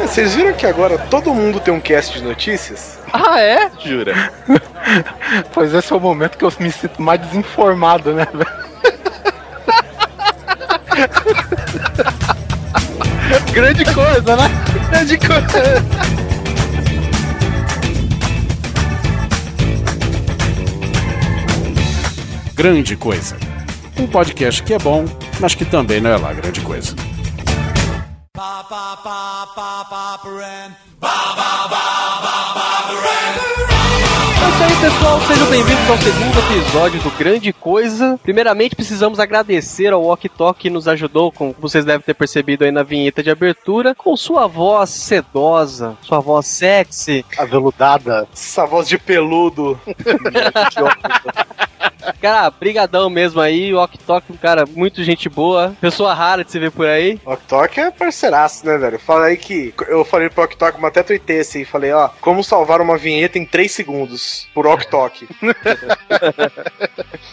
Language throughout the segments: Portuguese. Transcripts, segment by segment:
Vocês viram que agora todo mundo tem um cast de notícias? Ah, é? Jura? pois esse é o momento que eu me sinto mais desinformado, né, velho? Grande coisa, né? Grande coisa. Grande Coisa. Um podcast que é bom, mas que também não é lá grande coisa. É isso aí, pessoal. Sejam bem-vindos ao segundo episódio do Grande Coisa. Primeiramente, precisamos agradecer ao Ok Tok que nos ajudou, como vocês devem ter percebido aí na vinheta de abertura, com sua voz sedosa, sua voz sexy, aveludada, essa voz de peludo. Cara, brigadão mesmo aí, o Ok um cara muito gente boa, pessoa rara de se ver por aí. Ok é parceiraço, né, velho? Fala aí que eu falei pro Ok Tok, até tuitei assim, falei, ó, como salvar uma vinheta em 3 segundos por Ok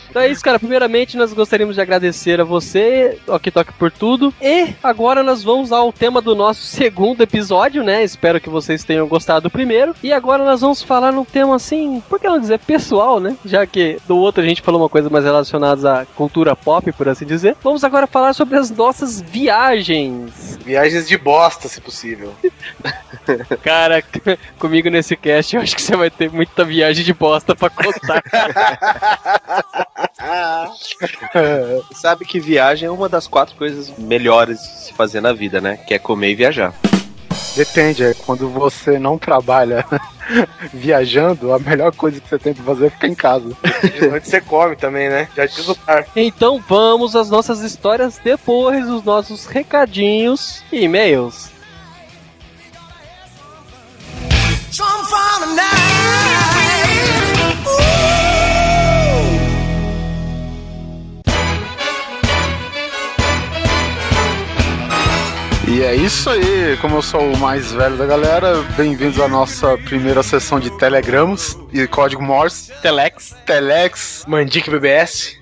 então é isso, cara. Primeiramente, nós gostaríamos de agradecer a você, Ok por tudo. E agora nós vamos ao tema do nosso segundo episódio, né? Espero que vocês tenham gostado do primeiro. E agora nós vamos falar num tema assim, por que não dizer pessoal, né? Já que do outro a gente falou uma coisa mais relacionada à cultura pop, por assim dizer. Vamos agora falar sobre as nossas viagens. Viagens de bosta, se possível. Cara, comigo nesse cast eu acho que você vai ter muita viagem de bosta pra contar. Sabe que viagem é uma das quatro coisas melhores de se fazer na vida, né? Que é comer e viajar. Depende, é quando você não trabalha viajando, a melhor coisa que você tem pra fazer é ficar em casa. Onde você come também, né? Já diz o par. Então vamos às nossas histórias depois dos nossos recadinhos e e-mails. E é isso aí, como eu sou o mais velho da galera, bem-vindos à nossa primeira sessão de telegramos e código Morse. Telex. Telex. Mandic BBS.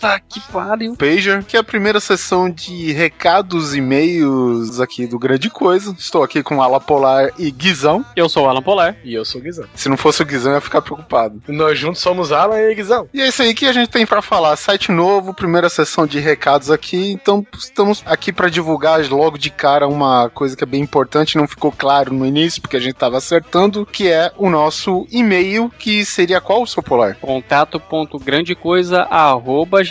Tá que pariu. Pager, que é a primeira sessão de recados e e-mails aqui do Grande Coisa. Estou aqui com Alan Polar e Guizão. Eu sou o Alan Polar. E eu sou o Guizão. Se não fosse o Guizão, eu ia ficar preocupado. Nós juntos somos Alan e Guizão. E é isso aí que a gente tem para falar. Site novo, primeira sessão de recados aqui. Então, estamos aqui para divulgar logo de cara uma coisa que é bem importante, não ficou claro no início, porque a gente estava acertando, que é o nosso e-mail, que seria qual, seu Polar? Contato.grandecoisa.gmail.com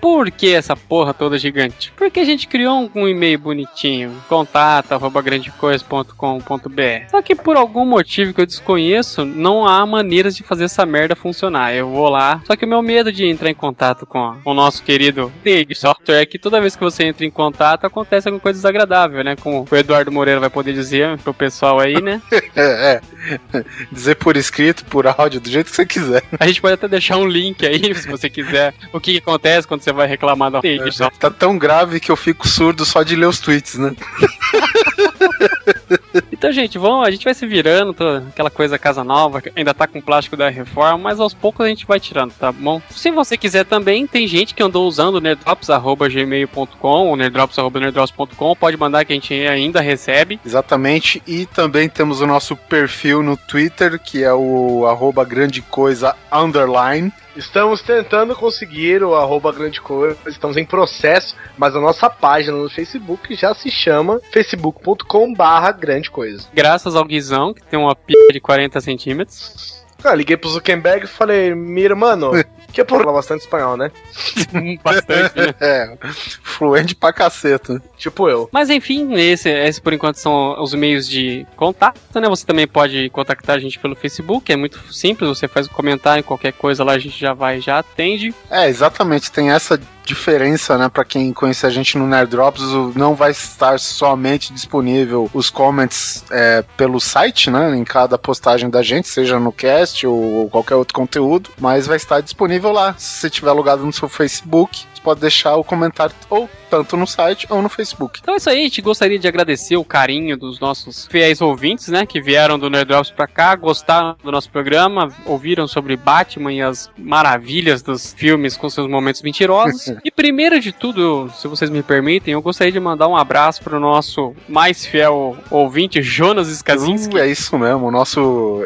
Por que essa porra toda gigante? Porque a gente criou um, um e-mail bonitinho, contato arroba grandecoisa.com.br. Só que por algum motivo que eu desconheço, não há maneiras de fazer essa merda funcionar. Eu vou lá, só que o meu medo de entrar em contato com o nosso querido Dig Software é que toda vez que você entra em contato acontece alguma coisa desagradável, né? Como o Eduardo Moreira vai poder dizer pro pessoal aí, né? é, é. Dizer por escrito, por áudio, do jeito que você quiser. A gente pode até deixar um link aí, se você quiser, o que, que acontece quando você vai reclamar da Dig É, tá tão grave que eu fico surdo só de ler os tweets, né? Então, gente, vamos, a gente vai se virando, toda aquela coisa casa nova, ainda tá com plástico da reforma, mas aos poucos a gente vai tirando, tá bom? Se você quiser também, tem gente que andou usando o nerdrops.gmail.com ou nerdrops.nerdrops.com, pode mandar que a gente ainda recebe. Exatamente, e também temos o nosso perfil no Twitter, que é o arroba grande coisa underline. Estamos tentando conseguir o arroba grande coisa, estamos em processo, mas a nossa página no Facebook já se chama facebook.com barra grande coisa. Graças ao Guizão, que tem uma p de 40 centímetros. Ah, liguei pro Zuckerberg e falei, mira, mano, que é por falar bastante espanhol, né? Bastante, né? É, fluente pra caceta. Tipo eu. Mas enfim, esse, esse por enquanto são os meios de contato, né? Você também pode contactar a gente pelo Facebook, é muito simples, você faz um comentário, qualquer coisa lá a gente já vai, já atende. É, exatamente, tem essa diferença, né, para quem conhece a gente no Nerd Drops, não vai estar somente disponível os comments é, pelo site, né, em cada postagem da gente, seja no cast ou qualquer outro conteúdo, mas vai estar disponível lá. Se você estiver logado no seu Facebook, você pode deixar o comentário ou tanto no site ou no Facebook. Então é isso aí, a gente gostaria de agradecer o carinho dos nossos fiéis ouvintes, né, que vieram do Nerd Drops pra cá, gostaram do nosso programa, ouviram sobre Batman e as maravilhas dos filmes com seus momentos mentirosos. E primeiro de tudo, se vocês me permitem, eu gostaria de mandar um abraço pro nosso mais fiel ouvinte, Jonas Skazinski. Uh, é isso mesmo, o nosso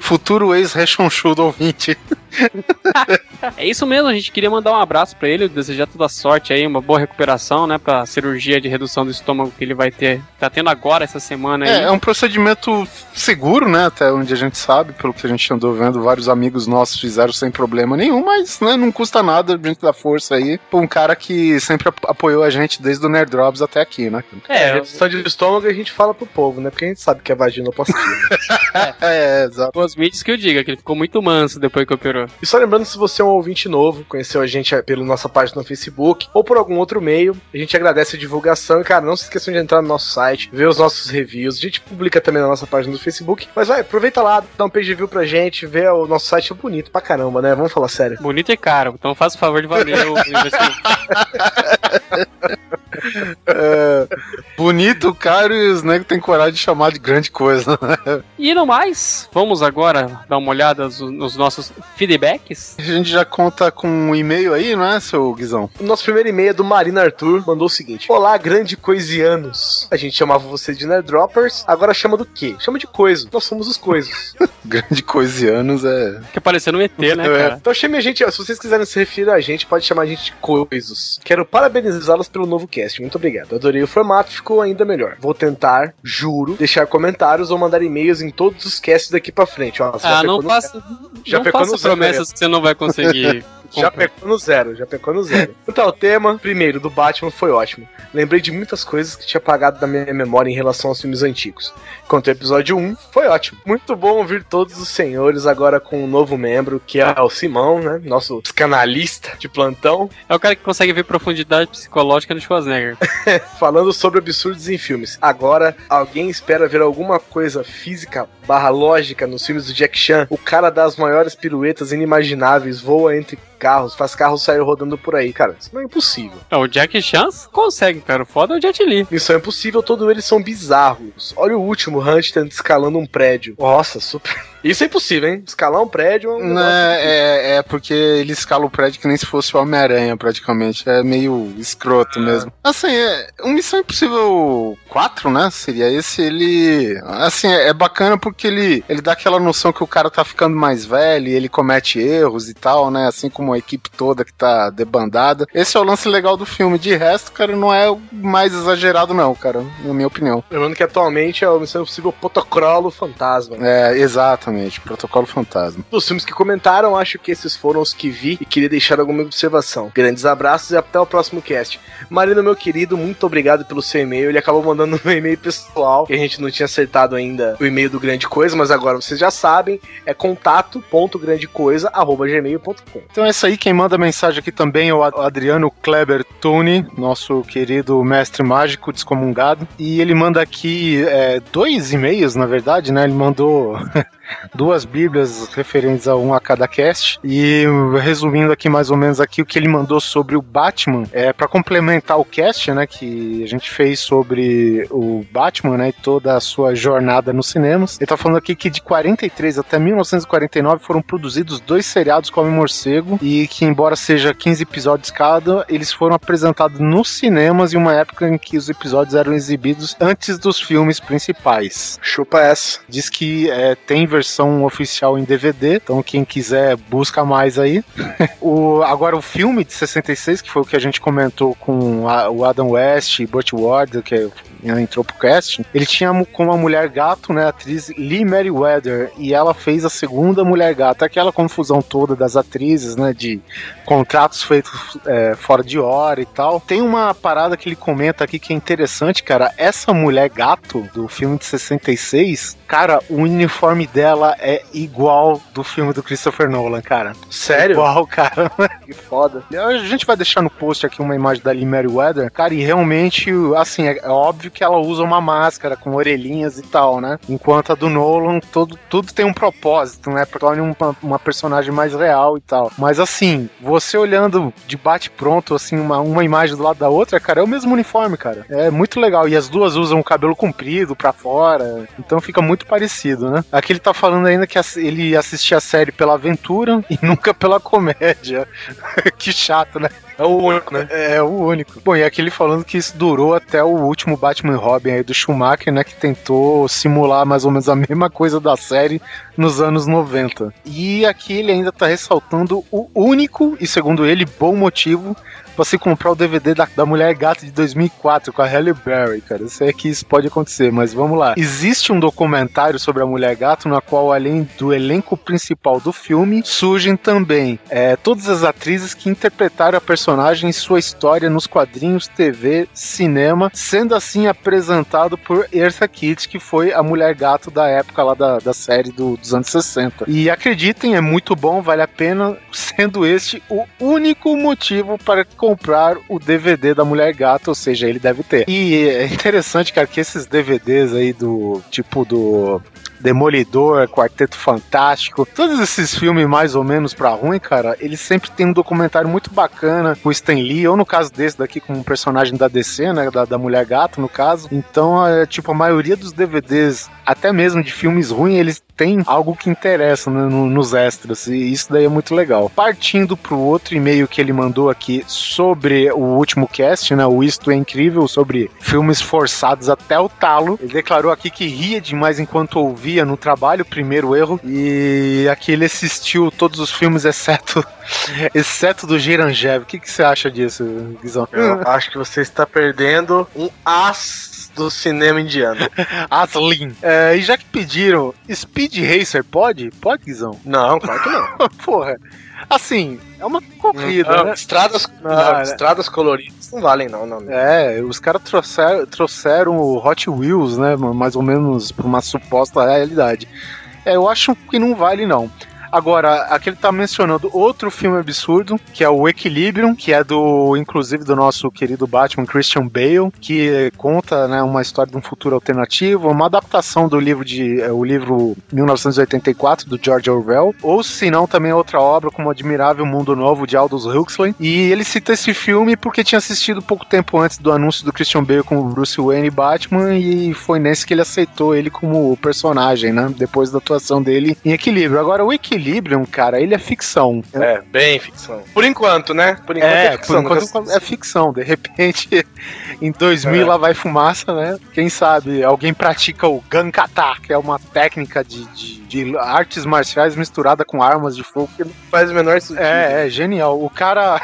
futuro ex-rechonchudo ouvinte. É isso mesmo, a gente queria mandar um abraço pra ele, desejar toda a sorte aí, uma boa recuperação, né, pra cirurgia de redução do estômago que ele vai ter, tá tendo agora essa semana aí. É, é um procedimento seguro, né? Até onde a gente sabe, pelo que a gente andou vendo, vários amigos nossos fizeram sem problema nenhum, mas né, não custa nada a gente dar força aí pra um cara que sempre ap- apoiou a gente desde o Nerd Drops até aqui, né? É, É, redução de estômago a gente fala pro povo, né? Porque a gente sabe que é vaginoplastia. É, exato. os mídias que eu diga, que ele ficou muito manso depois que operou. E só lembrando, se você é um ouvinte novo, conheceu a gente pela nossa página no Facebook ou por algum outro meio, a gente agradece a divulgação e, cara, não se esqueçam de entrar no nosso site, ver os nossos reviews. A gente publica também na nossa página do Facebook. Mas vai, aproveita lá, dá um page view pra gente, vê o nosso site é bonito pra caramba, né? Vamos falar sério. Bonito e caro, então faça o favor de valer o. É, bonito, caro e os negros têm coragem de chamar de grande coisa. né? E no mais, vamos agora dar uma olhada nos- nos nossos feedbacks. A gente já conta com um e-mail aí, não é, seu Guizão? O nosso primeiro e-mail é do Marina Arthur, mandou o seguinte: Olá, grande coisianos. A gente chamava você de Nerddroppers, agora chama do quê? Chama de coiso. Nós somos os coisos. Grande coisianos é. Que parecendo um ET, né, É. cara? Então chame a gente, se vocês quiserem se referir a gente, pode chamar a gente de coisos. Quero parabenizá-los pelo novo cast. Muito obrigado. Adorei o formato, ficou ainda melhor. Vou tentar, juro, deixar comentários ou mandar e-mails em todos os casts daqui pra frente. Ó, Ah, não faça, Já não faça promessas que você não vai conseguir. Já pecou no zero, já pecou no zero. Então, o tema, primeiro, do Batman foi ótimo. Lembrei de muitas coisas que tinha apagado da minha memória em relação aos filmes antigos. Quanto ao episódio 1, foi ótimo. Muito bom ouvir todos os senhores agora com um novo membro, que é o Simão, né? Nosso psicanalista de plantão, É o cara que consegue ver profundidade psicológica no Schwarzenegger. falando sobre absurdos em filmes. Agora, alguém espera ver alguma coisa física barra lógica nos filmes do Jack Chan? O cara das maiores piruetas inimagináveis, voa entre carros, faz carros sair rodando por aí. Cara, isso não é impossível. É, o Jack Chan consegue, cara. O foda é o Jet Li. Missão Impossível, todos eles são bizarros. Olha o último, Hunt tentando escalando um prédio. Nossa, super. Isso é impossível, hein? Escalar um prédio é um negócio Né, é, é porque ele escala o prédio que nem se fosse o Homem-Aranha, praticamente. É meio escroto mesmo. Assim, é, o Missão Impossível 4, né? Seria esse. Ele. Assim, é, é bacana porque ele, ele dá aquela noção que o cara tá ficando mais velho e ele comete erros e tal, né? Assim como a equipe toda que tá debandada. Esse é o lance legal do filme. De resto, cara, não é o mais exagerado, não, cara, na minha opinião. Lembrando que atualmente é o Missão Impossível Protocolo Fantasma. É, exatamente. Protocolo Fantasma. Dos filmes que comentaram, acho que esses foram os que vi e queria deixar alguma observação. Grandes abraços e até o próximo cast. Marino, meu querido, muito obrigado pelo seu e-mail. Ele acabou mandando um e-mail pessoal, que a gente não tinha acertado ainda o e-mail do Grande Coisa, mas agora vocês já sabem, é contato.grandecoisa.gmail.com. Então é isso aí, quem manda mensagem aqui também é o Ad- Adriano Kleber Tune, nosso querido mestre mágico descomungado. E ele manda aqui é, dois e-mails, na verdade, né? Ele mandou duas bíblias referentes a um a cada cast. E resumindo aqui mais ou menos aqui o que ele mandou sobre o Batman, é para complementar o cast, né, que a gente fez sobre o Batman, né, e toda a sua jornada nos cinemas. Ele tá falando aqui que de 43 até 1949 foram produzidos dois seriados como Morcego e que embora seja 15 episódios cada, eles foram apresentados nos cinemas em uma época em que os episódios eram exibidos antes dos filmes principais. Chupa essa. Diz que é, tem versão oficial em DVD, então quem quiser busca mais aí. o, agora o filme de 66, que foi o que a gente comentou com a- o Adam West e Butch Ward, que entrou pro casting, ele tinha como a mulher gato, né, a atriz Lee Meriwether, e ela fez a segunda mulher gato, aquela confusão toda das atrizes, né, de contratos feitos é, fora de hora e tal. Tem uma parada que ele comenta aqui que é interessante, cara, essa mulher gato do filme de 66, cara, o uniforme dela é igual do filme do Christopher Nolan, cara. Sério? Igual, cara. Que foda. A gente vai deixar no post aqui uma imagem da Lee Meriwether, cara, e realmente, assim, é, é óbvio que ela usa uma máscara com orelhinhas e tal, né? Enquanto a do Nolan, todo, tudo tem um propósito, né? Pra tornar uma, uma personagem mais real e tal. Mas assim, você olhando de bate-pronto, assim, uma, uma imagem do lado da outra, cara, é o mesmo uniforme, cara. É muito legal. E as duas usam o cabelo comprido pra fora, então fica muito parecido, né? Aqui ele tá falando ainda que ele assistia a série pela aventura e nunca pela comédia. que chato, né? É o único, né? É, o único. Bom, e aqui ele falando que isso durou até o último Batman Robin aí do Schumacher, né? Que tentou simular mais ou menos a mesma coisa da série nos anos 90. E aqui ele ainda tá ressaltando o único, e segundo ele, bom motivo você comprar o DVD da, da Mulher Gata de 2004 com a Halle Berry, cara. Eu sei que isso pode acontecer, mas vamos lá. Existe um documentário sobre a Mulher Gato, na qual, além do elenco principal do filme, surgem também é, todas as atrizes que interpretaram a personagem em sua história nos quadrinhos, TV, cinema, sendo assim apresentado por Eartha Kitt, que foi a Mulher Gato da época lá da, da série do, dos anos 60. E acreditem, é muito bom, vale a pena, sendo este o único motivo para comprar o DVD da Mulher Gato, ou seja, ele deve ter. E é interessante, cara, que esses DVDs aí do tipo do Demolidor, Quarteto Fantástico, todos esses filmes mais ou menos pra ruim, cara, eles sempre tem um documentário muito bacana com Stan Lee, ou no caso desse daqui com um personagem da DC, né, da, da Mulher Gato, no caso. Então, é, tipo, a maioria dos DVDs, até mesmo de filmes ruins, eles têm algo que interessa né, no, nos extras, e isso daí é muito legal. Partindo pro outro e-mail que ele mandou aqui sobre o último cast, né, o Isto é Incrível, sobre filmes forçados até o talo, ele declarou aqui que ria demais enquanto ouvia no trabalho, primeiro erro, e aqui ele assistiu todos os filmes, exceto, exceto do Giranjev. O que, que você acha disso, Guizão? Eu acho que você está perdendo um as do cinema indiano. Aslin. É, e já que pediram, Speed Racer pode? Pode, Guizão? Não, claro que não. Porra. Assim, é uma corrida, Não, né? estradas, não, Não, né? estradas coloridas não valem, não, não. É, os caras trouxeram, trouxeram o Hot Wheels, né? Mais ou menos pra uma suposta realidade. É, eu acho que não vale, não. Agora, aqui ele tá mencionando outro filme absurdo, que é o Equilibrium, que é do, inclusive, do nosso querido Batman Christian Bale, que conta, né, uma história de um futuro alternativo, uma adaptação do livro de, é, o livro 1984, do George Orwell, ou se não, também outra obra como Admirável Mundo Novo, de Aldous Huxley, e ele cita esse filme porque tinha assistido pouco tempo antes do anúncio do Christian Bale como Bruce Wayne e Batman, e foi nesse que ele aceitou ele como personagem, né, depois da atuação dele em Equilíbrio. Agora, o Equilibrium, cara, ele é ficção. É, bem ficção. Por enquanto, né? Por enquanto é, É, ficção. por enquanto é ficção. De repente, em 2000 É. lá vai fumaça, né? Quem sabe alguém pratica o Gankata, que é uma técnica de, de, de artes marciais misturada com armas de fogo. que- faz o menor sentido. É, é genial. O cara.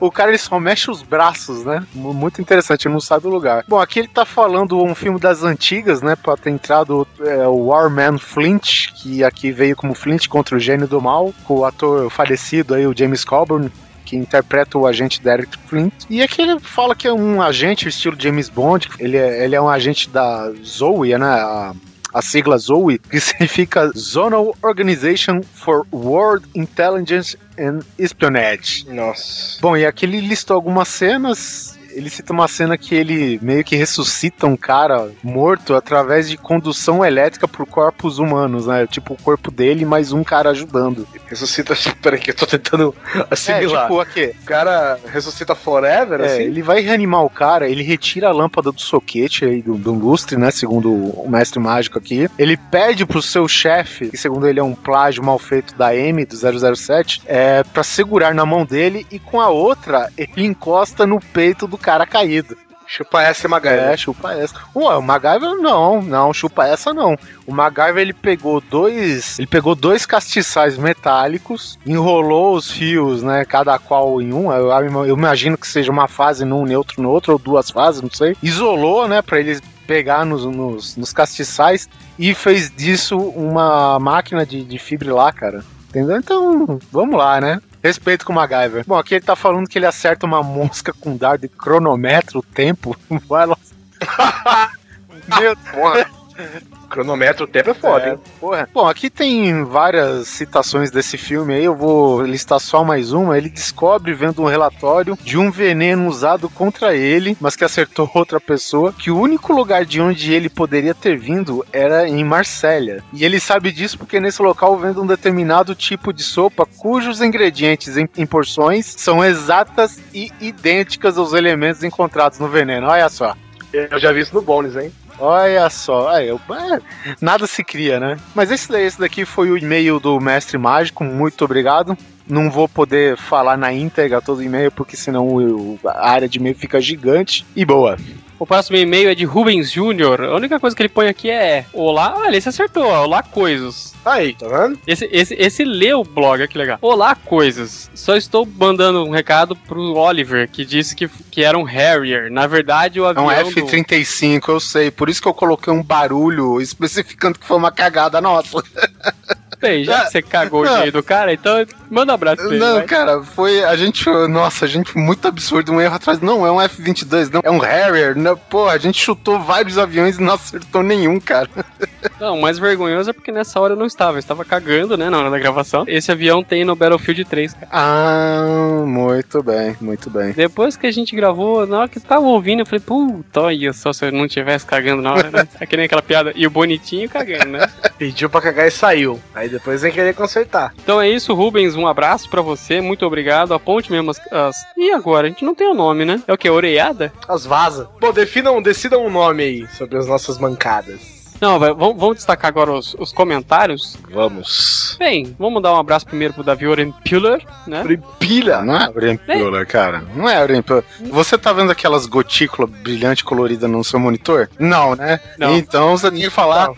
O cara ele só mexe os braços, né? Muito interessante, ele não sai do lugar. Bom, aqui ele tá falando um filme das antigas, né? Pra ter entrado é, o Warman Flint, que aqui veio como Flint contra o gênio do mal, com o ator falecido aí, o James Coburn, que interpreta o agente Derek Flint. E aqui ele fala que é um agente estilo James Bond, ele é, ele é um agente da Zoe, né? A, a sigla ZOE, que significa Zonal Organization for World Intelligence and Espionage. Nossa. Bom, e aqui ele listou algumas cenas. Ele cita uma cena que ele meio que ressuscita um cara morto através de condução elétrica por corpos humanos, né? Tipo o corpo dele, mais um cara ajudando. Ressuscita. Peraí, que eu tô tentando assimilar. É, tipo, aqui. O cara ressuscita forever, É, assim? ele vai reanimar o cara, ele retira a lâmpada do soquete aí, do, do lustre, né? Segundo o mestre mágico aqui. Ele pede pro seu chefe, que segundo ele é um plágio mal feito da M, do 007, é, pra segurar na mão dele e com a outra ele encosta no peito do cara caído. Chupa essa e É, MacGyver. chupa essa. Ué, o MacGyver não, não, chupa essa não. O MacGyver ele pegou dois, ele pegou dois castiçais metálicos, enrolou os fios, né, cada qual em um. Eu, eu imagino que seja uma fase num, neutro no outro ou duas fases, não sei. Isolou, né, para eles pegar nos, nos, nos castiçais e fez disso uma máquina de, de fibrilar, cara. Entendeu? Então, vamos lá, né? Respeito com o MacGyver. Bom, aqui ele tá falando que ele acerta uma mosca com um dardo e cronometra o tempo. Vai lá. Meu Porra. Cronometra o tempo é foda, é, hein? porra. Bom, aqui tem várias citações desse filme aí, eu vou listar só mais uma. Ele descobre, vendo um relatório, de um veneno usado contra ele, mas que acertou outra pessoa, que o único lugar de onde ele poderia ter vindo era em Marsella. E ele sabe disso porque nesse local vende um determinado tipo de sopa cujos ingredientes em, em porções são exatas e idênticas aos elementos encontrados no veneno. Olha só. Eu já vi isso no Bones, hein? Olha só, eu- é, nada se cria, né? Mas esse, esse daqui foi o e-mail do Mestre Mágico, muito obrigado. Não vou poder falar na íntegra todo o e-mail, porque senão o- a área de e-mail fica gigante. E boa. O próximo e-mail é de Rubens Júnior. A única coisa que ele põe aqui é Olá, olha, esse acertou, ó, Olá Coisas. Tá aí, tá vendo? Esse, esse, esse lê o blog, olha que legal. Olá, coisas. Só estou mandando um recado pro Oliver, que disse que, que era um Harrier. Na verdade, o É avião. um do- F-35, eu sei. Por isso que eu coloquei um barulho especificando que foi uma cagada nossa. Bem, já que você cagou o dinheiro do cara, então manda um abraço pra ele. Não, vai. cara, foi. A gente. Nossa, a gente foi muito absurdo. Um erro atrás. Não, é um F-22, não. É um Harrier. Não, pô, a gente chutou vários aviões e não acertou nenhum, cara. Não, o mais vergonhoso é porque nessa hora eu não estava. Eu estava cagando, né, na hora da gravação. Esse avião tem no Battlefield 3, cara. Ah, muito bem, muito bem. Depois que a gente gravou, na hora que tava ouvindo, eu falei, puta, olha só se eu não tivesse cagando na hora, né? É que nem aquela piada. E o bonitinho cagando, né? Pediu pra cagar e saiu. Aí depois vem querer consertar. Então é isso, Rubens. Um abraço pra você. Muito obrigado. Aponte mesmo as, as- E agora? A gente não tem o nome, né? É o que? Oreiada? As vaza. Bom, definam, decidam um nome aí sobre as nossas mancadas. Não, vai, vamos, vamos destacar agora os, os comentários. Vamos. Bem, vamos dar um abraço primeiro pro Davi Orempuller, né? Pilha. Não é Oriempiola, cara. Não é Oriempiola. Você tá vendo aquelas gotículas brilhantes coloridas no seu monitor? Não, né? Não. Então você tem que falar Não.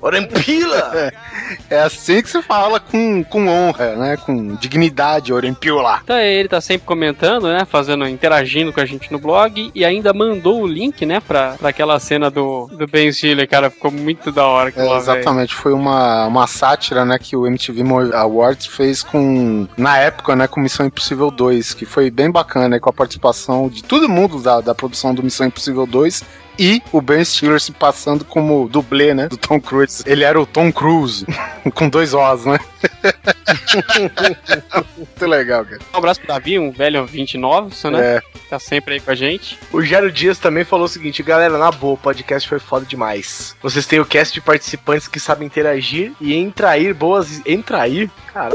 Orempila! É assim que se fala com, com honra, né? Com dignidade, Oriempiola. Então ele tá sempre comentando, né? Fazendo, interagindo com a gente no blog e ainda mandou o link, né? Pra, pra aquela cena do, do Ben Stiller, cara. Ficou muito da hora É, exatamente, foi uma, uma sátira, né, que o MTV Awards fez com, na época, né, com Missão Impossível 2, que foi bem bacana, né, com a participação de todo mundo da, da produção do Missão Impossível 2 e o Ben Stiller se passando como dublê, né, do Tom Cruise. Ele era o Tom Cruise, com dois Os, né? Muito legal, cara. Um abraço pro Davi, um velho 29, né? É, Tá sempre aí com a gente. O Jairo Dias também falou o seguinte: galera, na boa, o podcast foi foda demais. Vocês têm o cast de participantes que sabem interagir e entrair boas. Entrair? Cara.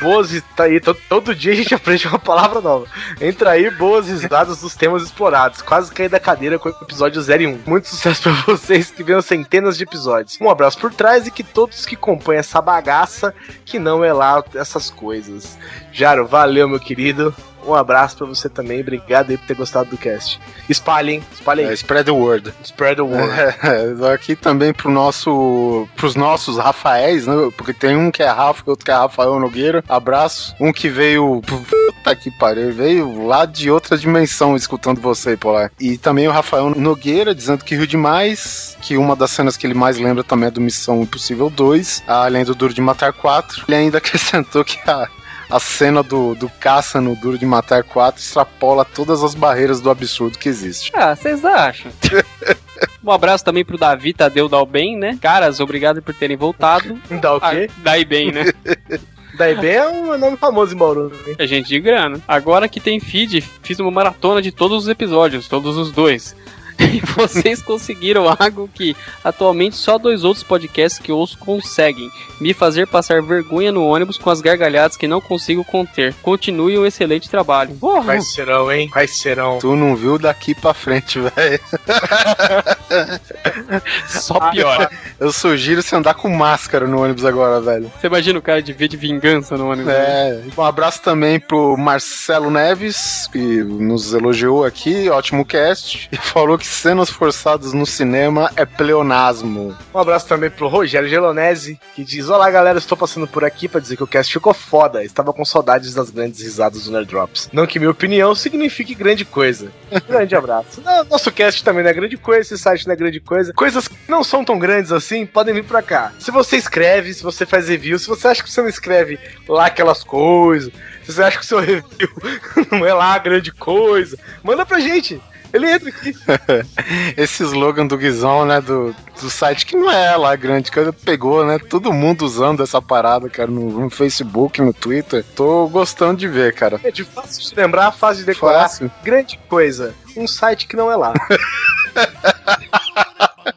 Boas tá aí, to- todo dia a gente aprende uma palavra nova. Entrair boas risadas dos temas explorados. Quase caí da cadeira com o episódio 0 e 1. Muito sucesso pra vocês que venham centenas de episódios. Um abraço por trás e que todos que compõem essa bagaça, que não é lá essas coisas. Jaro, valeu, meu querido. Um abraço pra você também. Obrigado aí por ter gostado do cast. Espalhem, espalhem. é, spread the word. Spread the word. É, aqui também pro nosso, pros nossos Rafaéis, né? Porque tem um que é Rafa e outro que é Rafael Nogueira. Abraço. Um que veio. Puta que pariu, veio lá de outra dimensão escutando você, Polar. E também o Rafael Nogueira dizendo que riu demais. Que uma das cenas que ele mais lembra também é do Missão Impossível 2, além do Duro de Matar 4. Ele ainda acrescentou que a. A cena do, do caça no Duro de Matar 4 extrapola todas as barreiras do absurdo que existe. Ah, vocês acham? Um abraço também pro Davi Tadeu Dalben, né? Caras, obrigado por terem voltado. Dá o Ah, quê? daí bem, né? Daí bem é um nome famoso em Bauru. hein? É gente de grana. Agora que tem feed, fiz uma maratona de todos os episódios, todos os dois. E vocês conseguiram algo que atualmente só dois outros podcasts que ouço conseguem: me fazer passar vergonha no ônibus com as gargalhadas que não consigo conter. Continue um excelente trabalho. Porra, Quais serão, hein? Quais serão? Tu não viu daqui pra frente, velho. só piora. Eu sugiro você andar com máscara no ônibus agora, velho. Você imagina o cara de V de vingança no ônibus? né? É. Um abraço também pro Marcelo Neves, que nos elogiou aqui, ótimo cast, e falou que cenas forçadas no cinema é pleonasmo. Um abraço também pro Rogério Gelonese, que diz: Olá galera, estou passando por aqui pra dizer que o cast ficou foda. Estava com saudades das grandes risadas do Nerd Drops. Não que minha opinião signifique grande coisa. Grande abraço. Nosso cast também não é grande coisa, esse site não é grande coisa. Coisas que não são tão grandes assim, podem vir pra cá. Se você escreve, se você faz review, se você acha que você não escreve lá aquelas coisas, se você acha que o seu review não é lá grande coisa, manda pra gente. Ele entra aqui. Esse slogan do Guizão, né, do, do site, que não é lá grande coisa, pegou, né? Todo mundo usando essa parada, cara, no, no Facebook, no Twitter. Tô gostando de ver, cara. É de fácil de lembrar, fácil de decorar. Fácil. Grande coisa. Um site que não é lá.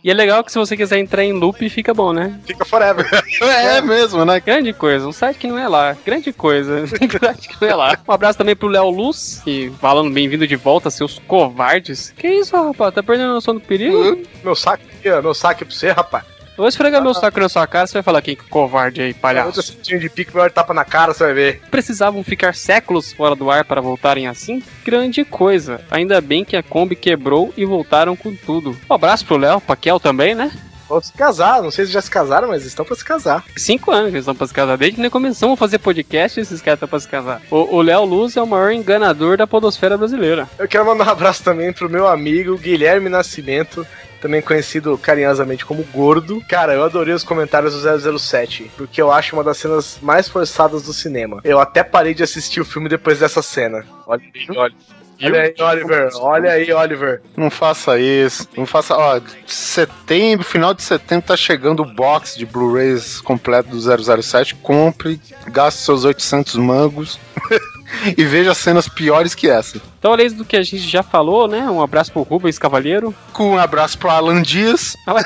E é legal que se você quiser entrar em loop, fica bom, né? Fica forever. É, mesmo, né? Grande coisa, um site que não é lá. Grande coisa, um site que não é lá. Um abraço também pro Léo Luz, que falando bem-vindo de volta, seus covardes. Que isso, rapaz? Tá perdendo a noção do perigo? meu saque aqui, ó. Meu saque pra você, rapaz. Eu vou esfregar meu saco na sua cara, você vai falar que covarde aí, palhaço. sentinho de pique, vai dar tapa na cara, você vai ver. Precisavam ficar séculos fora do ar para voltarem assim? Grande coisa. Ainda bem que a Kombi quebrou e voltaram com tudo. Um abraço pro Léo, Paquel também, né? Vão se casar, não sei se já se casaram, mas estão pra se casar. Cinco anos que eles estão pra se casar. Desde que nós começamos a fazer podcast, esses caras estão pra se casar. O Léo Luz é o maior enganador da podosfera brasileira. Eu quero mandar um abraço também pro meu amigo Guilherme Nascimento, também conhecido carinhosamente como Gordo. Cara, eu adorei os comentários do 007, porque eu acho uma das cenas mais forçadas do cinema. Eu até parei de assistir o filme depois dessa cena. Olha aí, olha. Olha aí, Oliver. Olha aí, Oliver. Não faça isso. Não faça. Ó, setembro, final de setembro tá chegando o box de Blu-rays completo do 007. Compre, gaste seus 800 mangos e veja cenas piores que essa. Então, além do que a gente já falou, né? Um abraço pro Rubens Cavalheiro. Com um abraço pro Alan Dias. Ah.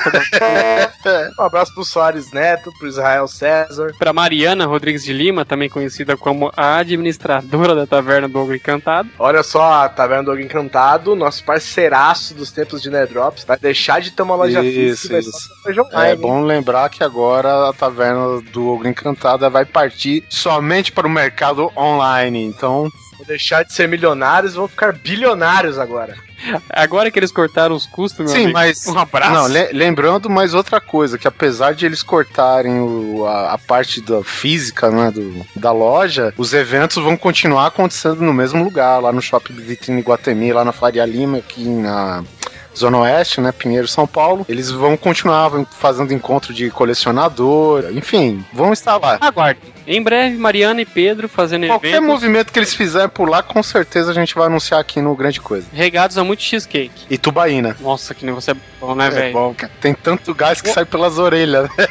Um abraço pro Soares Neto, pro Israel César. pra Mariana Rodrigues de Lima, também conhecida como a administradora da Taverna do Ogro Encantado. Olha só, a Taverna do Ogro Encantado, nosso parceiraço dos tempos de Nerdrops, vai deixar de ter uma loja Isso, física e vai isso. É bom lembrar que agora a taverna do Ogro Encantada vai partir somente para o mercado online. Então, Vão deixar de ser milionários e vão ficar bilionários agora. Agora que eles cortaram os custos, meu sim, amigo, mas. um abraço. Não, le- lembrando mais outra coisa, que apesar de eles cortarem o- a, a parte da física né, do, da loja, os eventos vão continuar acontecendo no mesmo lugar, lá no Shopping Vitrine Guatemi, lá na Faria Lima, aqui na. Zona Oeste, né? Pinheiro, São Paulo. Eles vão continuar fazendo encontro de colecionador, enfim, vão estar lá. Aguarde. Em breve, Mariana e Pedro fazendo Qualquer eventos movimento que eles fizerem por lá, com certeza a gente vai anunciar aqui no Grande Coisa. regados a muito cheesecake. E Tubaína. Nossa, que negócio é bom, né, É velho? bom, cara. Tem tanto gás que sai pelas orelhas. né?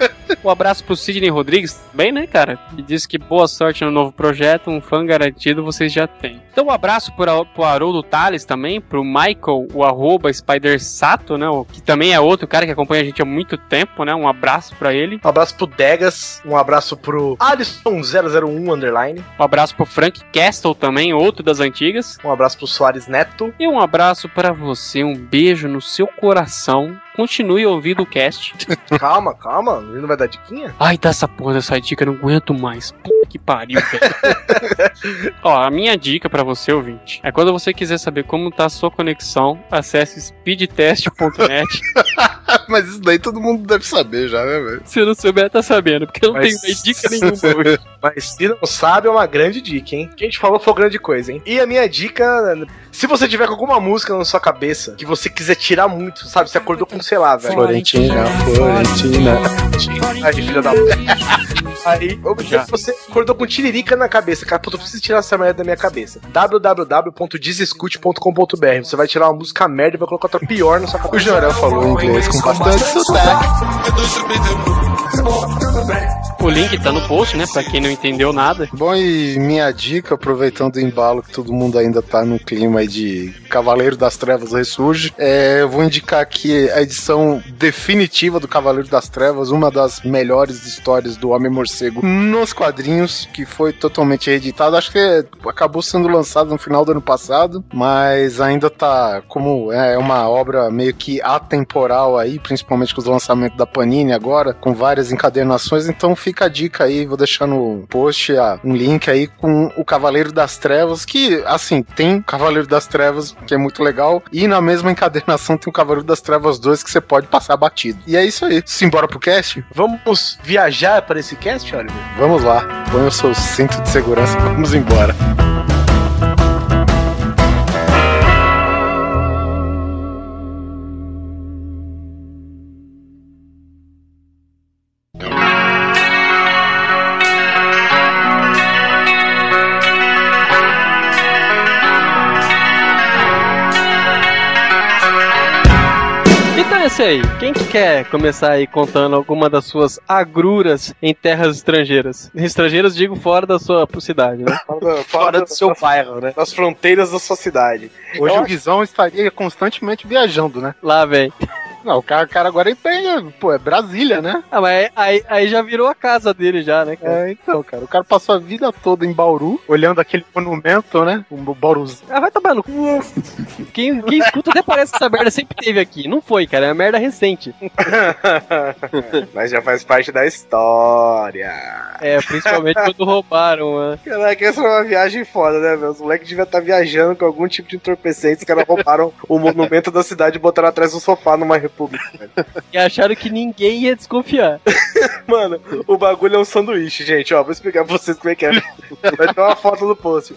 Um abraço pro Sidney Rodrigues, bem, né, cara? Que disse que boa sorte no novo projeto, um fã garantido vocês já têm. Então, um abraço pro, pro Haroldo Tales também, pro Michael, o arroba Spider Sato, né? Que também é outro cara que acompanha a gente há muito tempo, né? Um abraço pra ele. Um abraço pro Degas, um abraço pro Alisson001 Underline, Um abraço pro Frank Castle também, outro das antigas. um abraço pro Soares Neto. E um abraço pra você, um beijo no seu coração. Continue ouvindo o cast. Calma, calma, ele não vai dar diquinha? Ai, dá essa porra dessa dica, eu não aguento mais. Puta que pariu, velho. Ó, a minha dica pra você, ouvinte, é quando você quiser saber como tá a sua conexão, acesse speedtest.net. Mas isso daí todo mundo deve saber já, né, velho? Se não souber, tá sabendo, porque eu não Mas- tenho mais dica nenhuma hoje. Mas se não sabe, é uma grande dica, hein? O que a gente falou foi grande coisa, hein? E a minha dica, se você tiver com alguma música na sua cabeça que você quiser tirar muito, sabe? Você acordou com, sei lá, velho. Florentina, Florentina. Ai, filha da Aí, Já. você acordou com tiririca na cabeça, cara, puta, eu preciso tirar essa merda da minha cabeça. www.desescute.com.br Você vai tirar uma música merda e vai colocar outra pior na sua O cabeça. Jorel falou inglês com bastante sotaque. O link tá no post, né? Pra quem não entendeu nada. Bom, e minha dica, aproveitando o embalo que todo mundo ainda tá no clima de Cavaleiro das Trevas Ressurge, é, eu vou indicar aqui a edição definitiva do Cavaleiro das Trevas, uma das melhores histórias do Homem-Morcego nos quadrinhos, que foi totalmente reeditado. Acho que acabou sendo lançado no final do ano passado, mas ainda tá como é uma obra meio que atemporal aí, principalmente com os lançamentos da Panini agora, com várias encadernações, então fica a dica aí, vou deixar no post ah, um link aí com o Cavaleiro das Trevas, que assim, tem Cavaleiro das Trevas, que é muito legal, e na mesma encadernação tem o Cavaleiro das Trevas 2 que você pode passar batido. E é isso aí. Simbora pro cast? Vamos viajar para esse cast, Oliver? Vamos lá. Põe o seu cinto de segurança e vamos embora. Quem que quer começar aí contando alguma das suas agruras em terras estrangeiras? Estrangeiras, digo, fora da sua cidade, né? Fora, Fora do seu bairro, né? das fronteiras da sua cidade. Hoje Eu o Guizão estaria constantemente viajando, né? Lá, vem. Não, o cara, o cara agora tem, pô, é Brasília, né? Ah, mas aí, aí já virou a casa dele já, né, cara? É, então, cara, o cara passou a vida toda em Bauru, olhando aquele monumento, né? Um Bauru. Ah, vai tomar no cu. Quem, quem escuta até parece que essa merda sempre teve aqui. Não foi, cara, é uma merda recente. Mas já faz parte da história. É, principalmente quando roubaram, mano. Caraca, essa é uma viagem foda, né, meu? Os moleques deviam estar viajando com algum tipo de entorpecente. Os caras roubaram o monumento da cidade e botaram atrás do sofá numa república. velho. E acharam que ninguém ia desconfiar. Mano, o bagulho é um sanduíche, gente. Ó, vou explicar pra vocês como é que é. Vai ter uma foto no post.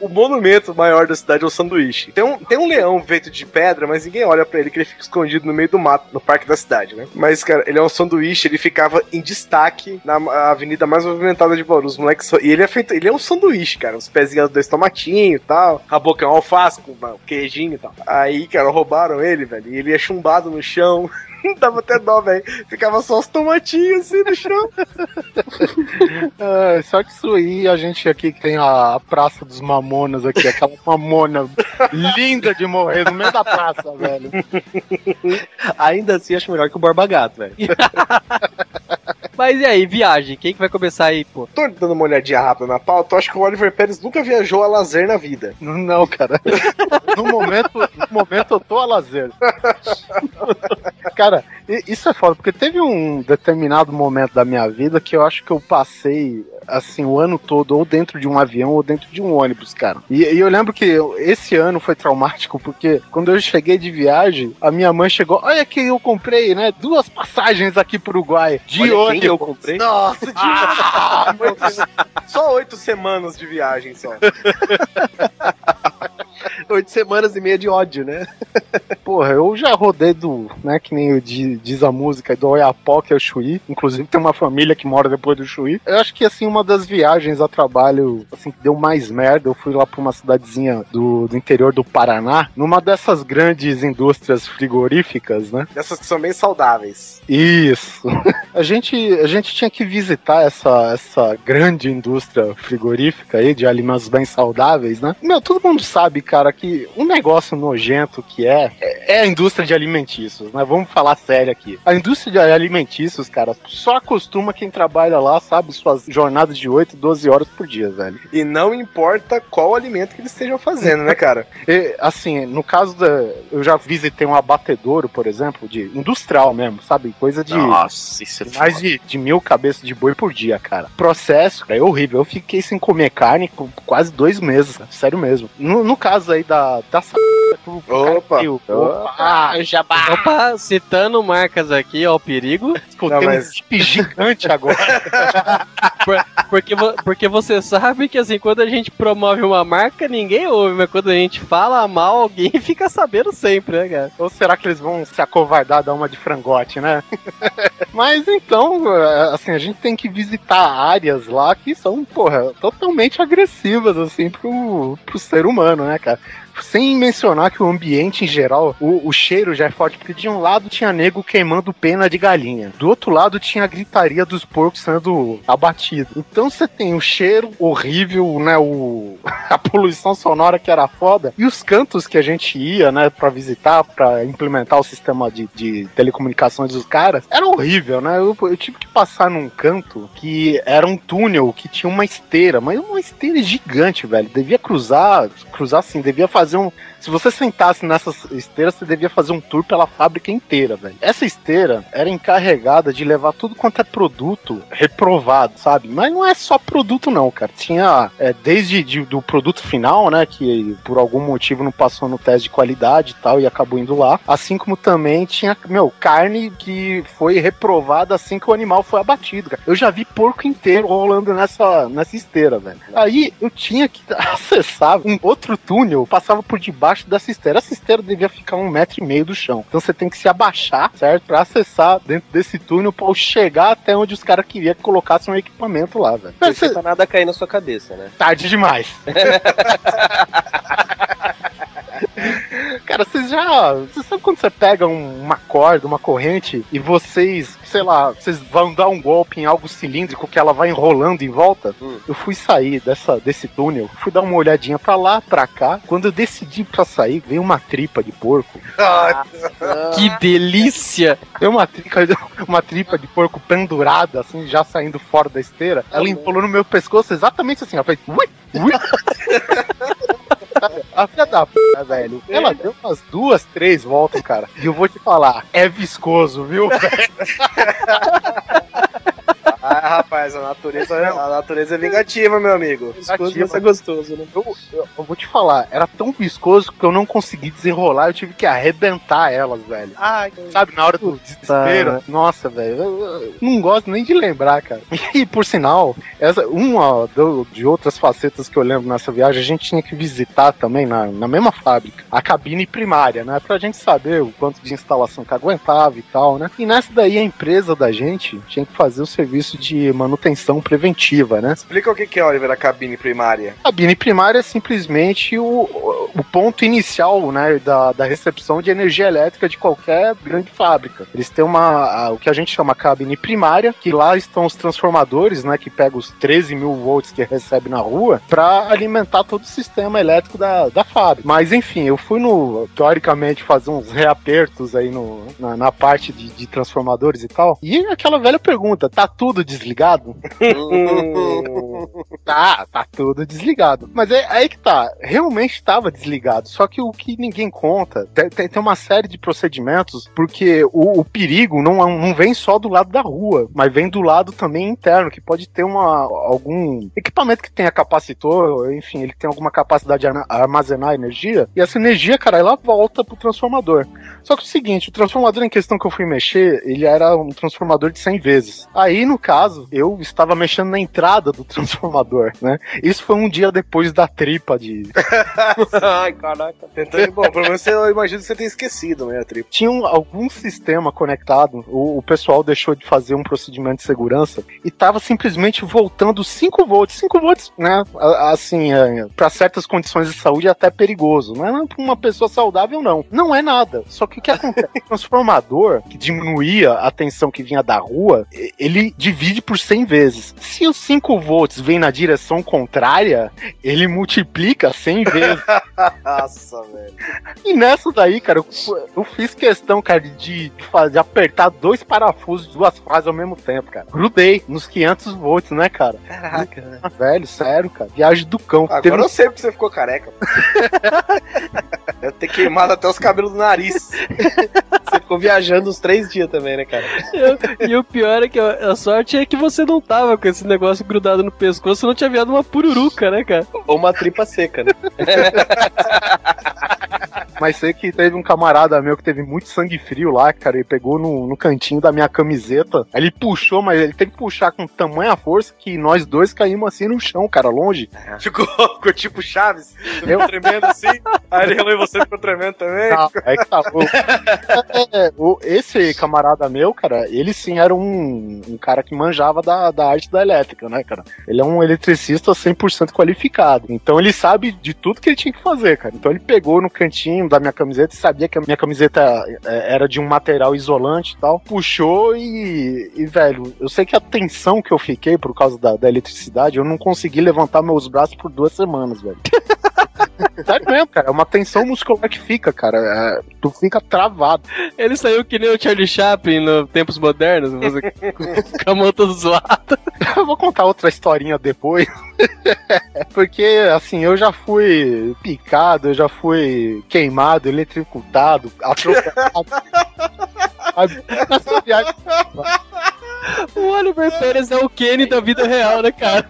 O monumento maior da cidade é o sanduíche. Tem um, tem um leão feito de pedra, mas ninguém olha pra ele, que ele fica escondido no meio do mato, no parque da cidade, né? Mas, cara, ele é um sanduíche, ele ficava em destaque na avenida mais movimentada de Bauru. Os moleques E ele é feito. Ele é um sanduíche, cara. Os pezinhos dois tomatinhos e tal. A boca é um alface com queijinho e tal. Aí, cara, roubaram ele, velho. E ele é chumbado no chão. Dava até dó, velho. Ficava só os tomatinhos assim no chão. É, só que isso aí, a gente aqui que tem a, Praça dos Mamonas aqui, aquela mamona linda de morrer no meio da praça, velho. Ainda assim, acho melhor que o Borba Gato, velho. Mas e aí, viagem? Quem que vai começar aí, pô? Tô dando uma olhadinha rápida na pauta. Eu acho que o Oliver Pérez nunca viajou a lazer na vida. Não, cara. No momento, no momento eu tô a lazer. Cara, isso é foda, porque teve um determinado momento da minha vida que eu acho que eu passei, assim, o ano todo ou dentro de um avião ou dentro de um ônibus, cara. E, e eu lembro que eu- esse ano foi traumático, porque quando eu cheguei de viagem, a minha mãe chegou, olha que eu comprei, né, duas passagens aqui pro Uruguai, de Olha ônibus. Eu comprei. Nossa, de... Oito- só oito semanas de viagem só. Oito semanas e meia de ódio, né? Porra, eu já rodei do, né, que nem o di- diz a música, do Oiapoque ao Chuí. Inclusive tem uma família que mora depois do Chuí. Eu acho que, assim, uma das viagens a trabalho, assim, que deu mais merda, eu fui lá pra uma cidadezinha do, do interior do Paraná, numa dessas grandes indústrias frigoríficas, né? Essas que são bem saudáveis. Isso. A gente, a gente tinha que visitar essa, essa grande indústria frigorífica aí de alimentos bem saudáveis, né? Meu, todo mundo sabe, cara, que um negócio nojento que é, é é a indústria de alimentícios, né? Vamos falar sério aqui. A indústria de alimentícios, cara, só acostuma quem trabalha lá, sabe, suas jornadas de 8, 12 horas por dia, velho. E não importa qual alimento que eles estejam fazendo, né, cara? E, assim, no caso da. Eu já visitei um abatedouro, por exemplo, de industrial mesmo, sabe? Coisa de. Nossa, isso é Mais de, de mil cabeças de boi por dia, cara. Processo, cara, é horrível. Eu fiquei sem comer carne por quase dois meses, cara. sério mesmo. No, no caso aí da. da Opa. Opa! Ah, jabá. Opa, citando marcas aqui, ó, o perigo. Escutei mas- um zip gigante agora. Porque, vo- porque você sabe que, assim, quando a gente promove uma marca, ninguém ouve, mas quando a gente fala mal, alguém fica sabendo sempre, né, cara? Ou será que eles vão se acovardar, dar uma de frangote, né? Mas então, é, assim, a gente tem que visitar áreas lá que são, porra, totalmente agressivas, assim, pro, pro ser humano, né, cara? cara. Sem mencionar que o ambiente em geral, o, o cheiro já é forte, porque de um lado tinha nego queimando pena de galinha, do outro lado tinha a gritaria dos porcos sendo abatidos. Então você tem o cheiro horrível, né? O, a poluição sonora que era foda, e os cantos que a gente ia, né, pra visitar, pra implementar o sistema de, de telecomunicações dos caras, era horrível, né? Eu, eu tive que passar num canto que era um túnel que tinha uma esteira, mas uma esteira gigante, velho. Devia cruzar, cruzar assim, devia fazer um. Se você sentasse nessas esteiras, você devia fazer um tour pela fábrica inteira, velho. Essa esteira era encarregada de levar tudo quanto é produto reprovado, sabe? Mas não é só produto, não, cara. Tinha é, desde de- do produto final, né? Que por algum motivo não passou no teste de qualidade e tal, e acabou indo lá. Assim como também tinha, meu, carne que foi reprovada assim que o animal foi abatido, cara. Eu já vi porco inteiro rolando nessa, nessa esteira, velho. Aí eu tinha que acessar um outro túnel, passava por debaixo dessa esteira. Essa esteira devia ficar um metro e meio do chão. Então você tem que se abaixar, certo? Pra acessar dentro desse túnel pra chegar até onde os caras queriam que colocasse um equipamento lá, velho. Não você- tá nada cair na sua cabeça, né? Tarde demais. Cara, vocês já. Você sabe sabe quando você pega um- uma corda, uma corrente e vocês, sei lá, vocês vão dar um golpe em algo cilíndrico que ela vai enrolando em volta? Hum. Eu fui sair dessa, desse túnel, fui dar uma olhadinha pra lá, pra cá. Quando eu decidi pra sair, veio uma tripa de porco. Que delícia! Veio uma tripa, uma tripa de porco pendurada, assim, já saindo fora da esteira. Ela empolou no meu pescoço exatamente assim, ela fez. Ui, ui. A filha da p, velho. Ela deu umas duas, três voltas, cara. E eu vou te falar, é viscoso, viu? Ah, rapaz, a natureza, a natureza é vingativa, meu amigo. Vingativa. Isso é gostoso, né? Eu, eu- eu vou te falar, era tão viscoso que eu não consegui desenrolar, eu tive que arrebentar elas, velho. Ai, Sabe, na hora do desespero. Nossa, velho, eu, eu não gosto nem de lembrar, cara. E por sinal, essa, uma do- de outras facetas que eu lembro nessa viagem, a gente tinha que visitar também na, na mesma fábrica, a cabine primária, né? Pra gente saber o quanto de instalação que aguentava e tal, né? E nessa daí a empresa da gente tinha que fazer o serviço de manutenção preventiva, né? Explica o que é, Oliver, a cabine primária. A cabine primária é simplesmente o, o ponto inicial né, da, da recepção de energia elétrica de qualquer grande fábrica. Eles têm uma, o que a gente chama cabine primária, que lá estão os transformadores, né, que pegam os 13 mil volts que recebe na rua, para alimentar todo o sistema elétrico da, da fábrica. Mas enfim, eu fui no, teoricamente, fazer uns reapertos aí no, na, na parte de, de transformadores e tal. E aquela velha pergunta, tá tudo desligado? Tá, tá tudo desligado. Mas é aí que tá, realmente estava desligado. Só que o que ninguém conta, tem, tem- uma série de procedimentos, porque o, o perigo não, não vem só do lado da rua, mas vem do lado também interno, que pode ter uma, algum equipamento que tenha capacitor, enfim, ele tem alguma capacidade de arma- armazenar energia, e essa energia, cara, ela volta pro transformador. Só que é o seguinte, o transformador em questão que eu fui mexer, ele era um transformador de 100 vezes. Aí, no caso, eu estava mexendo na entrada do transformador, né? Isso foi um dia depois da tripa de... Ai, caraca. Tentando, bom, pelo menos você, eu imagino que você tenha esquecido, né, a tripa. Tinha um- algum sistema conectado, o, o pessoal deixou de fazer um procedimento de segurança e tava simplesmente voltando 5 volts. 5 volts, né? Assim, é, para certas condições de saúde é até perigoso. Não é pra uma pessoa saudável, não. Não é nada. Só que o que acontece? O transformador, que diminuía a tensão que vinha da rua, ele divide por 100 vezes. Se os 5 volts vêm na direção contrária, ele multiplica 100 vezes. Nossa, velho. E nessa daí, cara, eu, eu fiz questão, cara, de, de fazer, de apertar dois parafusos de duas fases ao mesmo tempo, cara. Grudei nos 500 volts, né, cara? Caraca, né? Ah, Velho, sério, cara. Viagem do cão. Agora Teve eu sei porque você ficou careca. Deve ter queimado até os cabelos do nariz. Você ficou viajando uns três dias também, né, cara? E o pior é que a a sorte é que você não tava com esse negócio grudado no pescoço, não tinha virado uma pururuca, né, cara? Ou uma tripa seca, né? Mas sei que teve um camarada meu que teve muito sangue frio lá, cara. Ele pegou no, no cantinho da minha camiseta. Ele puxou, mas ele teve que puxar com tamanha força que nós dois caímos assim no chão, cara, longe. Ficou, ficou tipo Chaves. Ficou tremendo assim. Aí ele relou e você ficou tremendo também. Ah, é que tá bom. É, o- esse camarada meu, cara, ele sim era um, um cara que manjava da, da arte da elétrica, né, cara? Ele é um eletricista 100% qualificado. Então ele sabe de tudo que ele tinha que fazer, cara. Então ele pegou no cantinho da minha camiseta e sabia que a minha camiseta é, era de um material isolante e tal. Puxou e, e, velho, eu sei que a tensão que eu fiquei por causa da, da eletricidade, eu não consegui levantar meus braços por duas semanas, velho. Sério mesmo, cara. É uma tensão muscular que fica, cara. É, tu fica travado. Ele saiu que nem o Charlie Chaplin no Tempos Modernos, você, com a mão toda zoada. Eu vou contar outra historinha depois. Porque, assim, eu já fui picado, eu já fui queimado, eletricutado, atropelado. Nessa viagem, O Oliver Pérez é o Kenny da vida real, né, cara?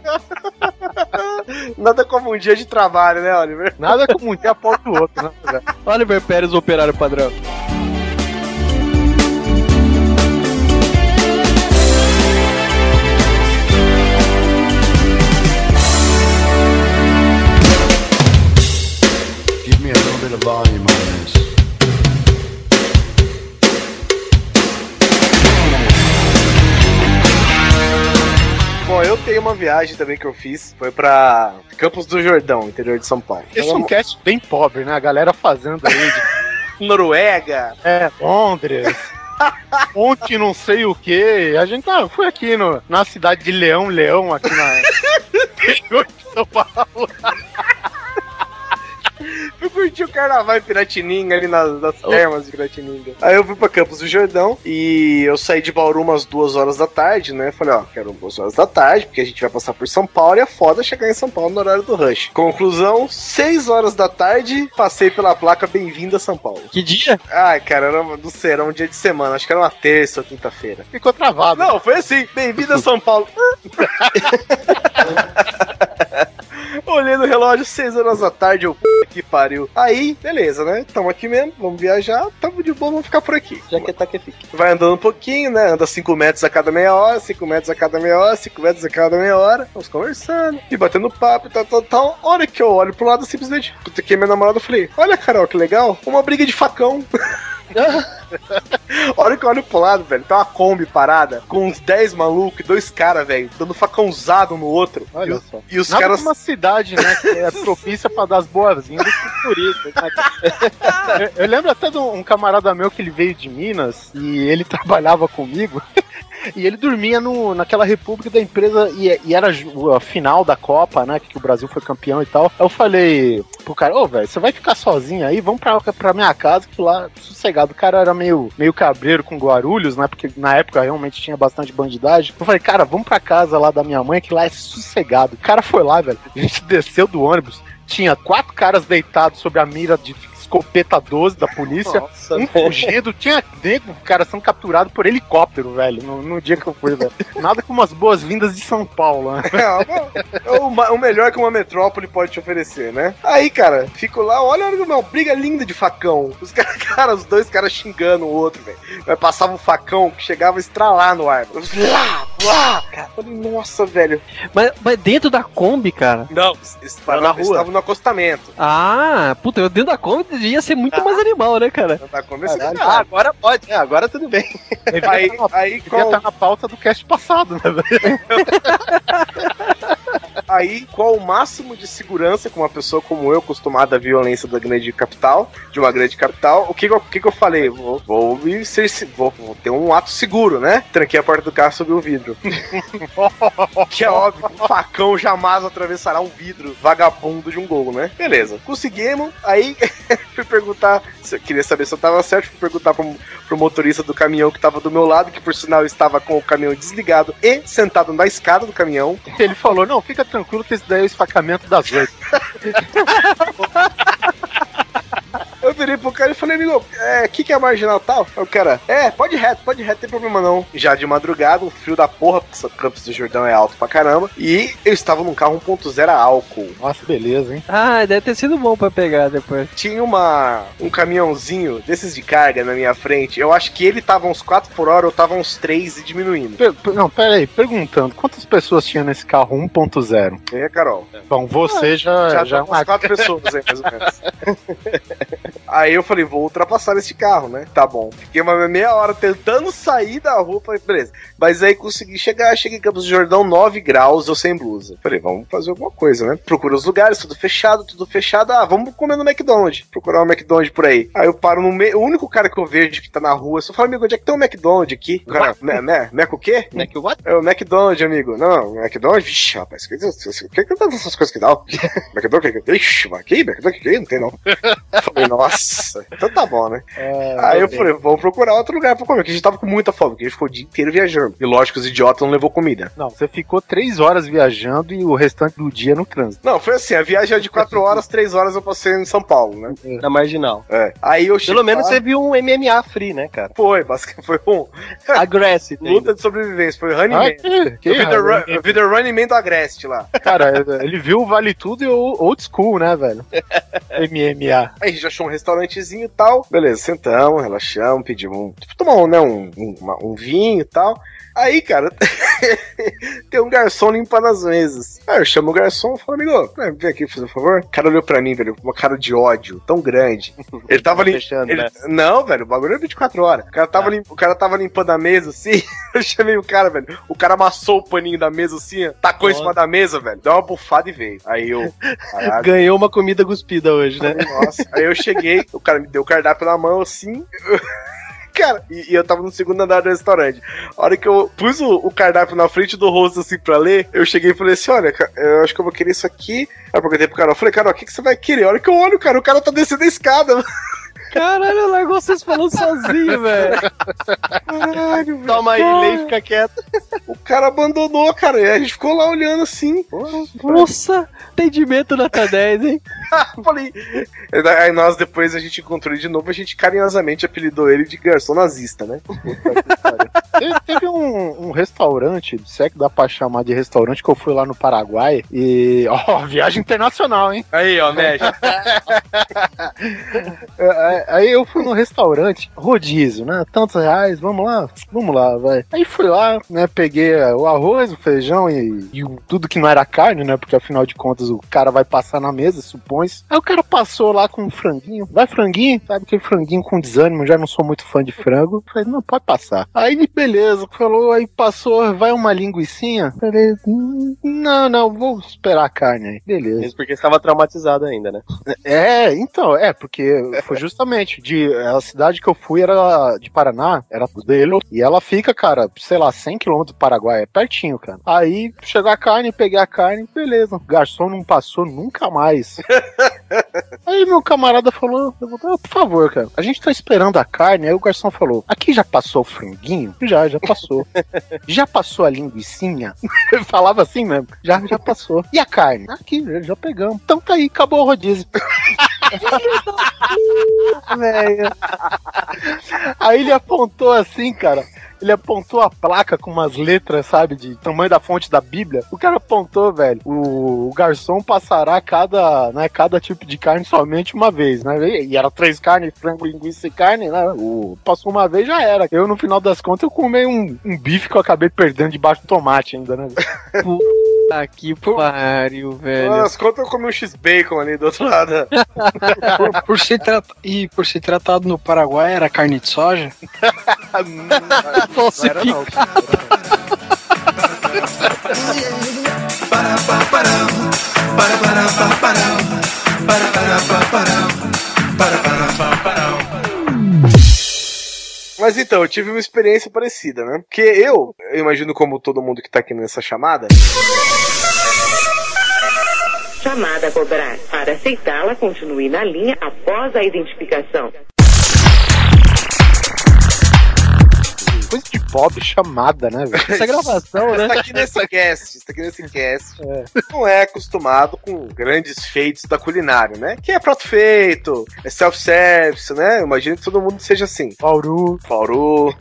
Nada como um dia de trabalho, né, Oliver? nada como um dia após o outro, né? Oliver Pérez, o operário padrão. Give me a little bit of volume on this. Bom, eu tenho uma viagem também que eu fiz. Foi pra Campos do Jordão, interior de São Paulo. Esse é um cast bem pobre, né? A galera fazendo aí de Noruega. É, Londres. Ontem não sei o que. A gente ah, foi aqui no, na cidade de Leão, Leão, aqui na. São Paulo. Fui curtir o carnaval em Piratininga, ali nas, nas termas de Piratininga. Aí eu fui pra Campos do Jordão e eu saí de Bauru umas duas horas da tarde, né? Falei, ó, quero duas horas da tarde, porque a gente vai passar por São Paulo e é foda chegar em São Paulo no horário do rush. Conclusão, seis horas da tarde, passei pela placa Bem-vindo a São Paulo. Que dia? Ai, cara, era não sei, era um dia de semana, acho que era uma terça ou quinta-feira. Ficou travado. Não, foi assim, bem-vindo a São Paulo. Olhei no relógio, 6 horas da tarde, eu, "Puta que pariu. Aí, beleza, né? Tamo aqui mesmo, vamos viajar, tamo de boa, vamos ficar por aqui. Já que tá que fica. Vai andando um pouquinho, né? Anda 5 metros a cada meia hora, 5 metros a cada meia hora, 5 metros a cada meia hora. Vamos conversando e batendo papo e tal, tal, tal. Hora que eu olho pro lado, simplesmente, que minha namorada, eu falei: Olha, Carol, que legal, uma briga de facão. Hora que eu olho pro lado, velho, tem uma Kombi parada com uns 10 malucos e dois caras, velho, dando facãozado um no outro. Olha e, só. e os Nada caras. uma cidade, né, que é propícia pra dar as boas-vindas pros turistas. né? eu, eu lembro até de um camarada meu que ele veio de Minas e ele trabalhava comigo. E ele dormia no, naquela república da empresa e, e era a final da Copa, né? Que o Brasil foi campeão e tal. Eu falei pro cara, ô, velho, você vai ficar sozinho aí? Vamos pra, pra minha casa, que lá, sossegado. O cara era meio, meio cabreiro com Guarulhos, né? Porque na época realmente tinha bastante bandidagem. Eu falei, cara, vamos pra casa lá da minha mãe, que lá é sossegado. O cara foi lá, velho. A gente desceu do ônibus. Tinha quatro caras deitados sobre a mira de escopeta 12 da polícia. Nossa, Um fugido, tinha nego, cara, sendo capturado por helicóptero, velho, no, no dia que eu fui, velho. Nada como as boas-vindas de São Paulo, né? É o, ma- o melhor que uma metrópole pode te oferecer, né? Aí, cara, fico lá, olha, olha, meu, briga linda de facão. Os caras, cara, os dois caras xingando o outro, velho. Passava um facão que chegava a estralar no ar. Lá, Cara, falei, nossa, velho. Mas, mas dentro da Kombi, cara. Não, eles estavam na rua. estavam no acostamento. Ah, puta, eu dentro da Kombi ia ser muito mais animal, né, cara? Tá conversando. Caralho. Ah, agora pode. É, agora tudo bem. Aí, aí, Devia qual, estar na pauta do cast passado, né, velho? aí, qual o máximo de segurança com uma pessoa como eu, acostumada à violência da grande capital, de uma grande capital, o que, o que, eu falei? Vou, vou, me ser, vou, vou ter um ato seguro, né? Tranquei a porta do carro, subi o vidro. que é óbvio, um facão jamais atravessará um vidro vagabundo de um gol, né? Beleza, conseguimos. Aí fui perguntar, queria saber se eu tava certo, fui perguntar pro, pro motorista do caminhão que tava do meu lado, que por sinal estava com o caminhão desligado e sentado na escada do caminhão. Ele falou, não, fica tranquilo que esse daí é o esfacamento das oito. Eu virei pro cara e falei, amigo, é, que que é marginal tal? Aí o cara, é, pode ir reto, pode ir reto, tem problema não. Já de madrugada, um frio da porra, porque o Campos do Jordão é alto pra caramba. E eu estava num carro 1.0 a álcool. Nossa, beleza, hein? Ah, deve ter sido bom pra pegar depois. Tinha uma, um caminhãozinho desses de carga na minha frente. Eu acho que ele tava uns 4 por hora, eu tava uns 3 e diminuindo. Per- per- não, pera aí, perguntando, quantas pessoas tinha nesse carro 1.0? E aí, Carol? Bom, você já, Já, já, tá umas 4 pessoas aí, mais ou menos. Aí eu falei, vou ultrapassar esse carro, né? Tá bom. Fiquei uma meia hora tentando sair da rua, falei, beleza. Mas aí consegui chegar, cheguei em Campos do Jordão, 9 graus, eu sem blusa. Falei, vamos fazer alguma coisa, né? Procura os lugares, tudo fechado, tudo fechado. Ah, vamos comer no McDonald's. Procurar um McDonald's por aí. Aí eu paro no meio, o único cara que eu vejo que tá na rua, eu só falo, amigo, onde é que tem um McDonald's aqui? O cara, né, né, Mac o quê? Né, que what? É o McDonald's, amigo. Não, o McDonald's, vixe, rapaz, o que, que, que, que essas coisas que dá? McDonald's, que, ixi, mas aqui, McDonald's, que, não tem não. Falei, nossa, então tá bom, né? Aí eu falei, vamos procurar outro lugar pra comer, porque a gente tava com muita fome, porque a gente ficou o dia inteiro viajando. E lógico, os idiotas não levou comida. Não, você ficou três horas viajando e o restante do dia no trânsito. Não, foi assim, a viagem é de 4 horas, 3 horas eu passei em São Paulo, né? Na marginal. É. Aí eu cheguei Pelo menos lá, você viu um MMA free, né, cara? Foi, basicamente, foi um Aggressive. luta de sobrevivência, foi Running Ah, Man. que, que Eu vi, the raiva. run, eu vi the Running Man do Agreste lá. Cara, ele viu o Vale Tudo e o Old School, né, velho? MMA. Aí a gente achou um restaurantezinho e tal. Beleza, sentamos, relaxamos, pedimos um. Tipo, tomar um, né, um, um, uma- um vinho e tal. Aí, cara, tem um garçom limpando as mesas. Aí eu chamo o garçom e falo, amigo, vem aqui, por favor. O cara olhou pra mim, velho, com uma cara de ódio tão grande. Ele tava ali. Fechando, ele- né? Não, velho, o bagulho é 24 horas. O cara, tava lim- o cara tava limpando a mesa assim. Eu chamei o cara, velho. O cara amassou o paninho da mesa assim, tacou em cima da mesa, velho. Deu uma bufada e veio. Aí eu. Caralho. Ganhou uma comida cuspida hoje, né? Nossa. Aí eu cheguei, o cara me deu o cardápio na mão assim. Cara, e, e eu tava no segundo andar do restaurante. A hora que eu pus o, o cardápio na frente do rosto assim pra ler, eu cheguei e falei assim: olha, eu acho que eu vou querer isso aqui. Aí eu perguntei pro cara, eu falei, cara, o que, que você vai querer? A hora que eu olho, cara, o cara tá descendo a escada. Caralho, largou vocês falando sozinho, velho. Caralho, velho. Toma aí, lei, fica quieto. O cara abandonou, cara. E a gente ficou lá olhando assim. Nossa, atendimento nota 10, hein? Falei. Aí nós depois a gente encontrou ele de novo, a gente carinhosamente apelidou ele de garçom nazista, né? Teve, teve um, um restaurante, se é que dá pra chamar de restaurante, que eu fui lá no Paraguai e. Ó, viagem internacional, hein? Aí, ó, médico. É, é, Aí eu fui no restaurante, rodízio, né? Tantos reais, vamos lá, vamos lá, vai. Aí fui lá, né? Peguei o arroz, o feijão e, e tudo que não era carne, né? Porque afinal de contas o cara vai passar na mesa, supõe-se. Aí o cara passou lá com um franguinho. Vai, franguinho? Sabe aquele franguinho com desânimo, já não sou muito fã de frango. Falei, não, pode passar. Aí ele, beleza, falou, aí passou, vai uma linguicinha. Falei, "Hum, não, não, vou esperar a carne aí. Beleza. Mesmo porque estava traumatizado ainda, né? É, então, é, porque foi justamente de a cidade que eu fui era de Paraná, era dele, e ela fica, cara, sei lá, 100 km do Paraguai, é pertinho, cara. Aí chegou a carne, peguei a carne, beleza. O garçom não passou nunca mais. Aí meu camarada falou, ah, por favor, cara, a gente tá esperando a carne, aí o garçom falou, aqui já passou o franguinho? Já, já passou. já passou a linguicinha? Ele falava assim mesmo, já, já passou. E a carne? Aqui, já, já pegamos. Então tá aí, acabou o rodízio. Aí ele apontou assim, cara. Ele apontou a placa com umas letras, sabe, de tamanho da fonte da Bíblia. O cara apontou, velho. O, o garçom passará cada, né, cada tipo de carne somente uma vez, né? E, e era três carnes, frango, linguiça e carne, né? O, passou uma vez já era. Eu, no final das contas, eu comi um, um bife que eu acabei perdendo debaixo do tomate ainda, né? Tá que pariu, velho. Nas contas eu comi um X-Bacon ali do outro lado. Por, por. E por ser tratado no Paraguai, era carne de soja? Você Não era não. Mas então, eu tive uma experiência parecida, né? Porque eu, eu imagino como todo mundo que tá aqui nessa chamada, Chamada a cobrar. Para aceitá-la, continue na linha após a identificação. Coisa de pobre chamada, né, velho? Essa gravação, né? tá aqui nesse cast, está aqui nesse cast, não é acostumado com grandes feitos da culinária, né? Que é prato feito, é self-service, né? Eu imagino que todo mundo seja assim. Bauru. Bauru.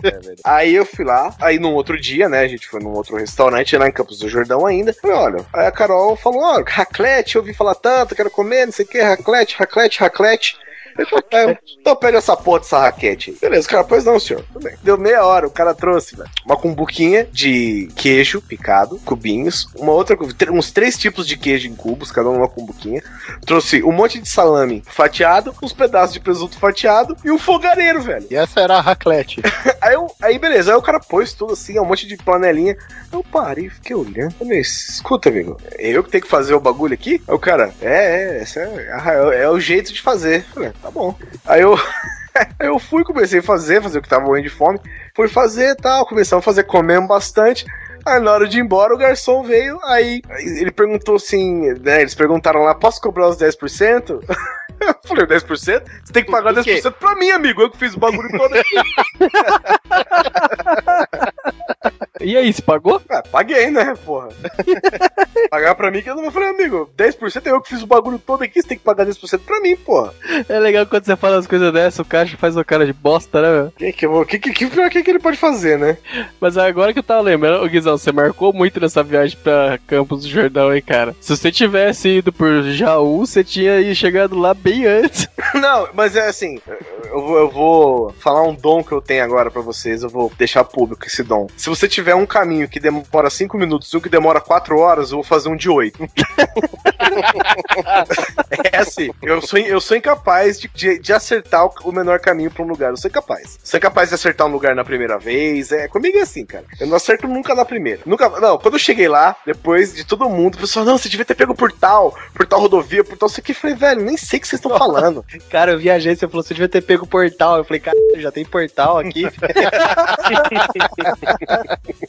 aí eu fui lá, aí num outro dia, né? A gente foi num outro restaurante lá em Campos do Jordão ainda. Falei, olha, aí a Carol falou: ó, raclete, eu ouvi falar tanto, quero comer, não sei o que, raclete, raclete, raclete. Eu falei, "É, Então pede essa porra dessa raquete aí. Beleza, cara, pois não, senhor. Tudo bem. Deu meia hora, o cara trouxe, velho, uma cumbuquinha de queijo picado, cubinhos, uma outra, tr- uns três tipos de queijo em cubos, cada um numa cumbuquinha. Trouxe um monte de salame fatiado, uns pedaços de presunto fatiado e um fogareiro, velho. E essa era a raclete. Aí, eu, aí beleza, aí o cara pôs tudo assim, um monte de panelinha. Eu parei, e fiquei olhando. Falei, escuta, amigo, é eu que tenho que fazer o bagulho aqui? Aí o cara, é, é, é, é, é o jeito de fazer. Eu Falei, tá bom. Aí eu. Eu fui, comecei a fazer, fazer o que tava morrendo de fome. Fui fazer tal, começamos a fazer, comemos bastante. Aí na hora de ir embora, o garçom veio, aí ele perguntou assim, né? Eles perguntaram lá, posso cobrar os 10%? Eu falei, 10%? Você tem que pagar Do quê? 10% pra mim, amigo. Eu que fiz o bagulho todo aqui. E aí, você pagou? Ah, paguei, né, porra? pagar pra mim que eu não falei, amigo, 10% é eu que fiz o bagulho todo aqui, você tem que pagar 10% pra mim, porra. É legal quando você fala as coisas dessas, o caixa faz o cara de bosta, né, meu? Que que, eu vou- que, que, que, pior que, que ele pode fazer, né? Mas agora que eu tava lembrando, ô Guizão, você marcou muito nessa viagem pra Campos do Jordão, hein, cara? Se você tivesse ido por Jaú, você tinha ido chegado lá bem antes. Não, mas é assim, eu eu vou falar um dom que eu tenho agora pra vocês. Eu vou deixar público esse dom. Se você tiver um caminho que demora 5 minutos e um que demora 4 horas, eu vou fazer um de 8. é assim, eu sou, eu sou incapaz de, de, de acertar o, o menor caminho pra um lugar. Eu sou incapaz. Sou incapaz de acertar um lugar na primeira vez. É, comigo é assim, cara. Eu não acerto nunca na primeira. Nunca. Não, quando eu cheguei lá, depois de todo mundo, o pessoal, não, você devia ter pego por tal, por tal rodovia, por tal. Isso aqui. Falei, velho, nem sei que vocês estão falando. Cara, eu viajei, você falou, você devia ter pego o portal. Eu falei, cara, já tem portal aqui.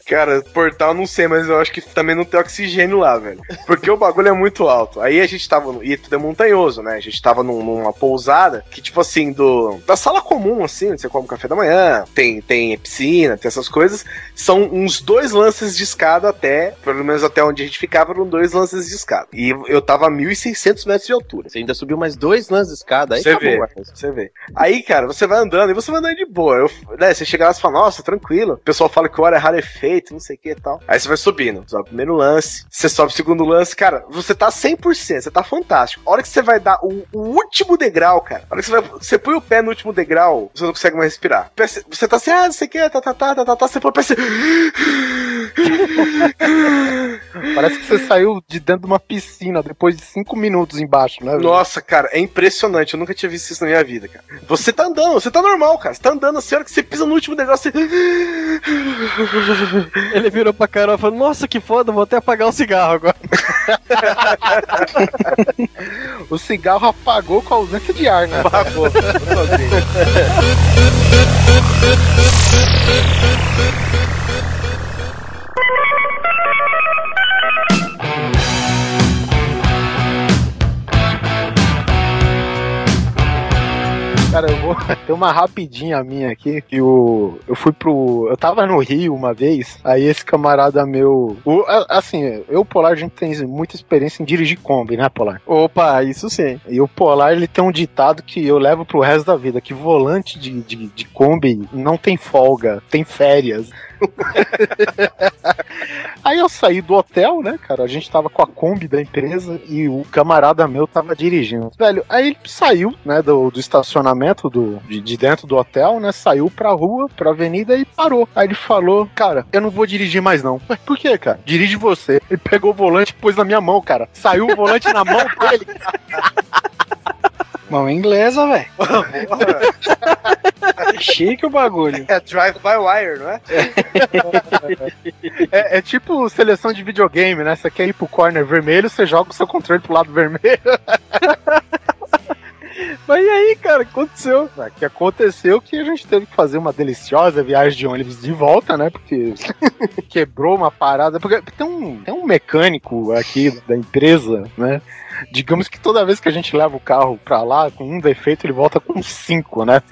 Cara, portal não sei, mas eu acho que também não tem oxigênio lá, velho. Porque o bagulho é muito alto. Aí a gente tava. no- E tudo é montanhoso, né? A gente tava num- numa pousada que, tipo assim, do. Da sala comum, assim, onde você come café da manhã, tem, tem piscina, tem essas coisas. São uns dois lances de escada até. Pelo menos até onde a gente ficava, eram dois lances de escada. E eu tava a 1.600 metros de altura. Você ainda subiu mais dois lances de escada. Aí Você acabou, vê, Marcos. você vê. Aí, cara, você vai andando e você vai andando de boa. Eu, né, você chega lá e fala, nossa, tranquilo. O pessoal fala que o ar é rarefeito, não sei o que e tal. Aí você vai subindo. Sobe o primeiro lance, você sobe o segundo lance. Cara, você tá 100%, você tá fantástico. A hora que você vai dar o, o último degrau, cara, a hora que você, vai, você põe o pé no último degrau, você não consegue mais respirar. Você tá assim, ah, não sei o que, tá, tá, tá, tá, tá, tá. Você põe o pé assim... Parece que você saiu de dentro de uma piscina depois de cinco minutos embaixo, né? velho? Nossa, cara, é impressionante. Eu nunca tinha visto isso na minha vida, cara. Você tá andando, você tá normal, cara. Você tá andando assim, a hora que você pisa no último negócio, você. Ele virou pra Carol e falou: Nossa, que foda, vou até apagar o cigarro agora. O cigarro apagou com a ausência de ar, né? Apagou. Cara, eu vou ter uma rapidinha minha aqui. Que o, eu fui pro. Eu tava no Rio uma vez. Aí esse camarada meu. o- assim, eu o Polar, a gente tem muita experiência em dirigir Kombi, né, Polar? Opa, isso sim. E o Polar, ele tem um ditado que eu levo pro resto da vida: que volante de, de, de Kombi não tem folga, tem férias. Aí eu saí do hotel, né, cara? A gente tava com a Kombi da empresa e o camarada meu tava dirigindo. Velho, aí ele saiu, né, do, do estacionamento do, de, de dentro do hotel, né? Saiu pra rua, pra avenida e parou. Aí ele falou, cara, eu não vou dirigir mais não. Mas por quê, cara? Dirige você. Ele pegou o volante e pôs na minha mão, cara. Saiu o volante na mão dele. Mão inglesa, velho. Chique o bagulho. É Drive by Wire, não é? É, é tipo seleção de videogame, né? Você quer ir pro corner vermelho, você joga o seu controle pro lado vermelho. Mas e aí, cara, o que aconteceu? O que aconteceu que a gente teve que fazer uma deliciosa viagem de ônibus de volta, né? Porque quebrou uma parada. Porque tem um, tem um mecânico aqui da empresa, né? Digamos que toda vez que a gente leva o carro pra lá, com um defeito, ele volta com cinco, né?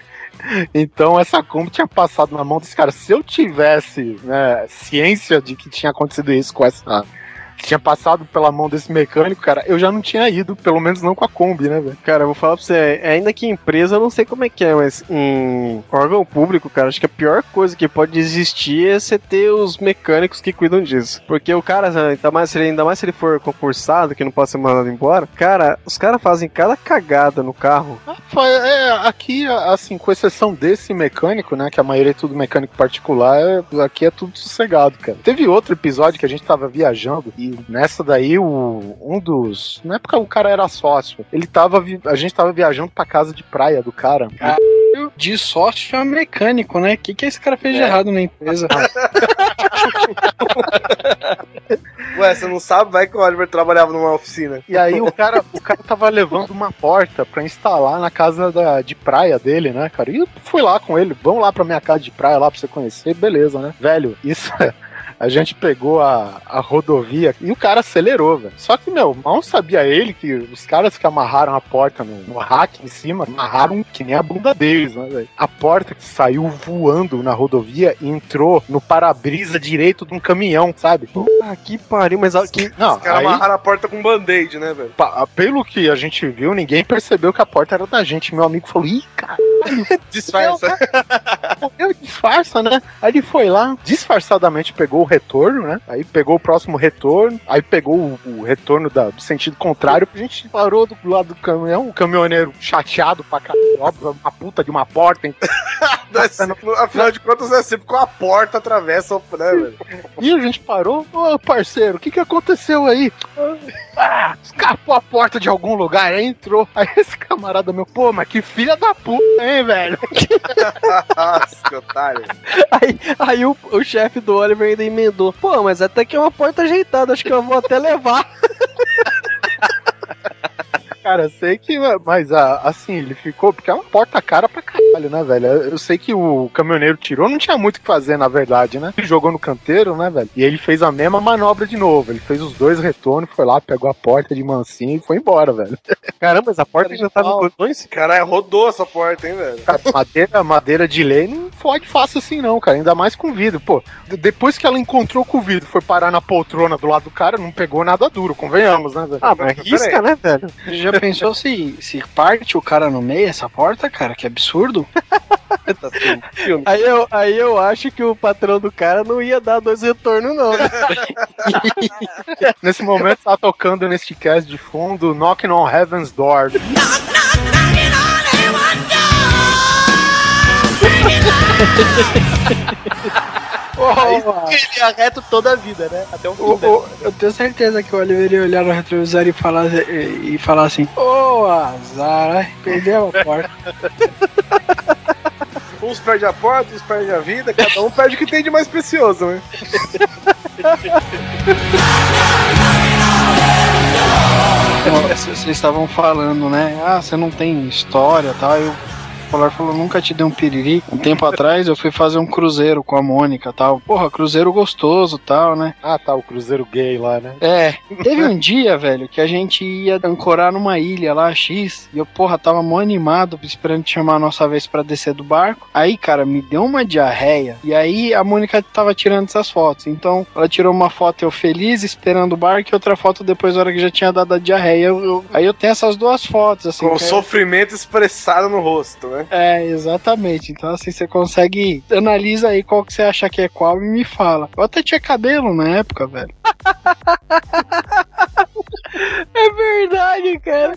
Então essa Kombi tinha passado na mão desse cara. Se eu tivesse né, ciência de que tinha acontecido isso com essa. Tinha passado pela mão desse mecânico, cara, eu já não tinha ido, pelo menos não com a Kombi, né, velho? Cara, eu vou falar pra você, ainda que em empresa, eu não sei como é que é, mas em órgão público, cara, acho que a pior coisa que pode existir é você ter os mecânicos que cuidam disso. Porque o cara, ainda mais, se ele, ainda mais se ele for concursado, que não pode ser mandado embora, cara, os caras fazem cada cagada no carro. Foi- É, aqui, assim, com exceção desse mecânico, né? Que a maioria é tudo mecânico particular, é- aqui é tudo sossegado, cara. Teve outro episódio que a gente tava viajando e nessa daí o, um dos. Na época o cara era sócio. Ele tava. A gente tava viajando pra casa de praia do cara. De sócio a mecânico, né? O que, que esse cara fez de É. errado na empresa? Ué, você não sabe? Vai que o Oliver trabalhava numa oficina. E aí o cara, o cara tava levando uma porta pra instalar na casa da, de praia dele, né, cara? E eu fui lá com ele, vamos lá pra minha casa de praia lá pra você conhecer, beleza, né? Velho, isso A gente pegou a, a rodovia e o cara acelerou, velho. Só que, meu, mal sabia ele que os caras que amarraram a porta no, no rack em cima, amarraram que nem a bunda deles, né, velho? A porta que saiu voando na rodovia e entrou no para-brisa direito de um caminhão, sabe? Ah, que pariu, mas a- que. Não, Os caras aí- amarraram a porta com band-aid, né, velho? Pelo que a gente viu, ninguém percebeu que a porta era da gente. Meu amigo falou: ih, cara, Disfarça. Eu disfarça, né? Aí ele foi lá, disfarçadamente pegou o retorno, né? Aí pegou o próximo retorno, aí pegou o, o retorno da- do sentido contrário. A gente parou do lado do caminhão, o caminhoneiro chateado pra caralho, uma puta de uma porta. então. Afinal de contas, é sempre com a porta atravessa o né, velho? E a gente parou, ô parceiro, o que que aconteceu aí? Ah, escapou a porta de algum lugar, aí entrou. Aí esse camarada meu, pô, mas que filha da puta, hein, velho? Nossa, que otário. Aí, aí o, o chefe do Oliver ainda emendou. Pô, mas até que é uma porta ajeitada, acho que eu vou até levar. Cara, sei que, mas ah, assim, ele ficou, porque é uma porta cara pra caralho, né, velho? Eu sei que o caminhoneiro tirou, não tinha muito o que fazer, na verdade, né? Ele jogou no canteiro, né, velho? E ele fez a mesma manobra de novo. Ele fez os dois retornos, foi lá, pegou a porta de mansinho e foi embora, velho. Caramba, mas a porta ainda tava em condições? Caralho, rodou essa porta, hein, velho? Cara, madeira, madeira de lei não fode fácil assim, não, cara. Ainda mais com vidro. Pô, de- depois que ela encontrou com o vidro, foi parar na poltrona do lado do cara, não pegou nada duro, convenhamos, né, velho? Ah, mas risca, né, velho? Já pensou se, se parte o cara no meio essa porta, cara? Que absurdo. Tá. Aí eu, aí eu acho que o patrão do cara não ia dar dois retornos, não. né? Nesse momento tá tocando neste cast de fundo Knocking on Heaven's Door. Ele ia reto toda a vida, né? Até o fim. Né? ô, eu tenho certeza que o Oliver ia olhar no retrovisor e falar, e, e falar assim: Ô azar, ai, perdeu a porta. Uns perdem a porta, uns perdem a vida, cada um perde o que tem de mais precioso, né? Vocês estavam falando, né? Ah, você não tem história e tal. E o Polar falou, nunca te dei um piriri. Um tempo atrás eu fui fazer um cruzeiro com a Mônica tal. Porra, cruzeiro gostoso tal, né? Ah, tá, o cruzeiro gay lá, né? É, teve um dia, velho, que a gente ia ancorar numa ilha lá, X, e eu, porra, tava mó animado, esperando chamar a nossa vez pra descer do barco. Aí, cara, me deu uma diarreia, e aí a Mônica tava tirando essas fotos. Então, ela tirou uma foto eu feliz, esperando o barco, e outra foto depois, na hora que já tinha dado a diarreia. Eu- eu- aí eu tenho essas duas fotos, assim. Com é- sofrimento expressado no rosto, né? É, exatamente. Então, assim, você consegue. Analisa aí qual que você acha que é qual e me fala. Eu até tinha cabelo na época, velho. É verdade, cara.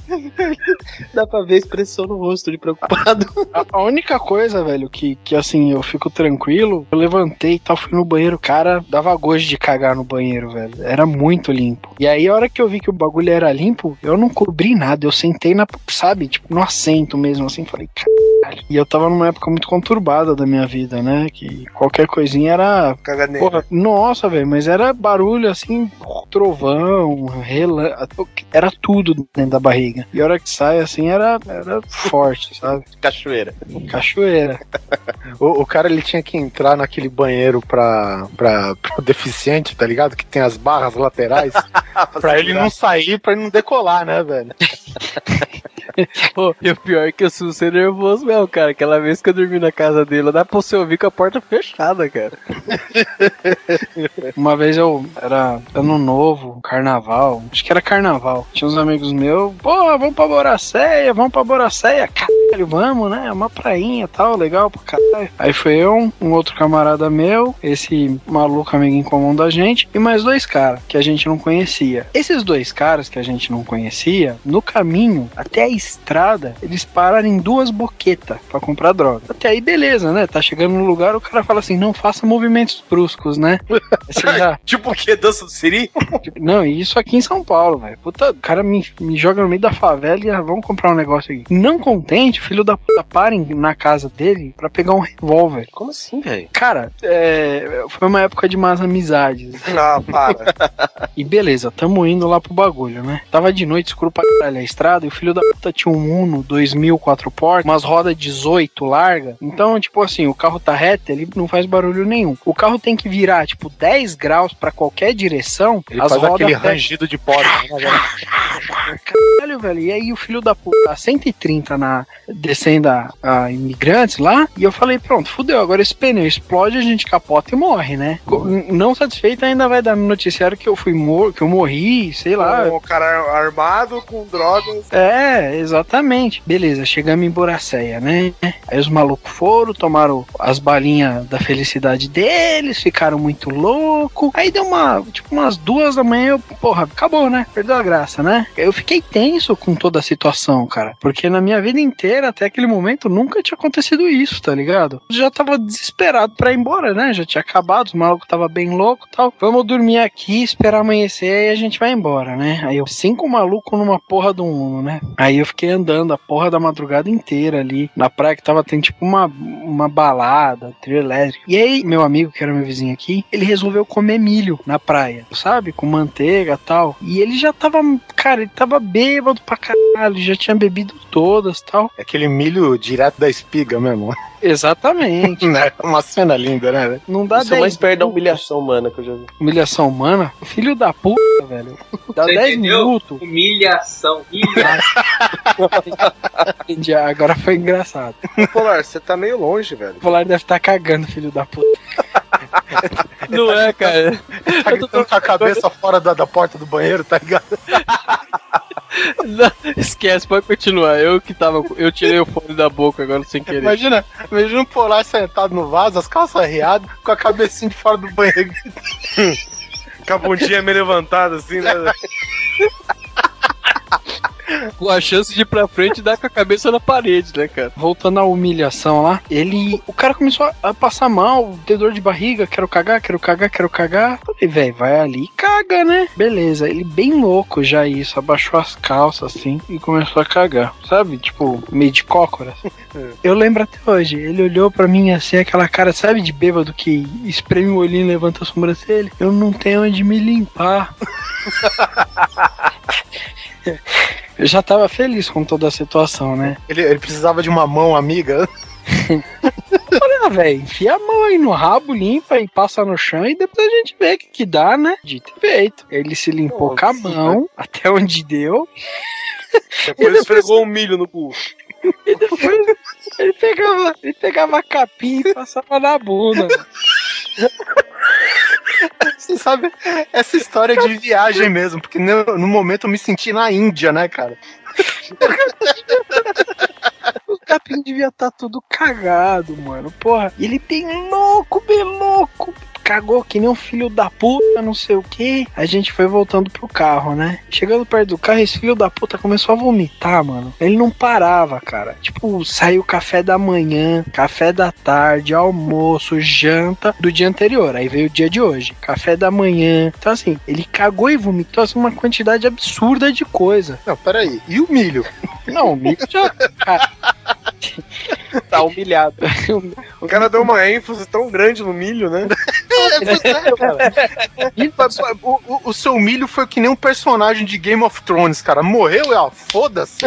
Dá pra ver a expressão no rosto de preocupado. A, a única coisa, velho, que, que assim, eu fico tranquilo, eu levantei e tal, fui no banheiro, cara, dava gosto de cagar no banheiro, velho. Era muito limpo. E aí, a hora que eu vi que o bagulho era limpo, eu não cobri nada. Eu sentei na, sabe, tipo, no assento mesmo, assim, falei, caralho. E eu tava numa época muito conturbada da minha vida, né? Que qualquer coisinha era Caganeira. Porra, nossa, velho, mas era barulho assim, trovão, era tudo dentro da barriga. E a hora que sai assim era, era forte, sabe? Cachoeira. Cachoeira. O, o cara ele tinha que entrar naquele banheiro pra, pra, pra deficiente, tá ligado? Que tem as barras laterais. pra ele não sair, pra ele não decolar, né, velho? Pô, e o pior é que eu sou ser nervoso mesmo, cara. Aquela vez que eu dormi na casa dele, dá pra você ouvir com a porta fechada, cara. Uma vez eu era ano novo, carnaval, acho que era carnaval. Tinha uns amigos meus, pô, vamos pra Boracéia, vamos pra Boracéia, caralho, vamos, né? É Uma prainha tal, legal pra caralho. Aí foi eu, um outro camarada meu, esse maluco amigo em comum da gente, e mais dois caras que a gente não conhecia. Esses dois caras que a gente não conhecia, no caminho até a estrada, eles pararam em duas boquetas pra comprar droga. Até aí, beleza, né? Tá chegando no lugar, o cara fala assim: não faça movimentos bruscos, né? Já- Tipo o que? Dança do Siri? Não, e isso aqui em São Paulo, velho. Puta, o cara me, me joga no meio da favela e ah, vamos comprar um negócio aqui. Não contente, o filho da puta para em- na casa dele pra pegar um revólver. Como assim, velho? Cara, é, foi uma época de más amizades. Não, para. E beleza, tamo indo lá pro bagulho, né? Tava de noite, escuro pra caralho a estrada, e o filho da puta tinha um Uno 2000 quatro portas, umas rodas 18 larga. Então, tipo assim, o carro tá reto, ele não faz barulho nenhum. O carro tem que virar, tipo, 10 graus pra qualquer direção. Ele as faz rodas aquele rangido de porta? Caralho, velho. E aí o filho da puta, 130 na descendo a, a imigrantes lá. E eu falei, pronto, fudeu. Agora esse pneu explode, a gente capota e morre, né? Não satisfeito, ainda vai dar no noticiário que eu fui mor que eu morri, sei lá. Um cara armado com drogas. É, exatamente. Beleza, chegamos em Boracéia, né? Aí os malucos foram, tomaram as balinhas da felicidade deles, ficaram muito louco. Aí deu uma, tipo, umas duas da manhã, eu, porra, acabou, né? Perdeu a graça, né? Eu fiquei tenso com toda a situação, cara. Porque na minha vida inteira, até aquele momento, nunca tinha acontecido isso, tá ligado? Eu já tava desesperado pra ir embora, né? Já tinha acabado, os malucos tava bem louco tal. Vamos dormir aqui, esperar amanhecer e a gente vai embora, né? Aí eu, cinco malucos numa porra do Uno, né? Aí eu fiquei andando a porra da madrugada inteira ali na praia que tava tendo tipo uma, uma balada, trio elétrico. E aí, meu amigo, que era meu vizinho aqui, ele resolveu comer milho na praia, sabe? Com manteiga e tal. E ele já tava, cara, ele tava bêbado pra caralho, já tinha bebido todas tal. Aquele milho direto da espiga mesmo. Exatamente. Né? Uma cena linda, né? Não dá Isso é mais 10 perto da humilhação humana que eu já vi. humilhação humana. Filho da puta, velho. Dá Você 10 entendeu? minutos. Humilhação. Humilhação. Entendi, Agora foi engraçado. Polar, você tá meio longe, velho. O Polar deve estar cagando, filho da puta. Não é, cara. Tá gritando com a cabeça fora da, da porta do banheiro, tá ligado? Não, esquece, pode continuar. Eu que tava. Eu tirei o fone da boca agora sem querer. Imagina, imagina um polar sentado no vaso, as calças riadas, com a cabecinha de fora do banheiro. Com a bundinha meio levantada, assim, né? Com a chance de ir pra frente e dar com a cabeça na parede, né, cara? Voltando à humilhação lá, ele. O cara começou a- passar mal, ter dor de barriga, quero cagar, quero cagar, quero cagar. Falei, velho, vai ali e caga, né? Beleza, ele bem louco já isso, abaixou as calças assim e começou a cagar. Sabe? Tipo, meio de cócoras. Eu lembro até hoje, ele olhou pra mim assim, aquela cara, sabe, de bêbado que espreme o olhinho e levanta a sobrancelha. Eu não tenho onde me limpar. Eu já tava feliz com toda a situação, né? Ele, ele precisava de uma mão amiga. Ah, velho, enfia a mão aí no rabo, limpa e passa no chão e depois a gente vê o que, que dá, né? Dito e feito. Ele se limpou com a mão, até onde deu. Depois esfregou um milho no cu. E depois ele pegava, ele pegava a capinha e passava na bunda. Você sabe, essa história de viagem mesmo, porque no, no momento eu me senti na Índia, né, cara? O capim devia estar tudo cagado, mano. Porra, ele bem louco, bem louco. Cagou que nem um filho da puta, não sei o que. A gente foi voltando pro carro, né? Chegando perto do carro, esse filho da puta começou a vomitar, mano. Ele não parava, cara. Tipo, saiu café da manhã, café da tarde, almoço, janta do dia anterior. Aí veio o dia de hoje, café da manhã. Então, assim, ele cagou e vomitou assim, uma quantidade absurda de coisa. Não, peraí. E o milho? Não, o Mico já. Cara, Tá humilhado. O cara deu uma ênfase tão grande no milho, né? o, o- o seu milho foi que nem um personagem de Game of Thrones, cara. Morreu, ó, foda-se.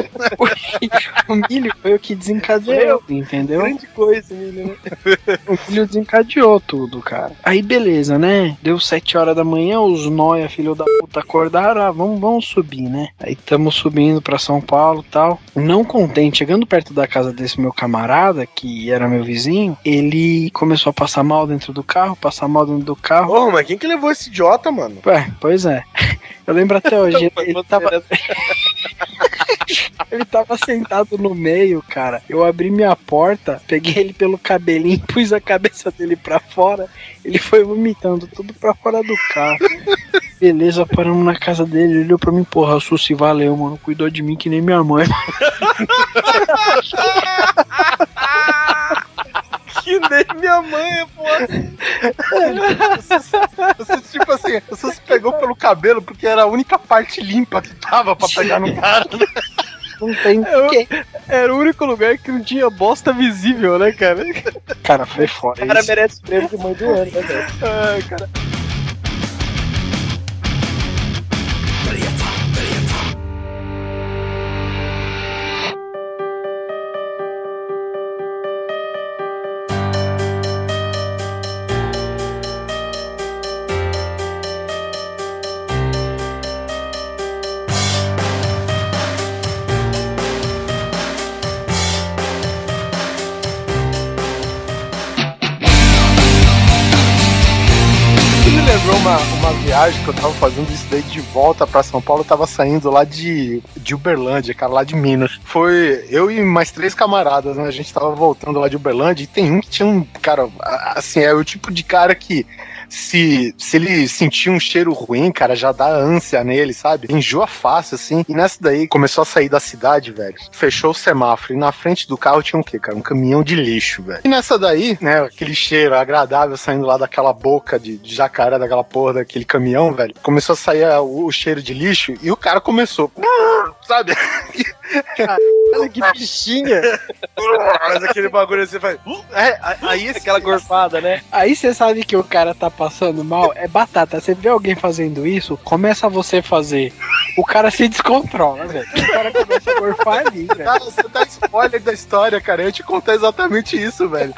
o milho foi o que desencadeou, entendeu? Grande coisa, milho, né? O milho desencadeou tudo, cara. Aí beleza, né? Deu sete horas da manhã, os noia, filho da puta, acordaram, ah, vamos, vamos subir, né? Aí estamos subindo pra São Paulo e tal. Não contente, chegando perto da casa desse meu camarada, que era meu vizinho, ele começou a passar mal dentro do carro, passar mal dentro do carro. Porra, mas quem que levou esse idiota, mano? Ué, pois é. Eu lembro até hoje, ele, ele tava, ele tava sentado no meio, cara. Eu abri minha porta, peguei ele pelo cabelinho, pus a cabeça dele pra fora. Ele foi vomitando tudo pra fora do carro. Beleza, paramos na casa dele. Ele olhou pra mim, porra, Sussi, valeu, mano. Cuidou de mim que nem minha mãe. Nem minha mãe, porra. Você, tipo assim, você se pegou pelo cabelo porque era a única parte limpa que tava pra pegar no cara. Não tem Eu- quem. Era o único lugar que não tinha bosta visível, né, cara? Cara, foi foda. O cara Isso. merece prêmio de mãe do ano, né, velho? Ai, cara. Viagem que eu tava fazendo isso daí de volta pra São Paulo. Eu tava saindo lá de, de Uberlândia, cara, lá de Minas. Foi eu e mais três camaradas, né? A gente tava voltando lá de Uberlândia e tem um que tinha um. Cara, assim, é o tipo de cara que. Se, se ele sentir um cheiro ruim, cara, já dá ânsia nele, sabe? Enjoa fácil, assim. E nessa daí, começou a sair da cidade, velho. Fechou o semáforo. E na frente do carro tinha um quê, cara? Um caminhão de lixo, velho. E nessa daí, né, aquele cheiro agradável saindo lá daquela boca de, de jacaré, daquela porra daquele caminhão, velho. Começou a sair a- o, o cheiro de lixo e o cara começou. Sabe? Olha que bichinha. Mas aquele bagulho assim faz. É, a- aí esse Aquela gorfada, né? Aí você sabe que o cara tá passando mal, é batata. Você vê alguém fazendo isso, começa você fazer. O cara se descontrola, velho. O cara começa a gorfar ali, velho. Cara, você dá spoiler da história, cara. Eu ia te contar exatamente isso, velho.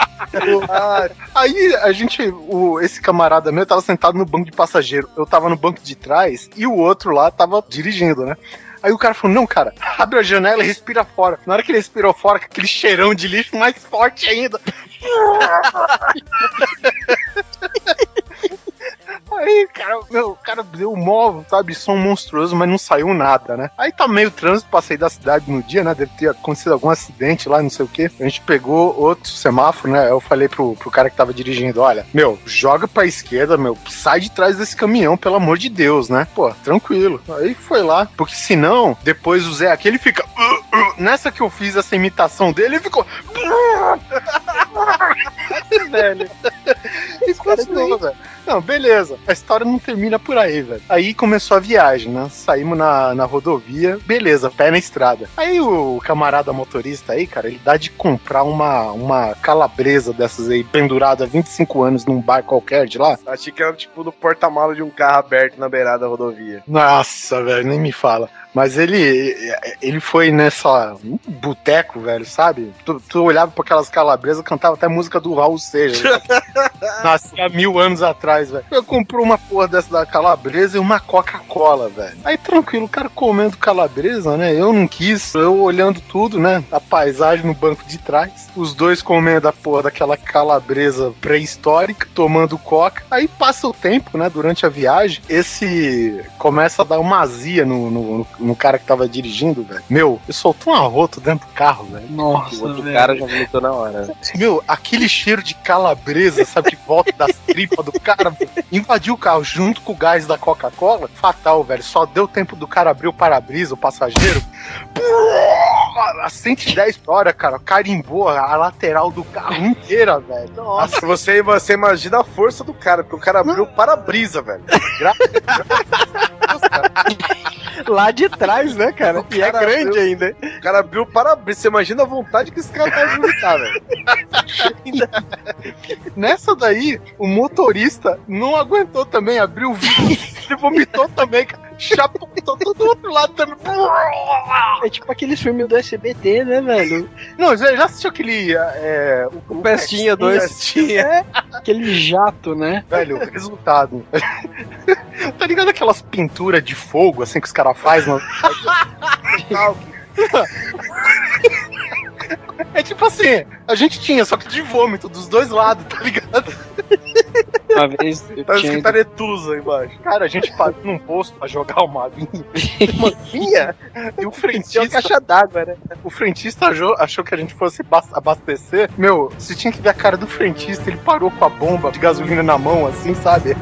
Ah, Aí a gente, o, esse camarada meu tava sentado no banco de passageiro. Eu tava no banco de trás e o outro lá tava dirigindo, né? Aí o cara falou: Não, cara, abre a janela e respira fora. Na hora que ele respirou fora, com aquele cheirão de lixo mais forte ainda. Aí, cara, meu, o cara deu um mó, sabe, som monstruoso, mas não saiu nada, né? Aí tá meio trânsito sair da cidade no dia, né? Deve ter acontecido algum acidente lá, não sei o quê. A gente pegou outro semáforo, né? Eu falei pro, pro cara que tava dirigindo: olha, meu, joga pra esquerda, meu, sai de trás desse caminhão, pelo amor de Deus, né? Pô, tranquilo. Aí foi lá, porque senão, depois o Zé aqui, ele fica. "Uh, uh". Nessa que eu fiz essa imitação dele, ele ficou. velho. Isso continuou, velho. Não, beleza. A história não termina por aí, velho. Aí começou a viagem, né? Saímos na, na rodovia, beleza, pé na estrada. Aí o camarada motorista aí, cara, ele dá de comprar uma, uma calabresa dessas aí, pendurada há 25 anos num bar qualquer de lá. Achei que era tipo no porta-mala de um carro aberto na beirada da rodovia. Nossa, velho, nem me fala. Mas ele ele foi nessa um boteco, velho, sabe? Tu, tu olhava pra aquelas calabresas, cantava até música do Raul Seixas. Nascia mil anos atrás, velho. Eu comprei uma porra dessa da calabresa e uma Coca-Cola, velho. Aí tranquilo, o cara comendo calabresa, né? Eu não quis, eu olhando tudo, né? A paisagem no banco de trás. Os dois comendo a porra daquela calabresa pré-histórica, tomando coca. Aí passa o tempo, né? Durante a viagem, esse começa a dar uma azia no, no, no cara que tava dirigindo, velho. Meu, eu soltou um arroto dentro do carro, velho. Nossa, O outro velho. cara já vomitou na hora. Meu, aquele cheiro de calabresa, sabe, que volta das tripas do cara, velho, invadiu o carro junto com o gás da Coca-Cola. Fatal, velho. Só deu tempo do cara abrir o para-brisa, o passageiro. A 110 por hora, cara, carimbou a lateral do carro inteira, velho. Nossa, você, você imagina a força do cara, porque o cara abriu o para-brisa, velho. Lá de trás, né, cara? E é cara grande ainda. O cara abriu o para-brisa. Você imagina a vontade que esse cara tá de vomitar, velho. Nessa daí, o motorista não aguentou também, abriu o vidro, ele vomitou também, cara. Chaputou todo outro lado também. É tipo aqueles filmes do SBT, né, velho? Não, já, já assistiu aquele. É, o, O Pestinha 2. Pestinha. É, aquele jato, né? Velho, resultado. tá ligado aquelas pinturas de fogo, assim, que os caras fazem? É tipo assim, a gente tinha, só que de vômito, dos dois lados, tá ligado? Uma vez eu Tá tinha escrito Aretusa embaixo. Cara, a gente parou num posto pra jogar uma vinha. Uma vinha? E o Tinha uma frentista, caixa d'água, né? o frentista achou, achou que a gente fosse bas- abastecer. Meu, você tinha que ver a cara do frentista, ele parou com a bomba de gasolina na mão, assim, sabe?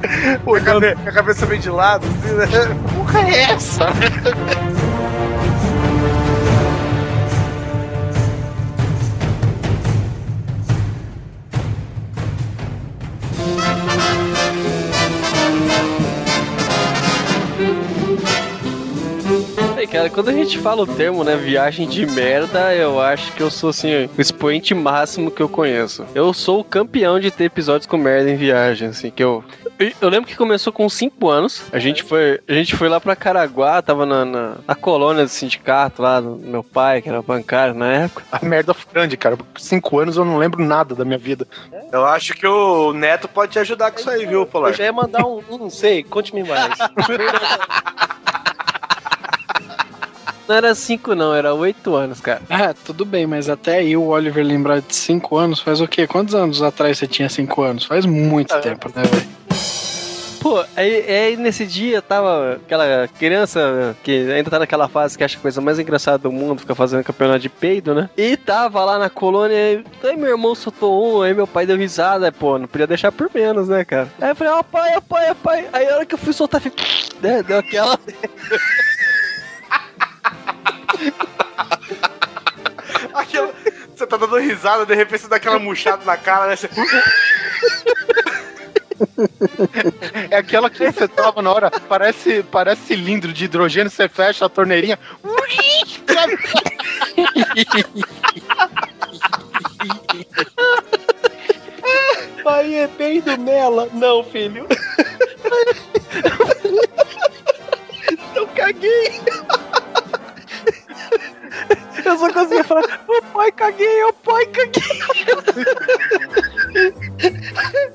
Com a cabeça bem de lado, assim, né? Que porra é essa? Cara, quando a gente fala o termo, né, viagem de merda, eu acho que eu sou, assim, o expoente máximo que eu conheço. Eu sou o campeão de ter episódios com merda em viagem, assim, que eu... Eu, lembro que começou com 5 anos, a gente foi, a gente foi lá pra Caraguá, tava na, na, na colônia do sindicato lá, do meu pai, que era bancário na época. A merda foi grande, cara. Cinco anos eu não lembro nada da minha vida. Eu acho que o Neto pode te ajudar com isso aí, viu, Polar? Eu já ia mandar um, um, não sei, conte-me mais. Não era 5 não, era 8 anos, cara. Ah, tudo bem, mas até aí o Oliver lembrar de 5 anos faz o quê? Quantos anos atrás você tinha 5 anos? Faz muito tempo, né, velho? pô, aí, aí nesse dia tava aquela criança que ainda tá naquela fase que acha a coisa mais engraçada do mundo, fica fazendo campeonato de peido, né? E tava lá na colônia, aí, meu irmão soltou um, aí meu pai deu risada, pô, não podia deixar por menos, né, cara? Aí eu falei, ó, pai, ó, pai, ó, pai. Aí a hora que eu fui soltar, fiquei, né, deu aquela. Aquela- Você tá dando risada, de repente você dá aquela murchada na cara, né? Você... É aquela que você tava na hora, parece, parece cilindro de hidrogênio, você fecha a torneirinha. Pai é bem do Mela. Não, filho. Eu caguei. Eu só conseguia falar, ô pai, caguei, ô pai, caguei.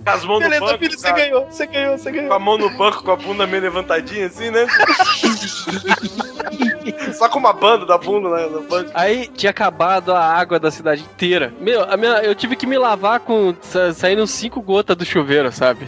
Com as mãos no Beleza, banco, filho, você ganhou, você ganhou, você ganhou. Com a mão no banco, com a bunda meio levantadinha assim, né? Só com uma banda da bunda né, banda. Aí tinha acabado a água da cidade inteira. Meu, a minha, eu tive que me lavar com sa- saindo cinco gotas do chuveiro, sabe?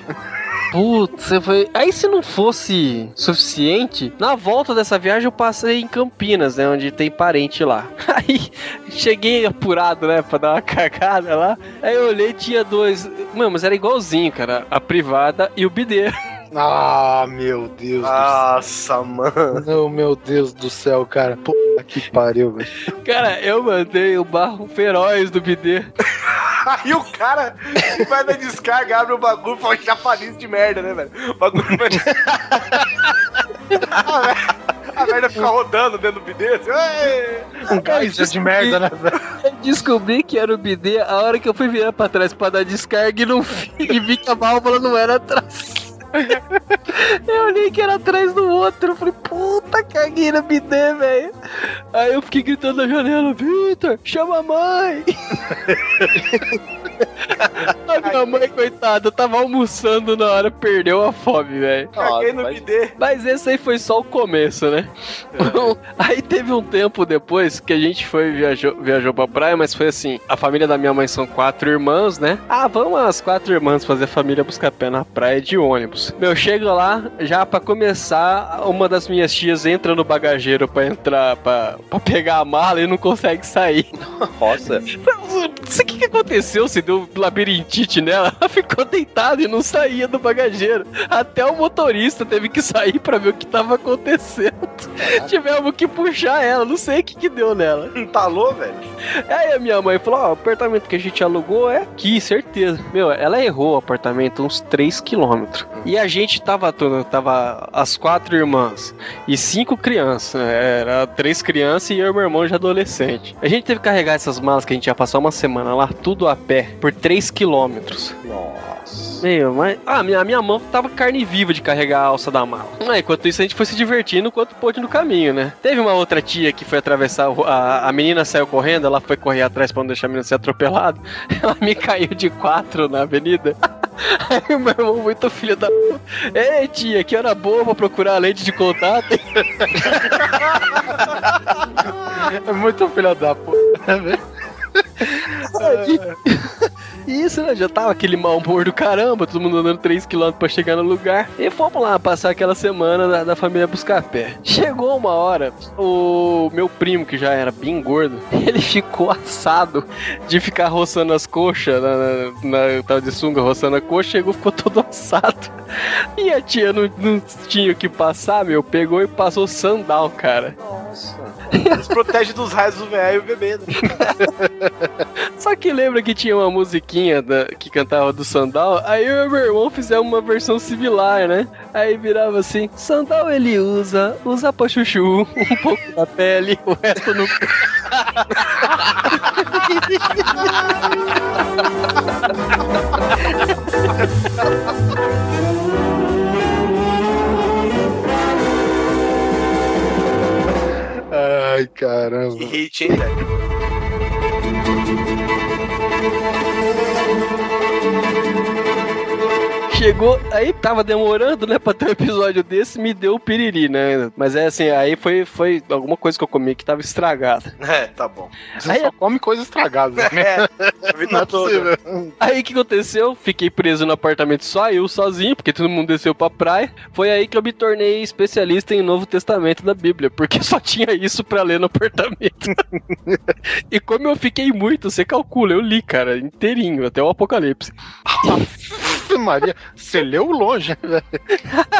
Putz, você foi. Aí se não fosse suficiente, na volta dessa viagem eu passei em Campinas, né? Onde tem parente lá. Aí cheguei apurado, né? Pra dar uma cagada lá. Aí eu olhei tinha dois. Mano, mas era igualzinho, cara. A privada e o bidê. Ah, meu Deus Nossa, mano. do céu. Não, meu Deus do céu, cara. Puta que pariu, velho. Cara, eu mandei o barro feroz do bidê. Aí o cara que vai na descarga, abre o bagulho e fala chapariz de merda, né, velho? O bagulho vai. a, merda, a merda fica rodando dentro do bidê, assim. Um geyser de merda, né, velho? Eu descobri que era o bidê a hora que eu fui virar pra trás pra dar descarga e não vi, e vi que a válvula não era atrás. Eu olhei que era atrás do outro. Eu falei, puta, caguei no bidê, velho. Aí eu fiquei gritando na janela, Vitor, chama a mãe. a minha mãe, coitada, tava almoçando na hora, perdeu a fome, velho. Caguei no bidê. Mas esse aí foi só o começo, né? aí teve um tempo depois que a gente foi viajou, viajou pra praia, mas foi assim: a família da minha mãe são quatro irmãos, né? Ah, vamos as quatro irmãs fazer família buscar pé na praia de ônibus. Meu, chega lá, já pra começar, uma das minhas tias entra no bagageiro pra entrar, pra pegar a mala e não consegue sair. Nossa. Não sei o que, que aconteceu, se deu labirintite nela. Ela ficou deitada e não saía do bagageiro. Até o motorista teve que sair pra ver o que tava acontecendo. Tivemos que puxar ela, não sei o que, que deu nela. Entalou, velho? Aí a minha mãe falou: Ó, o apartamento que a gente alugou é aqui, certeza. Meu, ela errou o apartamento uns 3 quilômetros. E a gente tava tava as quatro irmãs e cinco crianças. né? Era três crianças e eu e meu irmão já adolescente. A gente teve que carregar essas malas que a gente ia passar uma semana lá, tudo a pé, por 3 quilômetros. Nossa. Meu, mas. Ah, minha, minha mão tava carne viva de carregar a alça da mala. Ah, enquanto isso, a gente foi se divertindo enquanto pôde no caminho, né? Teve uma outra tia que foi atravessar. o- A, a menina saiu correndo, ela foi correr atrás pra não deixar a menina ser atropelada. Ela me caiu de quatro na avenida. Aí o meu irmão, muito filho da. Ei, tia, que hora boa pra procurar a lente de contato. É muito filho da puta, né, velho? Ai, isso, né? Já tava aquele mau humor do caramba, todo mundo andando 3km pra chegar no lugar. E fomos lá passar aquela semana da, da família buscar pé. Chegou uma hora, o meu primo, que já era bem gordo, ele ficou assado de ficar roçando as coxas, na, na, na tal de sunga, roçando a coxa, chegou, ficou todo assado. E a tia não, não tinha o que passar, meu, pegou e passou sandal, cara. Eles protegem dos raios do velho e o bebê. né? Só que lembra que tinha uma musiquinha da- que cantava do Sandal? Aí eu e meu irmão fizemos uma versão similar, né? Aí virava assim: Sandal ele usa, usa pra chuchu, um pouco da pele, o resto no. Ai, caramba. Que hit, hein, velho? Chegou, aí tava demorando, né, pra ter um episódio desse, me deu o piriri, né? Mas é assim, aí foi, foi alguma coisa que eu comi que tava estragada. É, tá bom. Você Aí- só come coisa estragada. Né? É, Não é possível. Aí o que aconteceu? Fiquei preso no apartamento só eu sozinho, porque todo mundo desceu pra praia. Foi aí que eu me tornei especialista em Novo Testamento da Bíblia, porque só tinha isso pra ler no apartamento. e como eu fiquei muito, você calcula, eu li, cara, inteirinho, até o Apocalipse. Ave Maria, você leu longe, né?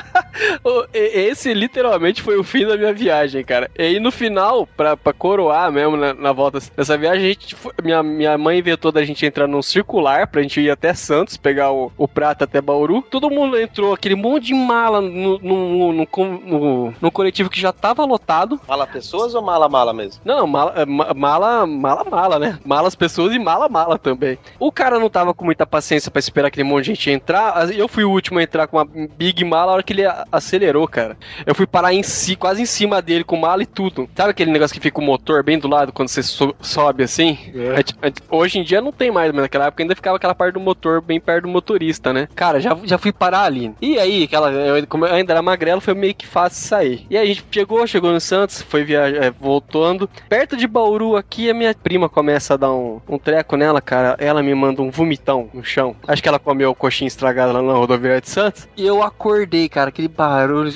E- Esse literalmente foi o fim da minha viagem, cara. E aí no final, pra, pra coroar mesmo na, na volta dessa viagem, a gente foi- minha, minha mãe inventou da gente entrar num circular pra gente ir até Santos, pegar o, o prata até Bauru. Todo mundo entrou, aquele monte de mala no, no, no, no- no coletivo que já tava lotado. Mala pessoas ou mala mala mesmo? Não, mala, é, ma- mala, mala, mala, né? Malas pessoas e mala, mala também. O cara não tava com muita paciência pra esperar aquele monte de gente entrar. Eu fui o último a entrar com uma big mala a hora que ele acelerou, cara. Eu fui parar em si, quase em cima dele, com mala e tudo. Sabe aquele negócio que fica o motor bem do lado quando você so- sobe assim? Ant- ant- Hoje em dia não tem mais, mas naquela época ainda ficava aquela parte do motor bem perto do motorista, né? Cara, já, já fui parar ali. E aí, aquela, eu, como eu ainda era magrelo, foi meio que fácil sair. E aí a gente chegou, chegou no Santos, foi viajar, é, voltando. Perto de Bauru aqui, a minha prima começa a dar um, um treco nela, cara. Ela me manda um vomitão no chão. Acho que ela comeu coxinha estragada lá na rodoviária de Santos. E eu acordei, cara, aquele barulho.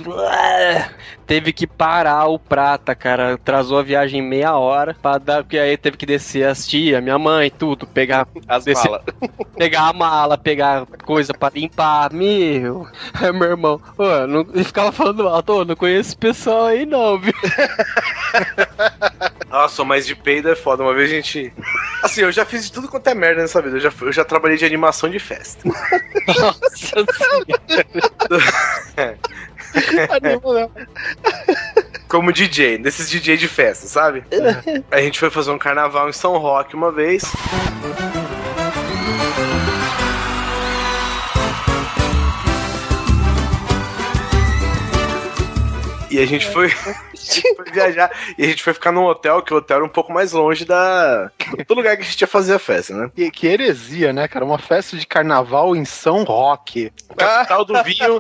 Teve que parar o prata, cara. Atrasou a viagem meia hora. Pra dar, porque aí teve que descer as tia, minha mãe, tudo. Pegar As Desse- malas. pegar a mala, pegar coisa pra limpar. Meu, aí meu irmão, ô, não, ele ficava falando alto, não conheço esse pessoal aí não, viu? Nossa, mas de peido é foda. Uma vez a gente. Assim, eu já fiz de tudo quanto é merda nessa vida. Eu já, eu já trabalhei de animação de festa. Nossa Como DJ, desses DJ de festa, sabe? A gente foi fazer um carnaval em São Roque uma vez. E a gente foi, a gente foi viajar e a gente foi ficar num hotel, que o hotel era um pouco mais longe da, do lugar que a gente ia fazer a festa, né? Que, que heresia, né, cara? Uma festa de carnaval em São Roque. Capital do vinho.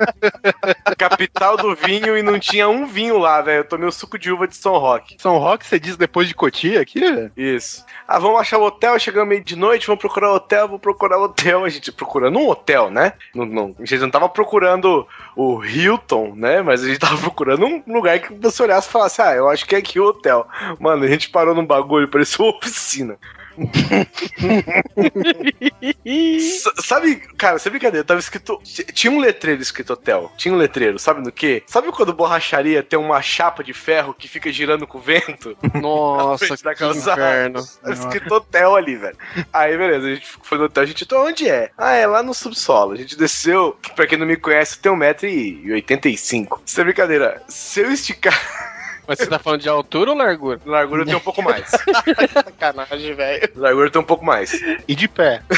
capital do vinho e não tinha um vinho lá, velho. Eu tomei o suco de uva de São Roque. São Roque, você diz depois de Cotia aqui? Isso. Ah, vamos achar o hotel, chegamos meio de noite, vamos procurar o hotel, vamos procurar o hotel. A gente procurando um hotel, né? Não, não, a gente não tava procurando o Hilton, né? Mas a gente tava procurando um lugar que você olhasse e falasse, ah, eu acho que é aqui o hotel. Mano, a gente parou num bagulho, parecia uma oficina. Sabe, cara, sem brincadeira, tava escrito. Tinha um letreiro escrito hotel. Tinha um letreiro, sabe no quê? Sabe quando borracharia tem uma chapa de ferro que fica girando com o vento? Nossa, da que calçada. inferno. Tava escrito hotel ali, velho. Aí, beleza, a gente foi no hotel, a gente, então onde é? Ah, é lá no subsolo. A gente desceu, que pra quem não me conhece, tem 1,85m. Sem brincadeira, se eu esticar. Mas você tá falando de altura ou largura? Largura eu tenho um pouco mais. Sacanagem, velho. Largura eu tenho um pouco mais. E de pé.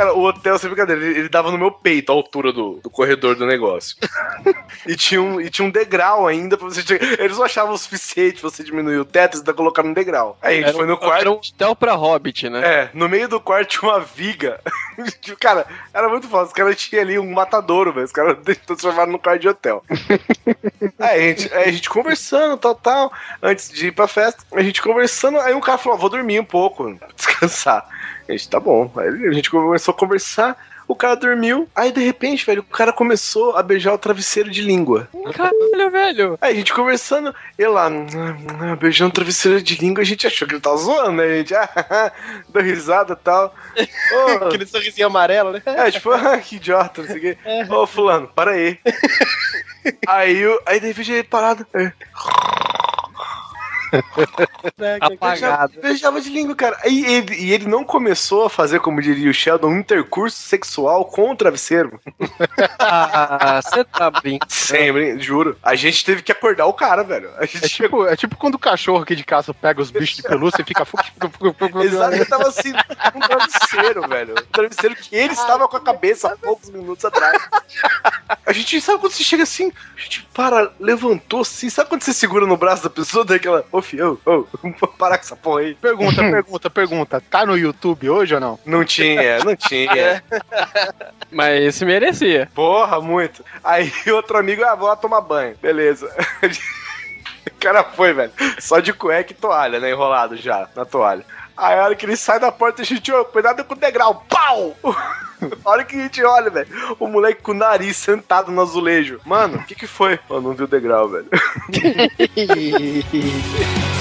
Cara, o hotel, sem brincadeira, ele, ele dava no meu peito a altura do, do corredor do negócio. e, tinha um, e tinha um degrau ainda pra você. chegar- Eles não achavam o suficiente você diminuir o teto, você ainda colocar no degrau. Aí a gente foi um- no quarto. Era um hotel pra hobbit, né? É, no meio do quarto tinha uma viga. Cara, era muito foda. Os caras tinham ali um matadouro, velho. Os caras transformaram no quarto de hotel. aí, a gente, aí a gente conversando, tal, tal. Antes de ir pra festa, a gente conversando. Aí um cara falou: "Ah, vou dormir um pouco, descansar. A gente, tá bom. Aí a gente começou a conversar. O cara dormiu. Aí, de repente, velho, o cara começou a beijar o travesseiro de língua. Caralho, velho. Aí a gente conversando, ele lá, "Hum, hum, beijando travesseiro de língua, a gente achou que ele tava zoando, né? A gente, ah, deu risada e tal. Ô, Aquele sorrisinho amarelo, né? é, tipo, ah, que idiota, não sei o quê. Ô, fulano, para aí. aí, eu, aí de repente ele parado. é. Apagado. Beijava de língua, cara. E ele, e ele não começou a fazer, como diria o Sheldon, um intercurso sexual com o travesseiro. Ah, você tá brincando. Sempre, juro. A gente teve que acordar o cara, velho. A gente É tipo, é tipo quando o cachorro aqui de casa pega os bichos de pelúcia e fica. Exato, ele tava assim, com um travesseiro, velho. Um travesseiro que ele estava com a cabeça há poucos minutos atrás. A gente sabe quando você chega assim, a gente para, levantou assim, sabe quando você segura no braço da pessoa, daquela, ô ô, vamos parar com essa porra aí. Pergunta, pergunta, pergunta. Tá no YouTube hoje ou não? Não tinha, não tinha. Mas esse merecia. Porra, muito. Aí outro amigo, ah, vou lá tomar banho. Beleza. O cara foi, velho. Só de cueca e toalha, né? Enrolado já na toalha. Aí a hora que ele sai da porta, a gente, ô, cuidado com o degrau. Pau! A hora que a gente olha, velho, o moleque com o nariz sentado no azulejo. Mano, o que que foi? Eu não vi o degrau, velho.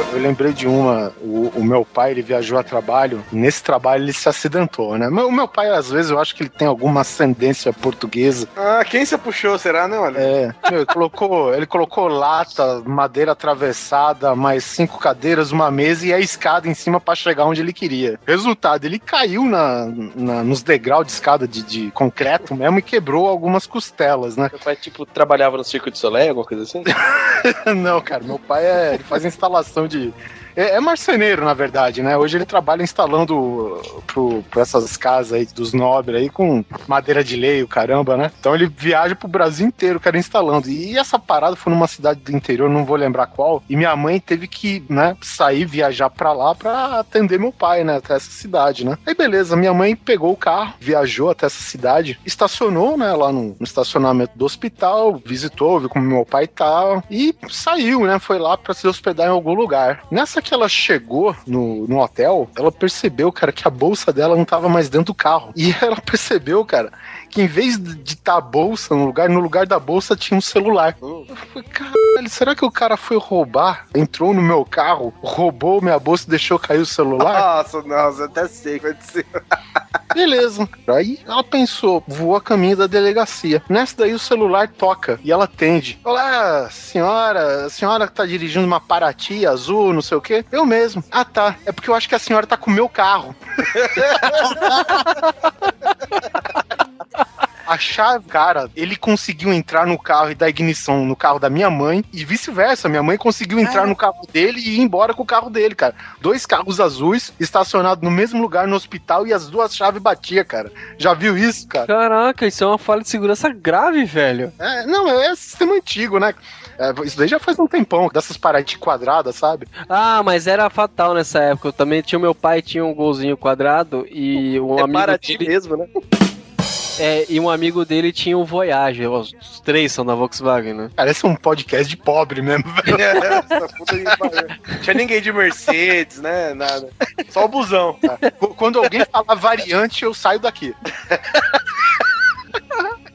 eu, eu lembrei de uma. O, o meu pai, ele viajou a trabalho. Nesse trabalho ele se acidentou, né? O meu pai, às vezes, eu acho que ele tem alguma ascendência portuguesa. Ah, quem você puxou, será, né, olha? É, meu, ele colocou, ele colocou lata, madeira atravessada, mais cinco cadeiras, uma mesa e a escada em cima pra chegar onde ele queria. Resultado, ele caiu na, na- nos degraus de escada de, de concreto mesmo e quebrou algumas costelas, né? Meu pai, tipo, trabalhava no Circo de Soleil, alguma coisa assim? Não, cara, meu pai é, ele faz instalação de. É, é marceneiro, na verdade, né? Hoje ele trabalha instalando pro, pra essas casas aí dos nobres aí com madeira de lei, o caramba, né? Então ele viaja pro Brasil inteiro, cara, instalando. E essa parada foi numa cidade do interior, não vou lembrar qual. E minha mãe teve que, né, sair, viajar pra lá pra atender meu pai, né, até essa cidade, né? Aí beleza, minha mãe pegou o carro, viajou até essa cidade, estacionou, né, lá no, no estacionamento do hospital, visitou, viu como meu pai tá e saiu, né? Foi lá pra se hospedar em algum lugar. Nessa ela chegou no, no hotel, ela percebeu, cara, que a bolsa dela não tava mais dentro do carro. E ela percebeu, cara, que em vez de estar a bolsa no lugar, no lugar da bolsa tinha um celular. Eu falei, caralho, será que o cara foi roubar? Entrou no meu carro, roubou minha bolsa e deixou cair o celular? Nossa, nossa, até sei que vai ser. Beleza. Aí ela pensou, voou a caminho da delegacia. Nessa daí o celular toca e ela atende. Olá, senhora, a senhora que tá dirigindo uma Paraty azul, não sei o quê? Eu mesmo. Ah, tá. É porque eu acho que a senhora tá com o meu carro. A chave, cara, ele conseguiu entrar no carro e dar ignição no carro da minha mãe e vice-versa. Minha mãe conseguiu entrar no carro dele e ir embora com o carro dele, cara. Dois carros azuis estacionados no mesmo lugar no hospital e as duas chaves batiam, cara. Já viu isso, cara? Caraca, isso é uma falha de segurança grave, velho. É, não, é sistema antigo, né? É, isso daí já faz um tempão, dessas paradas quadradas, sabe? Ah, mas era fatal nessa época. Eu também tinha meu pai tinha um golzinho quadrado e um é amigo para ti dele, mesmo, né? É, e um amigo dele tinha um Voyager. Os três são da Volkswagen, né? Parece um podcast de pobre mesmo, velho. Tinha ninguém de Mercedes, né? Nada. Só o busão. Qu- Quando alguém fala variante, eu saio daqui.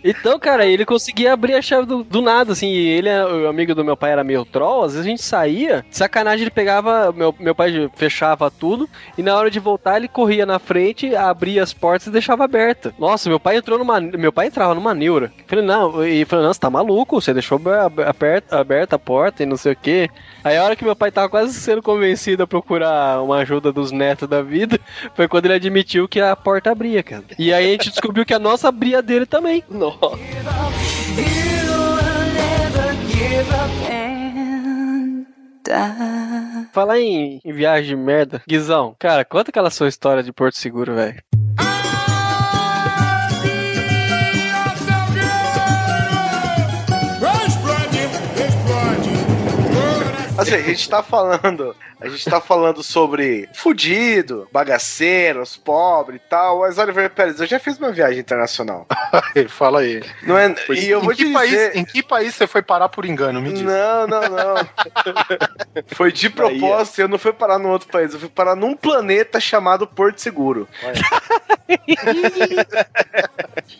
Então, cara, ele conseguia abrir a chave do, do nada, assim, ele, o amigo do meu pai era meio troll, às vezes a gente saía, sacanagem ele pegava, meu, meu pai fechava tudo, e na hora de voltar ele corria na frente, abria as portas e deixava aberta. Nossa, meu pai entrou numa, meu pai entrava numa neura. Eu Falei, não, e falei, não, você tá maluco, você deixou ab- aberta, aberta a porta e não sei o quê. Aí a hora que meu pai tava quase sendo convencido a procurar uma ajuda dos netos da vida, foi quando ele admitiu que a porta abria, cara. E aí a gente descobriu que a nossa abria dele também. Nossa. Falar em, em viagem de merda, Guizão, cara, conta aquela sua história de Porto Seguro, velho. Assim, a gente tá falando, a gente tá falando sobre fudido, bagaceiros, pobre e tal, mas Oliver Pérez, eu já fiz uma viagem internacional. Fala aí. Não é, e eu vou te país, dizer... em que país você foi parar por engano? Me diz. Não, não, não. Foi de propósito, eu não fui parar num outro país, eu fui parar num planeta chamado Porto Seguro.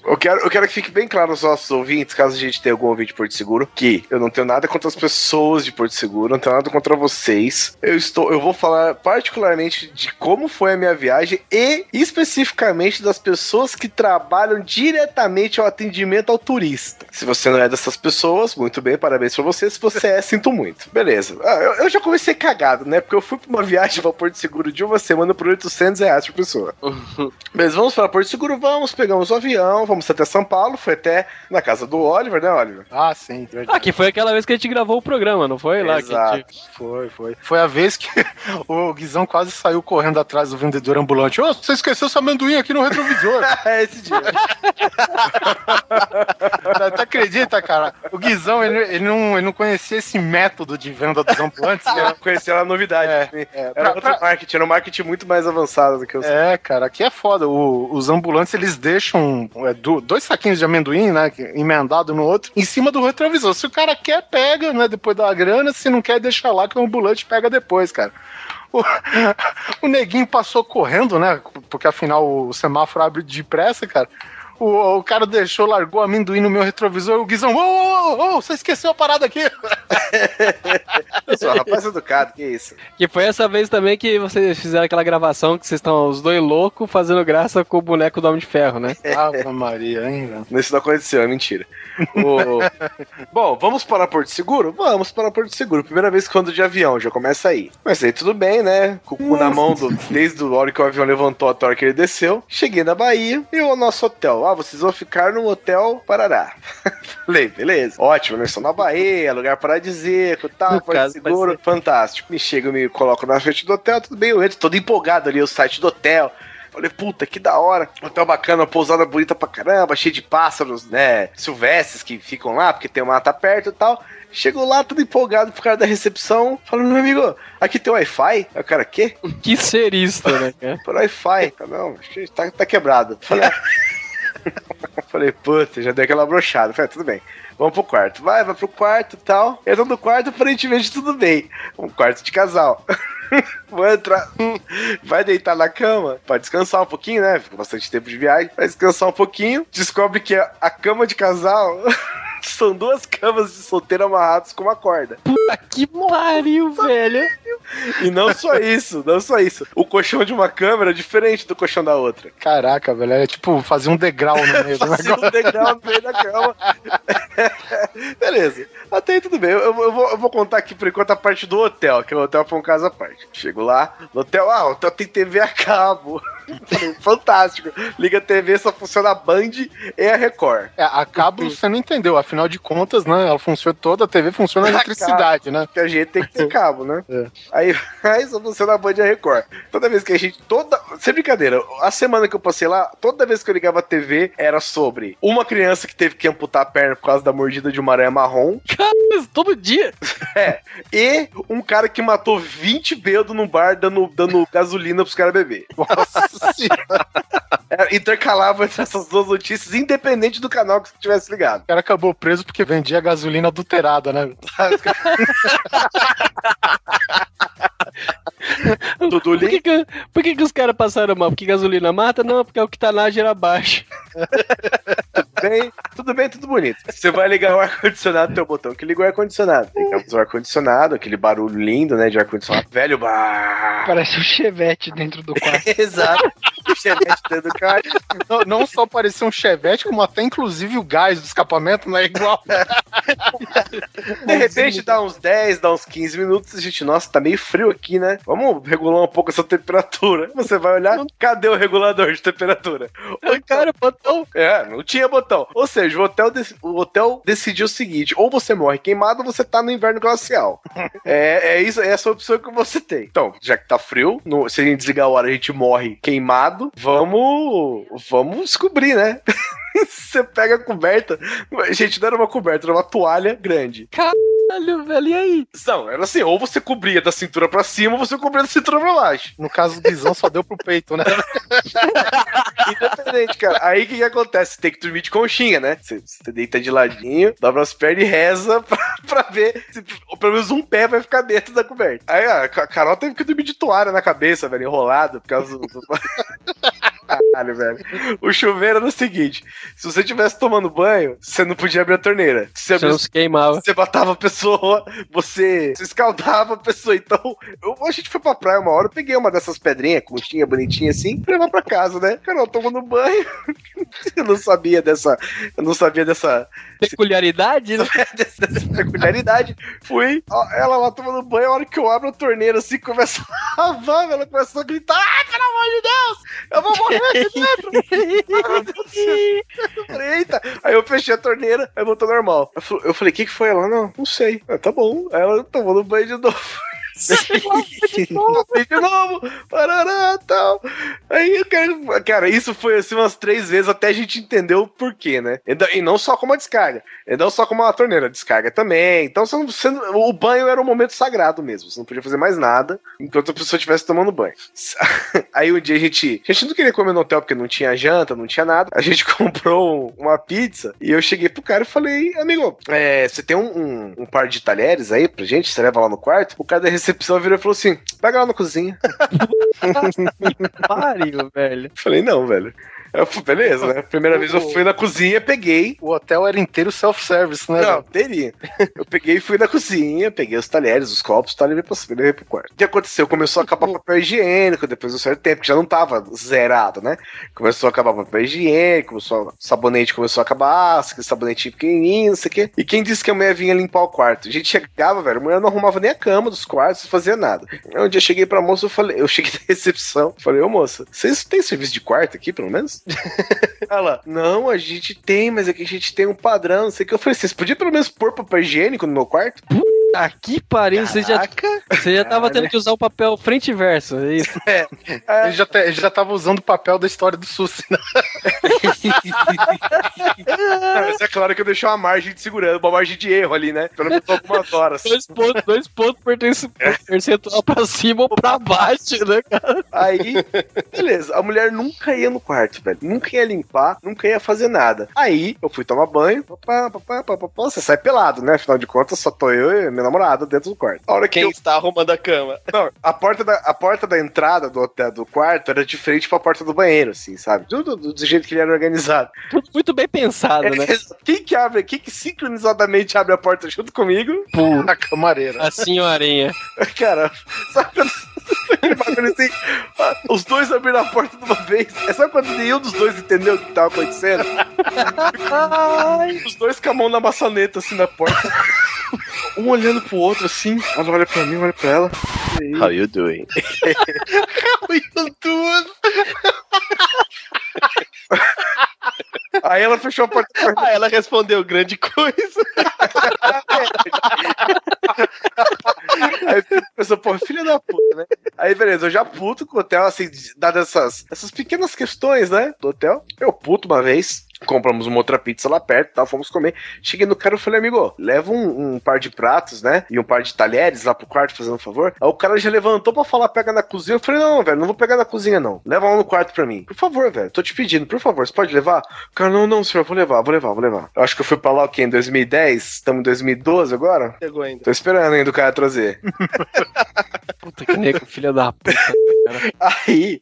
Eu quero, eu quero que fique bem claro aos nossos ouvintes, caso a gente tenha algum ouvinte de Porto Seguro, que eu não tenho nada contra as pessoas de Porto Seguro, não tenho nada contra vocês. Eu estou, eu vou falar particularmente de como foi a minha viagem e especificamente das pessoas que trabalham diretamente ao atendimento ao turista. Se você não é dessas pessoas, muito bem, parabéns pra você. Se você é, sinto muito. Beleza. Ah, eu, eu já comecei cagado, né? Porque eu fui pra uma viagem pra Porto Seguro de uma semana por 800 reais por pessoa. Mas vamos para Porto Seguro, vamos, pegamos o avião, vamos até São Paulo, foi até na casa do Oliver, né, Oliver? Ah, sim. Ah, que foi aquela vez que a gente gravou o programa, não foi? Lá que a Exato. gente... Foi, foi. Foi a vez que o Guizão quase saiu correndo atrás do vendedor ambulante. Ô, você esqueceu seu amendoim aqui no retrovisor. É esse dia. Tu acredita, cara? O Guizão, ele, ele não, ele não conhecia esse método de venda dos ambulantes. né? Eu conheci ela novidade. É, era pra- outro pra- marketing, era um marketing muito mais avançado do que os. É, cara, aqui é foda. O- os ambulantes, eles deixam é, do- dois saquinhos de amendoim, né, emendado no outro, em cima do retrovisor. Se o cara quer, pega, né, depois da grana. Se não quer, deixa lá que o ambulante pega depois, cara. O, o neguinho passou correndo, né, porque afinal o semáforo abre depressa, cara. O, o cara deixou, largou amendoim no meu retrovisor. O Guizão, ô, ô, ô, ô, você esqueceu a parada aqui. Eu sou um rapaz educado, que isso? Que foi essa vez também que vocês fizeram aquela gravação que vocês estão os dois loucos fazendo graça com o boneco do Homem de Ferro, né? Ave Maria, hein, velho. Isso não aconteceu, é mentira. O- Bom, vamos para Porto Seguro? Vamos para Porto Seguro. Primeira vez que eu ando de avião, já começa aí. Mas aí tudo bem, né? Com o cu na mão, do... desde a hora que o avião levantou até a hora que ele desceu. Cheguei na Bahia e o nosso hotel. Ah, vocês vão ficar no Hotel Parará. Falei, beleza. Ótimo, nós estamos na Bahia, lugar paradisíaco, tal, caso, Seguro. Fantástico. Me chego, me coloco na frente do hotel, tudo bem, eu entro todo empolgado ali, o site do hotel. Falei, puta, que da hora. Hotel bacana, pousada bonita pra caramba, cheio de pássaros, né? Silvestres que ficam lá, porque tem uma mata perto e tal. Chegou lá, tudo empolgado pro cara da recepção, falando, meu amigo, aqui tem Wi-Fi? Aí o cara, quê? Que serista, né, cara? Por Wi-Fi. Não, tá, tá quebrado. Falei, Falei, puta, já deu aquela brochada. Falei, tudo bem. Vamos pro quarto. Vai, vai pro quarto e tal. Entrando no quarto, aparentemente tudo bem. Um quarto de casal. Vou entrar. Vai deitar na cama pra descansar um pouquinho, né? Fica bastante tempo de viagem. Vai descansar um pouquinho. Descobre que a cama de casal são duas camas de solteiro amarradas com uma corda. Puta que pariu, velho. E não só isso, não só isso. O colchão de uma cama é diferente do colchão da outra. Caraca, velho. É tipo fazer um degrau no meio do negócio. um degrau no meio da cama. Beleza. Até aí tudo bem. Eu, eu vou, eu vou contar aqui por enquanto a parte do hotel, que o hotel foi um caso à parte. Chego lá, no hotel, ah, o hotel tem TV a cabo. Falei, Fantástico. Liga TV, só funciona a Band e a Record. É, a cabo você não entendeu. Afinal de contas, né? Ela funciona toda, a TV funciona a eletricidade, né? Porque a gente tem que ter cabo, né? É. Aí, aí só funciona a Band e a Record. Toda vez que a gente. Toda. Sem brincadeira, a semana que eu passei lá, toda vez que eu ligava a TV, era sobre uma criança que teve que amputar a perna por causa da mordida de uma aranha marrom. Mas todo dia. É. E um cara que matou 20 bêbados no bar dando, dando gasolina pros caras beber. Nossa senhora. É, intercalava entre essas duas notícias, independente do canal que você tivesse ligado. O cara acabou preso porque vendia gasolina adulterada, né? Dudu Por que, que, por que, que os caras passaram mal? Porque gasolina mata? Não, porque é o que tá na gera baixo. bem, tudo bem, tudo bonito. Você vai ligar o ar-condicionado, tem o botão que liga o ar-condicionado. Ligamos o ar-condicionado, aquele barulho lindo, né, de ar-condicionado. Velho, bah. Parece um chevette dentro do quarto. Exato. O chevette dentro do carro. Não, não só parecia um chevette, como até inclusive o gás do escapamento não é igual. De repente dá uns 10, dá uns 15 minutos, a gente, nossa, tá meio frio aqui, né? Vamos regular um pouco essa temperatura. Você vai olhar, cadê o regulador de temperatura? O cara botou. É, não tinha botão. Ou seja, o hotel, o hotel decidiu o seguinte: ou você morre queimado ou você tá no inverno glacial. é, é isso, é essa opção que você tem. Então, já que tá frio, no- se a gente desligar a hora, a gente morre queimado. Vamos. Vamos descobrir, né? você pega a coberta. Gente, não era uma coberta, era uma toalha grande. Caralho, velho, e aí? Não, era assim, ou você cobria da cintura pra cima, ou você cobria da cintura pra baixo. No caso do Guizão, só deu pro peito, né? Independente, cara. Aí o que, que acontece? Você tem que dormir de conchinha, né? Você, você deita de ladinho, dobra as pernas e reza pra, pra ver se ou pelo menos um pé vai ficar dentro da coberta. Aí a Ca- Carol teve que dormir de toalha na cabeça, velho, enrolado, por causa do. caralho, velho. O chuveiro era o seguinte: se você estivesse tomando banho, você não podia abrir a torneira. Se você Você não se queimava. você matava a pessoa, você, você escaldava a pessoa. Então, eu, a gente foi pra praia uma hora, eu peguei uma dessas pedrinhas, conchinha, bonitinha assim, pra levar pra casa, né? Carol tomando banho. Eu não sabia dessa. Eu não sabia dessa, Peculiaridade, né? dessa, dessa peculiaridade. Fui, ela lá tomando banho, a hora que eu abro a torneira assim, começa a lavar, ela começou a gritar: Ai, pelo amor de Deus! Eu vou morrer eita! Aí eu fechei a torneira, aí botou normal. Eu falei, o que, que foi? Ela, não, não sei. Ah, tá bom. Aí ela tomando banho de novo. De novo, de novo, parará, tal. Aí, cara, cara, isso foi assim umas três vezes até a gente entender o porquê, né? E não só como a descarga, e não só como a torneira, a descarga também. Então você não- você não- o banho era um momento sagrado mesmo, você não podia fazer mais nada enquanto a pessoa estivesse tomando banho. Aí um dia a gente, a gente não queria comer no hotel porque não tinha janta, não tinha nada. A gente comprou uma pizza e eu cheguei pro cara e falei, amigo, é, você tem um, um- um par de talheres aí pra gente? Você leva lá no quarto? O cara recepção virou e falou assim: pega lá na cozinha. Pariu, velho. Falei, não, velho. Eu beleza, né? Primeira vez eu fui na cozinha, peguei. O hotel era inteiro self-service, né? Não, teria. Eu peguei e fui na cozinha, peguei os talheres, os copos, e levei pra levei pro quarto. O que aconteceu? Começou a acabar papel higiênico depois de um certo tempo, que já não tava zerado, né? Começou a acabar papel higiênico, começou, sabonete começou a acabar, aquele sabonetinho pequenininho, não sei o quê. E quem disse que a mulher vinha limpar o quarto? A gente chegava, velho, a mulher não arrumava nem a cama dos quartos, não fazia nada. Aí um dia eu cheguei pra moça, eu falei, eu cheguei na recepção, falei, ô moça, vocês têm serviço de quarto aqui, pelo menos? Ela, não, a gente tem, mas aqui a gente tem um padrão, não sei o que. Eu falei, vocês podiam pelo menos pôr papel higiênico no meu quarto? Aqui pariu, você já, você já tava tendo que usar o papel frente e verso. é Isso. Ele já, te- ele já tava usando o papel da história do Susi, né? Mas é claro que eu deixei uma margem de segurança, uma margem de erro ali, né? Pelo menos algumas horas. Dois pontos, dois pontos pertence- percentual pra cima ou pra baixo, né, cara? Aí, beleza, a mulher nunca ia no quarto, velho. Nunca ia limpar, nunca ia fazer nada. Aí, eu fui tomar banho, papá, papá, papá, papá, você sai pelado, né? Afinal de contas, só tô eu e minha namorada dentro do quarto. A hora que Quem eu está arrumando a cama? Não, a porta da, a porta da entrada do hotel do quarto era de frente pra porta do banheiro, assim, sabe? Tudo do, do jeito que ele era organizado. Tudo muito bem pensado, né? Quem que abre, quem que sincronizadamente abre a porta junto comigo? A camareira. A senhorinha. Cara, sabe quando. Aquele bagulho assim, ah, os dois abriram a porta de uma vez. É só quando nenhum dos dois entendeu o que tava acontecendo. Os dois com a mão na maçaneta, assim, na porta. Um olhando pro outro, assim. Ela olha pra mim, olha pra ela. E aí? How you doing? Aí ela fechou a porta. Ah, ela respondeu grande coisa. Aí a pessoa, pô, filha da puta, né? Aí, beleza, eu já puto com o hotel, assim, dadas essas, essas pequenas questões, né? Do hotel. Eu puto uma vez. Compramos uma outra pizza lá perto, tá? Fomos comer. Cheguei no cara e falei, amigo, leva um, um par de pratos, né? E um par de talheres lá pro quarto, fazendo um favor. Aí o cara já levantou pra falar, pega na cozinha. Eu falei, não, velho, não vou pegar na cozinha, não. Leva lá no quarto pra mim. Por favor, velho, tô te pedindo, por favor, você pode levar? O cara, não, não, senhor, vou levar, vou levar, vou levar. Eu acho que eu fui pra lá, o quê? Em 2010? Estamos em 2012 agora? Chegou ainda. Tô esperando ainda o cara trazer. Puta que nego, filha da puta. Aí,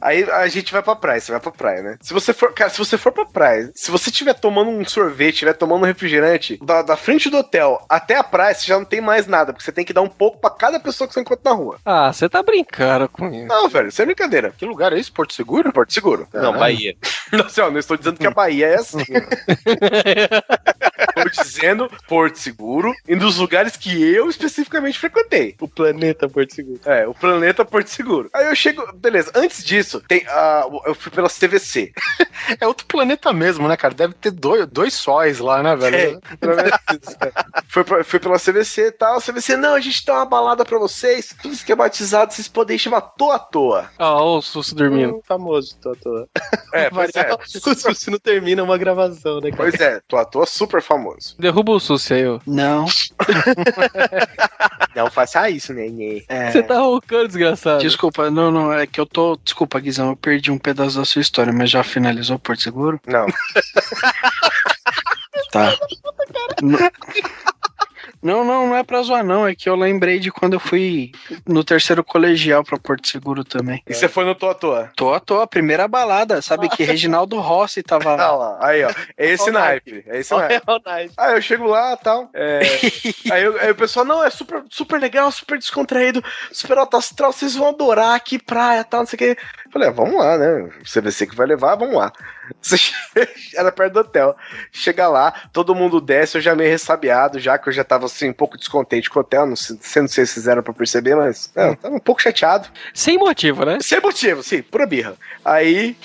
aí a gente vai pra praia, você vai pra praia, né? Se você for, cara, se você for pra praia, se você estiver tomando um sorvete, estiver tomando um refrigerante, da, da frente do hotel até a praia, você já não tem mais nada, porque você tem que dar um pouco pra cada pessoa que você encontra na rua. Ah, você tá brincando com isso. Não, velho, isso é brincadeira. Que lugar é esse? Porto Seguro? Porto Seguro. Não, Bahia. Não, assim, ó, não estou dizendo que a Bahia é assim. Estou dizendo Porto Seguro e dos lugares que eu especificamente frequentei. O planeta Porto Seguro. É, o planeta Porto Seguro. Aí eu chego, beleza, antes disso, tem a. eu fui pela CVC. É outro planeta mesmo, né, cara? Deve ter dois, dois sóis lá, né, velho? É, cara. Foi, pra- foi pela CVC e tal. A CVC, não, a gente dá uma balada pra vocês. Tudo esquematizado, vocês podem chamar toa à toa. Ó, ó o Susso dormindo. Hum, famoso, tô à toa. É, pois é. O Sussi não termina uma gravação, né, cara? Pois é, toa à toa super famoso. Derruba o Susso aí, ó. Não. Não faça isso, É. Você tá roncando, desgraçado. Desculpa, não, não, é que eu tô. Desculpa, Guizão, eu perdi um pedaço da sua história, mas já finalizou Porto Seguro? Não. Tá. Não, não, não é pra zoar, não. É que eu lembrei de quando eu fui no terceiro colegial pra Porto Seguro também. E você foi no Tô à Toa? Tô à toa, primeira balada. Sabe que Reginaldo Rossi tava Ah lá. lá, aí ó, é esse Olha o naipe, é esse naipe. Olha o Aí eu chego lá e tal. é, aí, eu- aí o pessoal, não, é super, super legal, super descontraído, super alto astral, vocês vão adorar aqui, praia e tal, não sei o quê. Falei, ah, vamos lá, né? CVC que vai levar, vamos lá. Era perto do hotel. Chega lá, todo mundo desce, eu já meio ressabiado, já que eu já tava assim, um pouco descontente com o hotel, não sei, não sei se vocês fizeram pra perceber, mas é, eu tava um pouco chateado. Sem motivo, né? Sem motivo, sim, pura birra. Aí,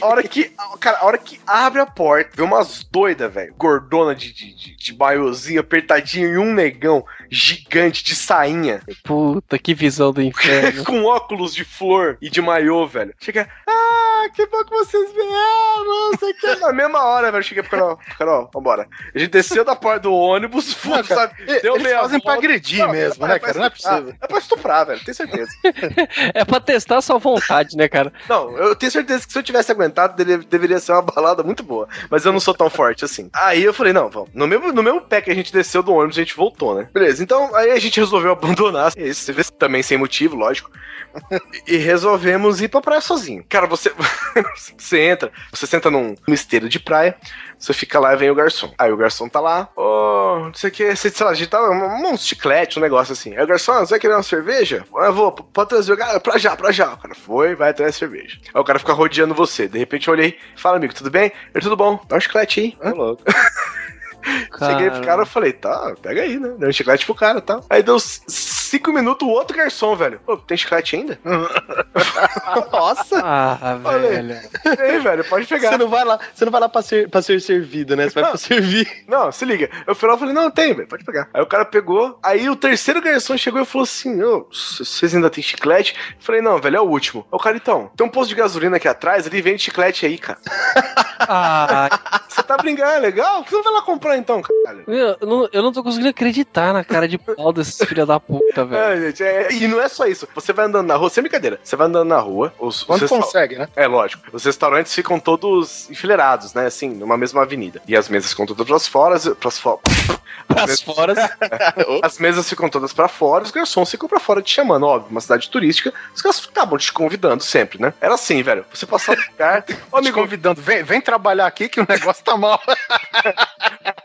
a hora que. Cara, a hora que abre a porta, vê umas doidas, velho. Gordona de, de, de, de maiozinho, apertadinho, e um negão gigante de sainha, Puta, que visão do inferno. com óculos de flor e de maiô, velho. Chega, ah, que bom que vocês vieram, não sei o que. Na mesma hora, velho, cheguei pro Carol, Carol, vambora. A gente desceu da porta do ônibus, Não, cara, sabe? e- Deu Eles meia fazem pra agredir mesmo, né, cara? Não é possível. É pra estuprar, velho, tenho certeza. é pra testar sua vontade, né, cara? Não, eu tenho certeza que se eu tivesse aguentado, dele- deveria ser uma balada muito boa. Mas eu não sou tão forte assim. Aí eu falei, não, vamos. No mesmo, no mesmo pé que a gente desceu do ônibus, a gente voltou, né? Beleza, então aí a gente resolveu abandonar. É Isso, você vê, também sem motivo, lógico. E resolvemos ir pra praia sozinho. Cara, você, você entra, você senta num, numa esteira de praia, você fica lá e vem o garçom. Aí o garçom tá lá, ô, não sei o que, sei lá, a gente tá um, um chiclete, um negócio assim. Aí o garçom, ah, você vai querer uma cerveja? Ah, Eu vou, pode trazer o cara, pra já, pra já. O cara foi, vai atrás da cerveja. Aí o cara fica rodeando você. De repente eu olhei, fala, amigo, tudo bem? Ele, tudo bom? Dá um chiclete aí. Tô louco. Cheguei pro cara e falei, tá, pega aí, né? Deu um chiclete pro cara tal. Aí deu cinco minutos, o outro garçom, velho. Pô, tem chiclete ainda? Nossa! Ah, aí. velho. Ei, velho, pode pegar. Você não vai lá, você não vai lá pra ser, pra ser servido, né? Você vai Não. pra servir. Não, se liga. Eu fui lá e falei, não, tem, velho, pode pegar. Aí o cara pegou, aí o terceiro garçom chegou e falou assim, ô, vocês ainda tem chiclete? Eu falei, não, velho, é o último. Aí O cara, então, tem um posto de gasolina aqui atrás, ele vende chiclete aí, cara. Ah, Você tá brincando, é legal? Por que você não vai lá comprar então, caralho? eu não, eu não tô conseguindo acreditar na cara de pau desses filha da puta, velho. É, gente, é- e não é só isso. Você vai andando na rua, sem brincadeira. Você vai andando na rua, os, os Quando resta- consegue, né? É, lógico. Os restaurantes ficam todos enfileirados, né? Assim, numa mesma avenida. E as mesas ficam todas pras fora, pras fora. Pras fora. As mesas ficam todas pra fora, os garçons ficam pra fora te chamando, óbvio, uma cidade turística, os caras acabam te convidando sempre, né? Era assim, velho. Você passar no lugar, ô Me amigo, convidando, vem, vem trabalhar aqui que o negócio tá mal.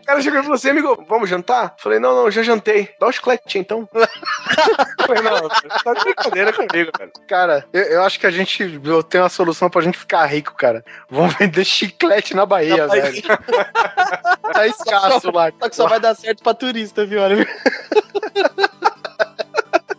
O cara chegou e falou assim, amigo, vamos jantar? Falei, não, não, já jantei. Dá um chiclete então. Falei, não, tá de brincadeira comigo, velho. Cara, eu, eu acho que a gente. Eu tenho uma solução pra gente ficar rico, cara. Vamos vender chiclete na Bahia, Na Bahia. velho. Tá escasso lá. Só que só vai dar certo pra turista, viu? Olha.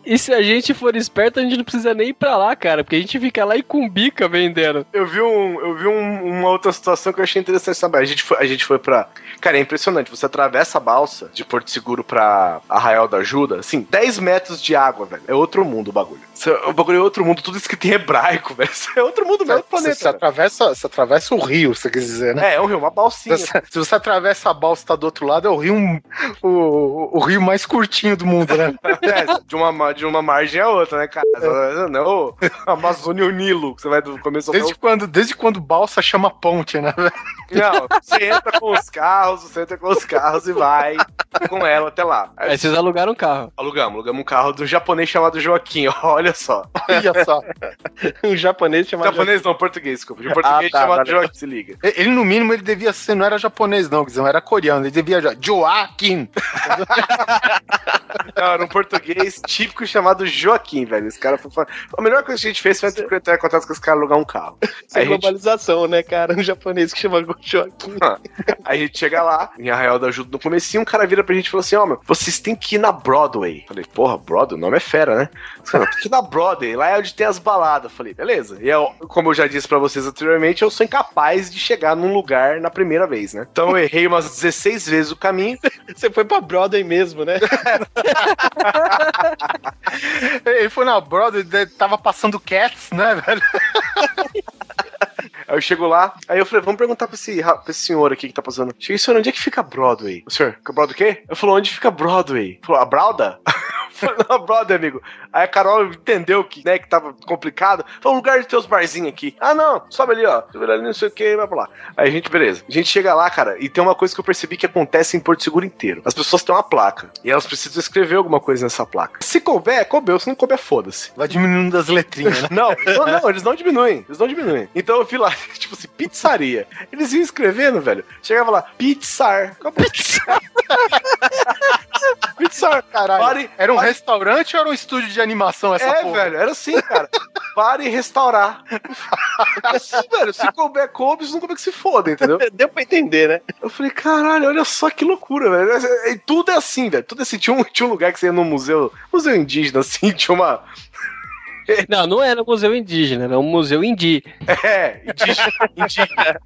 E se a gente for esperto, a gente não precisa nem ir pra lá, cara, porque a gente fica lá e cumbica vendendo. Eu vi, um, eu vi um- uma outra situação que eu achei interessante saber. A gente, foi, a gente foi pra. Cara, é impressionante. Você atravessa a balsa de Porto Seguro pra Arraial da Ajuda, assim, 10 metros de água, velho. É outro mundo o bagulho. Isso é- O bagulho é outro mundo, tudo escrito em hebraico, velho. Isso é outro mundo, mesmo Você, planeta. você velho. atravessa, você atravessa o rio, você quer dizer, né? É, é um rio, uma balsinha. Se você, se você atravessa a balsa e tá do outro lado, é o rio, o, o rio mais curtinho do mundo, né? É, de, uma, de uma margem a outra, né, cara? Não, a Amazônia e o Nilo, que você vai do começo ao Desde quando, desde quando balsa chama ponte, né? Não, você entra com os carros, você entra com os carros e vai com ela até lá. Aí Aí vocês alugaram um carro. alugamos, alugamos um carro do japonês chamado Joaquim, olha só. Olha só. Um japonês chamado. Japonês não, português, desculpa. De português Ah, tá, chamado. Joaquim, se liga. Ele, no mínimo, ele devia ser, não era japonês, não, Guizão, era coreano. Ele devia. já- Joaquim! Não, era um português típico chamado Joaquim, velho. Esse cara foi. A melhor coisa que a gente fez foi entrar em contato com esse cara alugar um carro. Sem Aí a gente- globalização, né, cara? Um japonês que chama Joaquim. Aí a gente chega lá, em Arraial da Ajuda no comecinho, um cara vira pra gente e falou assim, ó, meu, vocês têm que ir na Broadway. Falei, porra, Broadway, o nome é fera, né? Os caras, tem que ir na Broadway, lá é onde tem as baladas. Falei, beleza. E eu, como eu já disse pra vocês anteriormente, eu sou incapaz de chegar num lugar na primeira vez, né? Então eu errei umas 16 vezes o caminho. Você foi pra Broadway mesmo, né? Ele foi na Broadway, tava passando Cats, né, velho? Aí eu chego lá, aí eu falei, vamos perguntar pra esse, ra- pra esse senhor aqui que tá passando. Cheguei, senhor, onde é que fica Broadway? O senhor, fica Broadway o quê? Eu falou, onde fica Broadway? Ele falou, a Brauda? Falei, não, brother, amigo. Aí a Carol entendeu que, né, que tava complicado. Falou, lugar de ter os barzinhos aqui. Ah, não, sobe ali, ó. Sobe ali, não sei o que, vai pra lá. Aí a gente, beleza. A gente chega lá, cara, e tem uma coisa que eu percebi que acontece em Porto Seguro inteiro. As pessoas têm uma placa. E elas precisam escrever alguma coisa nessa placa. Se couber, coubeu. Se não couber, foda-se. Vai diminuindo das letrinhas, né? Não, não, não, eles não diminuem. Eles não diminuem. Então eu vi lá, tipo assim, pizzaria. Eles iam escrevendo, velho. Chegava lá, pizzar. Acabou. Pizzar. Caralho. Pare, Era um pare- restaurante ou era um estúdio de animação essa É, porra? velho, era assim, cara. Pare e restaurar. Assim, velho, se couber, coube, não couber que se foda, entendeu? Deu pra entender, né? Eu falei, caralho, olha só que loucura, velho. E tudo é assim, velho. Tudo é assim. Tinha um, tinha um lugar que você ia no museu, museu indígena, assim, tinha uma. Não, não era museu indígena, era um museu indi. É, indígena. indígena.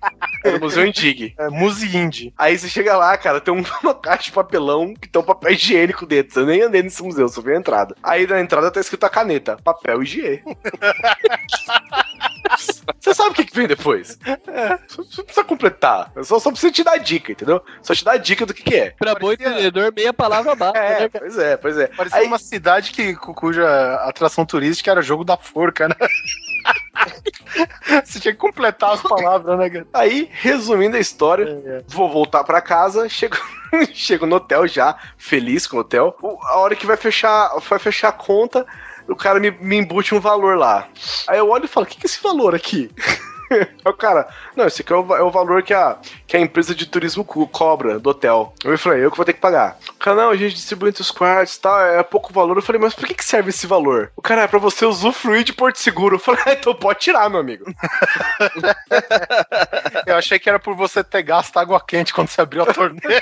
Era museu Indig. É, Muzi Indie. Aí você chega lá, cara, tem um- uma caixa de papelão que tem um papel higiênico dentro. Eu nem andei nesse museu, só vi a entrada. Aí na entrada tá escrito a caneta: papel higiênico. Você sabe o que, que vem depois? É, só, só precisa completar. Eu Só, só precisa te dar dica, entendeu? Só te dar dica do que, que é. Pra bom entendedor, meia palavra basta, É, né, pois é, pois é. Parecia Aí- uma cidade que, cu- cuja atração turística era jogo da forca, né? Você tinha que completar as palavras, né, cara? Aí, resumindo a história, vou voltar pra casa, chego, chego no hotel já, feliz com o hotel. A hora que vai fechar, vai fechar a conta, o cara me, me embute um valor lá. Aí eu olho e falo, o que, que é esse valor aqui? O cara, não, esse aqui é o, é o valor que a, que a empresa de turismo co- cobra do hotel. Eu falei, eu que vou ter que pagar. O cara, não, a gente distribui entre os quartos e tal, é pouco valor. Eu falei, mas por que, que serve esse valor? O cara, é pra você usufruir de Porto Seguro. Eu falei, ah, então pode tirar, meu amigo. Eu achei que era por você ter gasto água quente quando você abriu a torneira.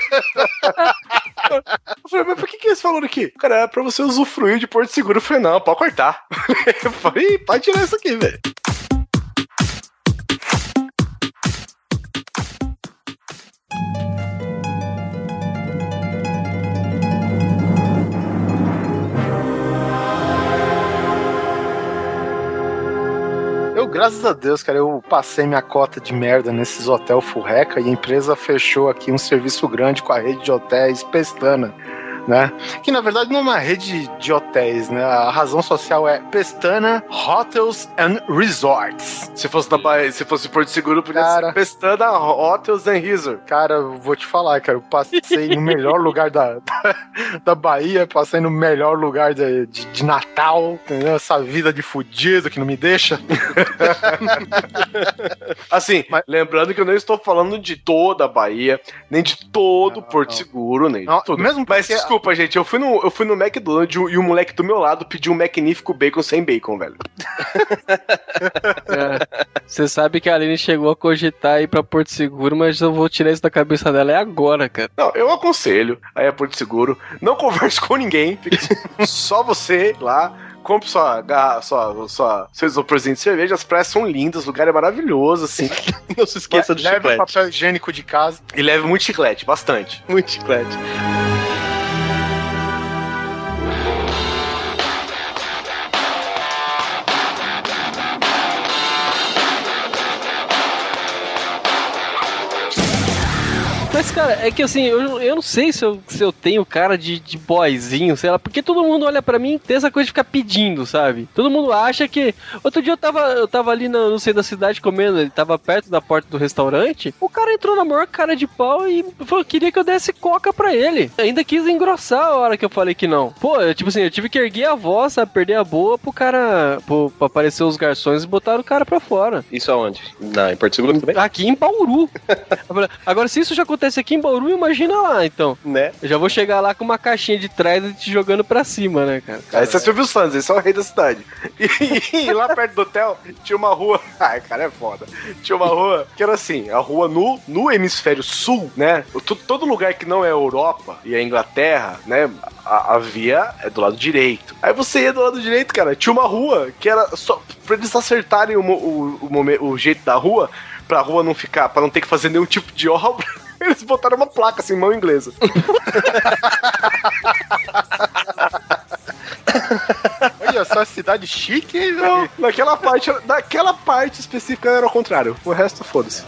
Eu falei, mas por que, que é esse valor aqui? Cara, é pra você usufruir de Porto Seguro. Eu falei, não, pode cortar. Eu falei, "Ih, pode tirar isso aqui, velho. Graças a Deus, cara, eu passei minha cota de merda nesses hotel furreca e a empresa fechou aqui um serviço grande com a rede de hotéis Pestana, né? Que na verdade não é uma rede de hotéis, né? A razão social é Pestana Hotels and Resorts. Se fosse, na Bahia, se fosse Porto Seguro, podia Cara. ser Pestana Hotels and Resort. Cara, vou te falar, cara, eu passei no melhor lugar da, da, da Bahia, passei no melhor lugar de, de, de Natal, entendeu? Essa vida de fudido que não me deixa. Assim, lembrando que eu não estou falando de toda a Bahia, nem de todo Porto não. Seguro, nem Não, de tudo. mesmo Mas porque- desculpa, gente, eu fui, no, eu fui no McDonald's e o moleque do meu lado pediu um magnífico bacon sem bacon, velho. É. Você sabe que a Aline chegou a cogitar ir pra Porto Seguro, mas eu vou tirar isso da cabeça dela é agora, cara. Não, eu aconselho aí a Porto Seguro, não converse com ninguém, só você lá. Compre sua, garra- sua, sua, seu isoporzinho de cerveja, as praias são lindas, o lugar é maravilhoso, assim. Não se esqueça do Leve chiclete. papel higiênico de casa. E leve muito chiclete, bastante. Muito chiclete. Mas, cara, é que assim, eu, eu não sei se eu, se eu tenho cara de, de boyzinho, sei lá, porque todo mundo olha pra mim e tem essa coisa de ficar pedindo, sabe? Todo mundo acha que. Outro dia eu tava, eu tava ali no, no centro da cidade comendo, ele tava perto da porta do restaurante. O cara entrou na maior cara de pau e falou, queria que eu desse coca pra ele. Ainda quis engrossar a hora que eu falei que não. Pô, eu, tipo assim, eu tive que erguer a voz, sabe? Perder a boa pro cara. Pro, pra aparecer os garçons e botaram o cara pra fora. Isso aonde? Na, em Porto Seguro também? Aqui em Bauru. Agora, se isso já acontece aqui em Bauru, imagina lá, então. Né? Eu já vou chegar lá com uma caixinha de trás e te jogando pra cima, né, cara? Aí você é Silvio Santos, esse é o rei da cidade. E, e lá perto do hotel tinha uma rua. Ai, cara, é foda. Tinha uma rua que era assim: a rua no, no hemisfério sul, né? To- Todo lugar que não é Europa e é Inglaterra, né? A, a via é do lado direito. Aí você ia do lado direito, cara. Tinha uma rua que era só. Pra eles acertarem o, o, o, o jeito da rua, pra rua não ficar, pra não ter que fazer nenhum tipo de obra. Eles botaram uma placa assim, mão inglesa. Olha só, cidade chique, hein, Não, velho? naquela parte, naquela parte específica era o contrário. O resto, foda-se.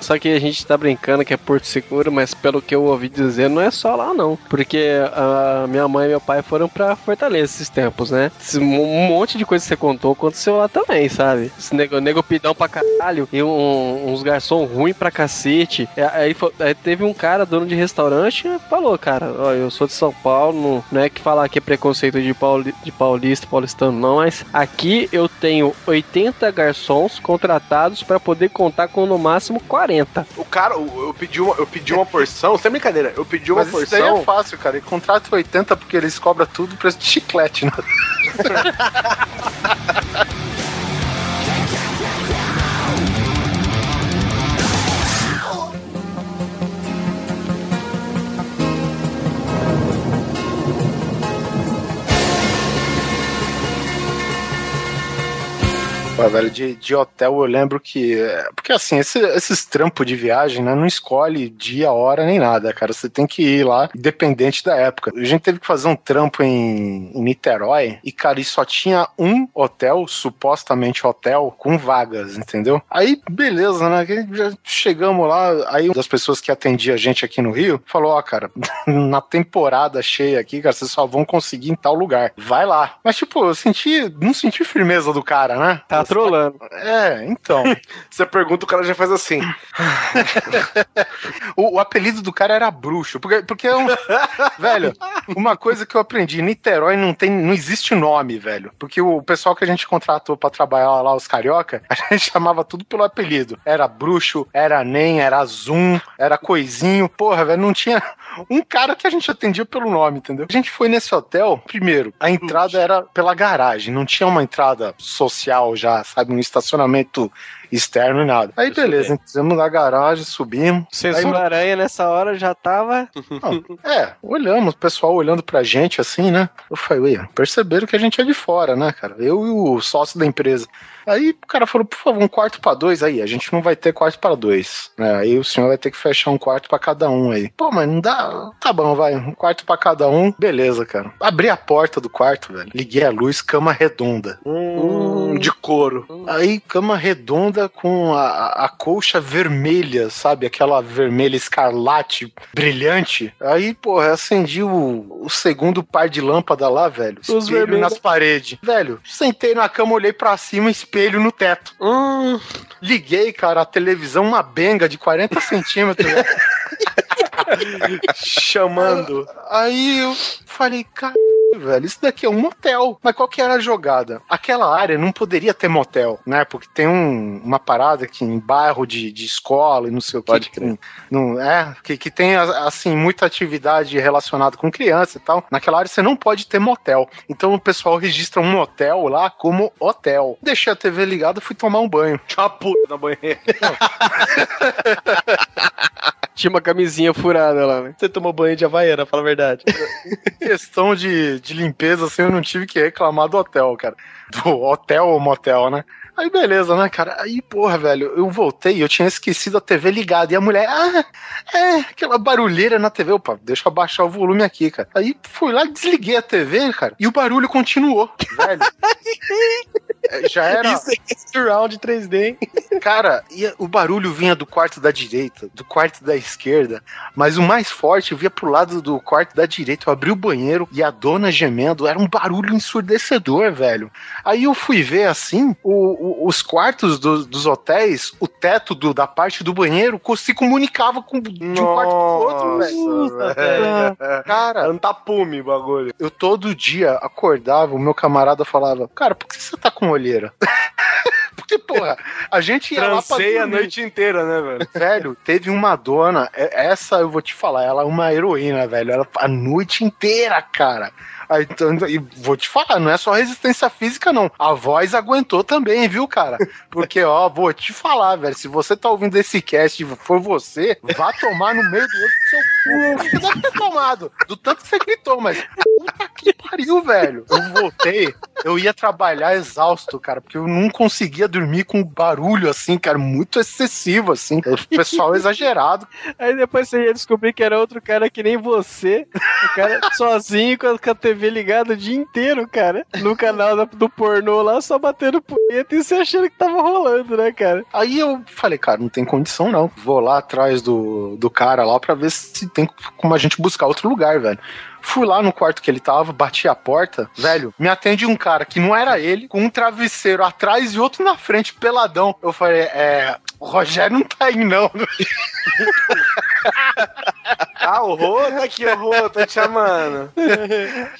Só que a gente tá brincando que é Porto Seguro, mas pelo que eu ouvi dizer, não é só lá não. Porque a minha mãe e meu pai foram pra Fortaleza esses tempos, né? Esse Um monte de coisa que você contou aconteceu lá também, sabe? Esse nego, nego pidão pra caralho e um- uns garçom ruim pra cacete. E Aí, aí teve um cara, dono de restaurante, falou, cara, ó, eu sou de São Paulo, não, é que falar que é preconceito de, pauli, de paulista, paulistano, não, mas aqui eu tenho 80 garçons contratados pra poder contar com no máximo 40. O cara, eu pedi uma, eu pedi uma porção, sem brincadeira, eu pedi uma Mas isso daí porção. é fácil, cara. E contrato 80 porque eles cobram tudo preço de chiclete, né? Pô, velho, de, de hotel eu lembro que. é, Porque assim, esse- esses trampos de viagem, né? Não escolhe dia, hora nem nada, cara. Você tem que ir lá, independente da época. A gente teve que fazer um trampo em, em Niterói e, cara, e só tinha um hotel, supostamente hotel, com vagas, entendeu? Aí, beleza, né? Já chegamos lá, aí uma das pessoas que atendia a gente aqui no Rio falou: Ó, cara, na temporada cheia aqui, cara, vocês só vão conseguir em tal lugar. Vai lá. Mas, tipo, eu senti. Não senti firmeza do cara, né? Tá trolando. É, então. Você pergunta, o cara já faz assim. o, o apelido do cara era bruxo. Porque, porque é um. velho, uma coisa que eu aprendi: Niterói não tem. Não existe nome, velho. Porque o pessoal que a gente contratou pra trabalhar lá, os carioca, a gente chamava tudo pelo apelido. Era bruxo, era nem, era zoom, era coisinho. Porra, velho, não tinha um cara que a gente atendia pelo nome, entendeu? A gente foi nesse hotel, primeiro, a entrada era pela garagem, não tinha uma entrada social já, sabe? Um estacionamento externo e nada. Aí beleza, entramos na garagem, subimos. Censura Aranha nessa hora já tava. É, olhamos, o pessoal olhando pra gente assim, né? Eu falei, ué, perceberam que a gente é de fora, né, cara? Eu e o sócio da empresa. Aí o cara falou, por favor, um quarto pra dois aí. A gente não vai ter quarto pra dois. né? Aí o senhor vai ter que fechar um quarto pra cada um aí. Pô, mas não dá. Tá bom, vai. Um quarto pra cada um. Beleza, cara. Abri a porta do quarto, velho. Liguei a luz, cama redonda. Hum, de couro. Aí, cama redonda com a, a- colcha vermelha, sabe? Aquela vermelha escarlate brilhante. Aí, porra, acendi o, o segundo par de lâmpada lá, velho. Os vermelhos. nas paredes. Velho, sentei na cama, olhei pra cima, espelho no teto. Hum, Liguei, cara, a televisão, uma benga de 40 centímetros. né? chamando. Aí eu falei, cara, velho, isso daqui é um motel. Mas qual que era a jogada? Aquela área não poderia ter motel, né? Porque tem um- uma parada que em bairro de, de escola e não sei o que. Pode que não, é, que, que tem, assim, muita atividade relacionada com criança e tal. Naquela área você não pode ter motel. Então o pessoal registra um motel lá como hotel. Deixei a TV ligada e fui tomar um banho. Tinha uma puta na banheira. Tinha uma camisinha furada lá, né? Você tomou banho de Havaiana, fala a verdade. questão de, de limpeza, assim, eu não tive que reclamar do hotel, cara. Do hotel ou motel, né? Aí beleza, né, cara? Aí, porra, velho, eu voltei, eu tinha esquecido a TV ligada. E a mulher, ah, é, aquela barulheira na TV. Opa, deixa eu abaixar o volume aqui, cara. Aí fui lá, desliguei a TV, cara, e o barulho continuou, velho. É, Já era. Isso é surround 3D, hein? Cara, e o barulho vinha do quarto da direita, do quarto da esquerda, mas o mais forte vinha pro lado do quarto da direita. Eu abri o banheiro e a dona gemendo, era um barulho ensurdecedor, velho. Aí eu fui ver assim, o- o- os quartos do- dos hotéis, o teto do- da parte do banheiro se comunicava com, de um quarto pro outro, velho. Nossa, velho. Cara, Era um tapume o bagulho. eu todo dia acordava, o meu camarada falava, cara, por que você tá com olheira? Porque, porra, a gente ia lá pra Trancei a dormir. noite inteira, né, velho? Velho, teve uma dona, é- essa eu vou te falar, ela é uma heroína, velho. Ela a noite inteira, cara. Aí, então, e vou te falar, não é só resistência física, não. A voz aguentou também, viu, cara? Porque, ó, vou te falar, velho. Se você tá ouvindo esse cast e for você, vá tomar no meio do outro seu cu. Você deve ter tomado. Do tanto que você gritou, mas. Puta que pariu, velho. Eu voltei, eu ia trabalhar exausto, cara, porque eu não conseguia dormir com barulho assim, cara, muito excessivo, assim. O pessoal exagerado. Aí depois você ia descobrir que era outro cara que nem você. O cara sozinho com a TV TV ligada o dia inteiro, cara. No canal da- do pornô lá, só batendo punheta e você achando que tava rolando, né, cara? Aí eu falei, cara, não tem condição não. Vou lá atrás do, do cara lá pra ver se tem como a gente buscar outro lugar, velho. Fui lá no quarto que ele tava, bati a porta, velho, me atende um cara que não era ele, com um travesseiro atrás e outro na frente, peladão. Eu falei, é. O Rogério não tá aí, não. Ah, o tá aqui, o Rô, tô te chamando.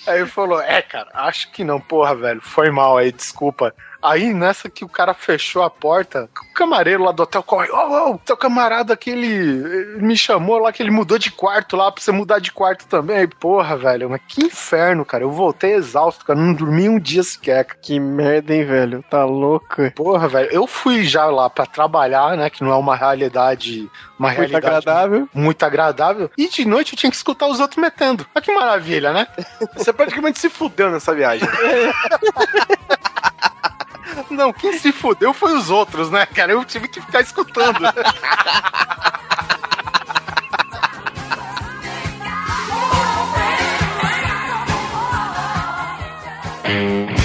Aí ele falou: É, cara, acho que não, porra, velho. Foi mal aí, desculpa. Aí, nessa que o cara fechou a porta, o camareiro lá do hotel corre: Ô, ô, teu camarada aqui, ele, ele me chamou lá que ele mudou de quarto lá pra você mudar de quarto também. Aí, porra, velho, mas que inferno, cara. Eu voltei exausto, cara. Não dormi um dia sequer. cara. Que merda, hein, velho? Tá louco? Porra, velho. Eu fui já lá pra trabalhar, né? Que não é uma realidade. Uma Muito realidade agradável. muito agradável. E de noite eu tinha que escutar os outros metendo. Olha que maravilha, né? Você praticamente se fudeu nessa viagem. Não, quem se fudeu foi os outros, né, cara? Eu tive que ficar escutando.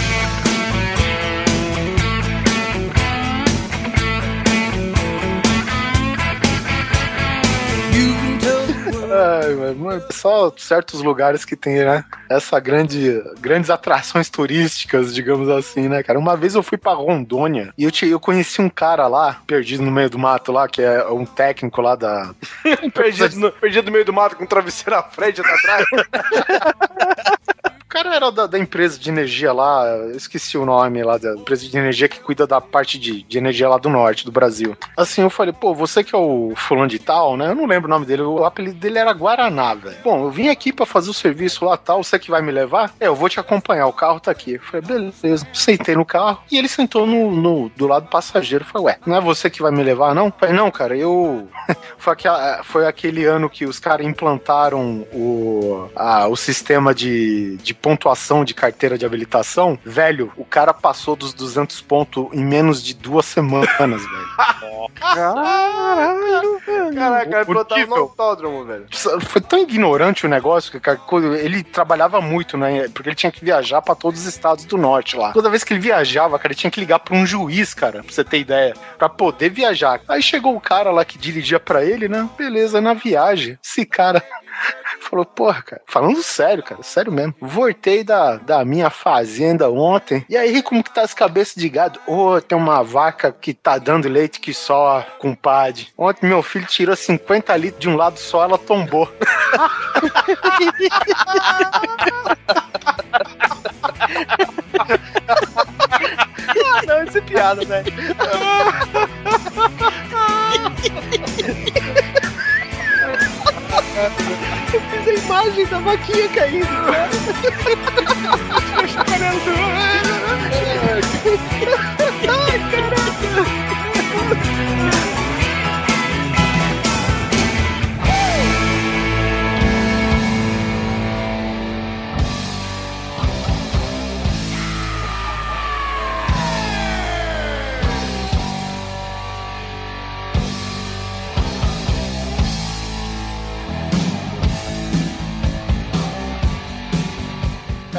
Ai, só certos lugares que tem, né? Essa grande, grandes atrações turísticas, digamos assim, né, cara? Uma vez eu fui pra Rondônia e eu, te- eu conheci um cara lá, perdido no meio do mato lá, que é um técnico lá da. perdido, no, perdido no meio do mato com um travesseiro à frente até atrás. Cara era da, da empresa de energia lá, esqueci o nome lá, da empresa de energia que cuida da parte de, de energia lá do norte do Brasil. Assim, eu falei, pô, você que é o fulano de tal, né? Eu não lembro o nome dele, o apelido dele era Guaraná, velho. Bom, eu vim aqui pra fazer o serviço lá tal, você que vai me levar? É, eu vou te acompanhar, o carro tá aqui. Eu falei, beleza. Sentei no carro e ele sentou no, no- do lado do passageiro. Eu falei, ué, não é você que vai me levar, não? Eu falei, não, cara, eu. foi, aquela- foi aquele ano que os caras implantaram o, a- o sistema de, de pontuação de carteira de habilitação. Velho, o cara passou dos 200 pontos em menos de duas semanas, velho. Caralho, velho. Caraca, eu botava no autódromo, velho. Foi tão ignorante o negócio que cara, ele trabalhava muito, né? Porque ele tinha que viajar pra todos os estados do norte lá. Toda vez que ele viajava, cara, ele tinha que ligar pra um juiz, cara, pra você ter ideia, pra poder viajar. Aí chegou o cara lá que dirigia pra ele, né? Beleza, na viagem. Esse cara falou, porra, cara, falando sério, cara, sério mesmo. Voltei da, da minha fazenda ontem. E aí, como que tá as cabeças de gado? Ô, tem uma vaca que tá dando leite que só, compadre. Ontem meu filho tirou 50 litros de um lado só, ela tombou. Não, isso é piada, velho. Eu fiz a imagem da vaquinha caindo. Ai,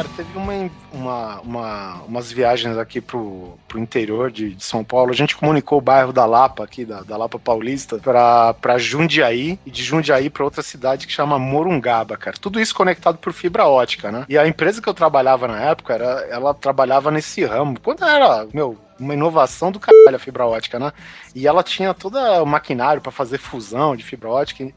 Cara, teve uma, uma, uma- umas viagens aqui pro, pro interior de, de São Paulo. A gente comunicou o bairro da Lapa, aqui, da, da Lapa Paulista, pra, pra Jundiaí e de Jundiaí pra outra cidade que chama Morungaba, cara. Tudo isso conectado por fibra ótica, né? E a empresa que eu trabalhava na época, era, ela trabalhava nesse ramo. Quando era, meu, uma inovação do caralho a fibra ótica, né? E ela tinha todo o maquinário pra fazer fusão de fibra ótica. E-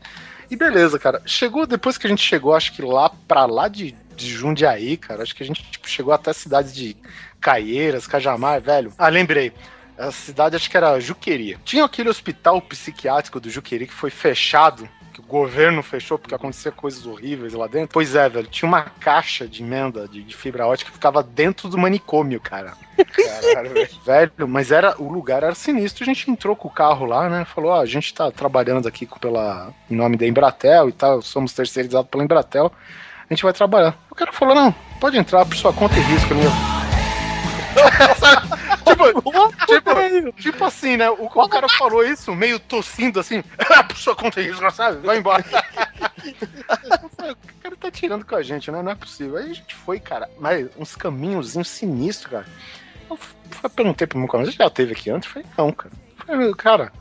beleza, cara. Chegou, depois que a gente chegou, acho que lá pra lá de, de Jundiaí, cara, acho que a gente tipo, chegou até a cidade de Caieiras, Cajamar, velho. Ah, lembrei. A cidade acho que era Juqueri. Tinha aquele hospital psiquiátrico do Juqueri que foi fechado, que o governo fechou porque acontecia coisas horríveis lá dentro. Pois é, velho. Tinha uma caixa de emenda de, de fibra ótica que ficava dentro do manicômio, cara. Caralho, velho. Mas era o lugar era sinistro. A gente entrou com o carro lá, né? Falou: Ó, a gente tá trabalhando aqui pela, em nome da Embratel e tal, somos terceirizados pela Embratel. A gente vai trabalhar. O cara falou: Não, pode entrar por sua conta e risco, meu. tipo, tipo, tipo assim, né? O, o cara falou isso meio tossindo assim, por sua conta e risco, sabe? Vai embora. O cara tá tirando com a gente, né? Não é possível. Aí a gente foi, cara, mas uns caminhozinhos sinistros, cara. Eu perguntei pro meu colega, já teve aqui antes? Eu falei, não, cara. Eu falei, cara,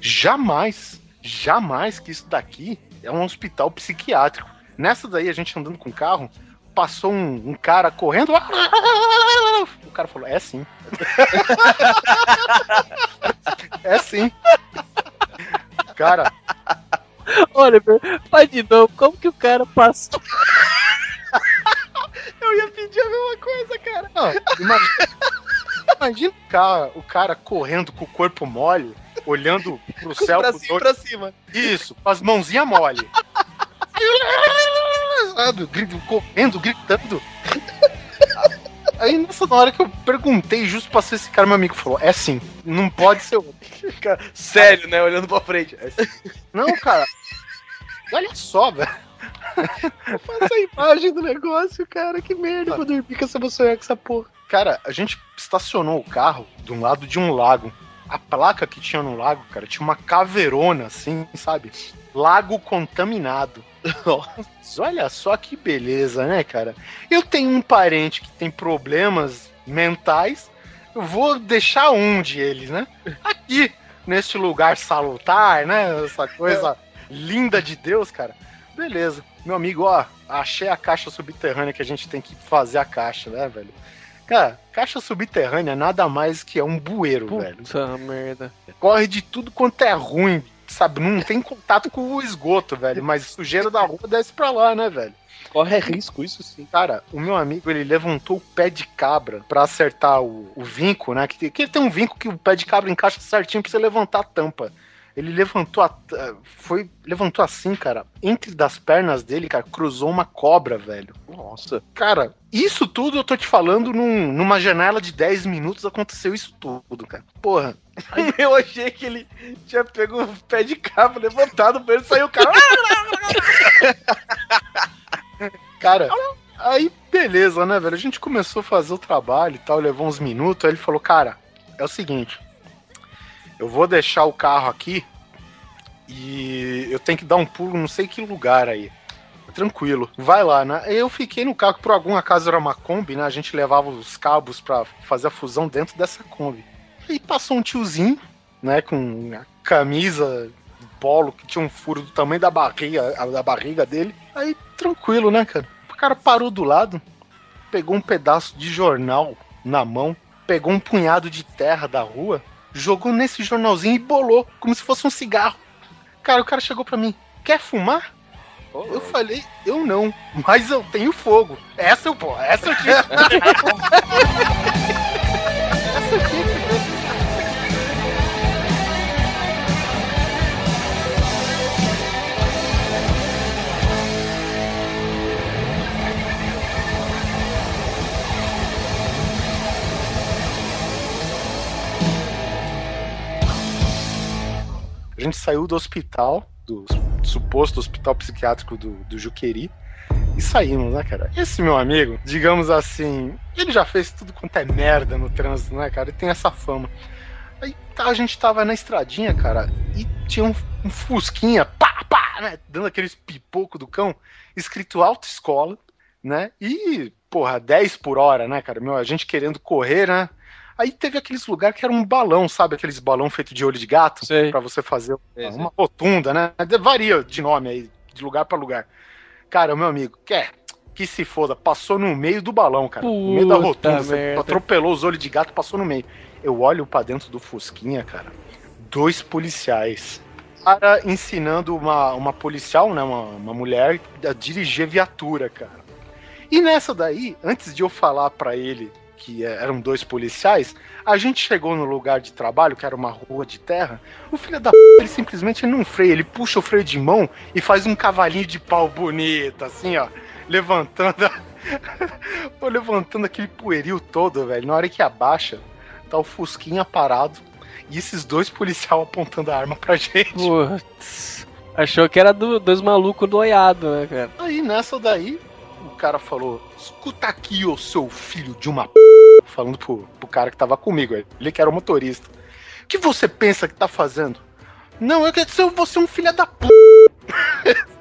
jamais, jamais que isso daqui é um hospital psiquiátrico. Nessa daí, a gente andando com o carro, passou um, um cara correndo. O cara falou, é sim. é sim. Cara, Olha, faz de novo, como que o cara passou? Eu ia pedir a mesma coisa, cara. Não, imagina, imagina o, cara, o cara correndo com o corpo mole, olhando pro céu. pra pros cima, pra cima. Isso, com as mãozinhas mole. Correndo, gritando. Aí nessa hora que eu perguntei justo pra ser esse cara, meu amigo falou: é sim, não pode ser outro. Cara, sério, né? Olhando pra frente. É Não, cara. Olha só, velho. Faça a imagem do negócio, cara. Que merda. Eu vou dormir com essa emoção com essa porra. Cara, a gente estacionou o carro de um lado de um lago. A placa que tinha no lago, cara, tinha uma caveirona assim, sabe? Lago contaminado. Olha só que beleza, né, cara? Eu tenho um parente que tem problemas mentais. Eu vou deixar um de eles, né? Aqui, neste lugar salutar, né? Essa coisa linda de Deus, cara. Beleza. Meu amigo, ó, achei a caixa subterrânea que a gente tem que fazer a caixa, né, velho? Cara, caixa subterrânea nada mais que é um bueiro, velho. Puta merda. Corre de tudo quanto é ruim, sabe? Não tem contato com o esgoto, velho. Mas sujeira da rua desce pra lá, né, velho? Corre risco, isso sim. Cara, o meu amigo, ele levantou o pé de cabra pra acertar o, o vinco, né? Que, que tem um vinco que o pé de cabra encaixa certinho pra você levantar a tampa. Ele levantou a, foi levantou assim, cara, entre das pernas dele, cara, cruzou uma cobra, velho. Nossa. Cara, isso tudo eu tô te falando num- numa janela de 10 minutos aconteceu isso tudo, cara. Porra, Eu achei que ele tinha pego o pé de cabo, levantado pra ele saiu o cara. Cara, aí beleza, né, velho? A gente começou a fazer o trabalho e tal, levou uns minutos. Aí ele falou: Cara, é o seguinte, eu vou deixar o carro aqui e eu tenho que dar um pulo, não sei que lugar aí. Tranquilo, vai lá, né? Eu fiquei no carro, por algum acaso era uma Kombi, né? A gente levava os cabos pra fazer a fusão dentro dessa Kombi. Aí passou um tiozinho, né, com a camisa polo que tinha um furo do tamanho da barriga, da barriga dele. Aí tranquilo, né, cara? O cara parou do lado, pegou um pedaço de jornal na mão, pegou um punhado de terra da rua, jogou nesse jornalzinho e bolou, como se fosse um cigarro. Cara, o cara chegou pra mim: Quer fumar? Eu falei, eu não, mas eu tenho fogo. Essa eu posso, essa eu tinha. essa eu tinha. A gente saiu do hospital, do suposto hospital psiquiátrico do, do Juqueri, e saímos, né, cara? Esse meu amigo, digamos assim, ele já fez tudo quanto é merda no trânsito, né, cara? Ele tem essa fama. Aí tá, a gente tava na estradinha, cara, e tinha um, um fusquinha, pá, pá, né? Dando aqueles pipoco do cão, escrito autoescola, né? E, porra, 10 por hora, né, cara? Meu, a gente querendo correr, né? Aí teve aqueles lugares que era um balão, sabe? Aqueles balão feito de olho de gato, Sei. pra você fazer Sei, uma rotunda, né? Varia de nome aí, de lugar pra lugar. Cara, meu amigo, quer que se foda, passou no meio do balão, cara. no meio da Puta rotunda, merda. atropelou os olhos de gato, passou no meio. Eu olho pra dentro do Fusquinha, cara. Dois policiais. Cara ensinando uma, uma policial, né? Uma, uma mulher a dirigir viatura, cara. E nessa daí, antes de eu falar pra ele que é- eram dois policiais, a gente chegou no lugar de trabalho, que era uma rua de terra. O filho da p, ele simplesmente não freia, ele puxa o freio de mão e faz um cavalinho de pau bonito, assim, ó, levantando, a- levantando aquele poeril todo, velho. Na hora que abaixa, tá o Fusquinha parado e esses dois policiais apontando a arma pra gente. Putz. Achou que era do, dos malucos doiado, né, cara? Aí nessa daí, o cara falou: escuta aqui, ô seu filho de uma p. Falando pro, pro cara que tava comigo, ele que era o motorista. O que você pensa que tá fazendo? Não, eu quero ser você um filho da p.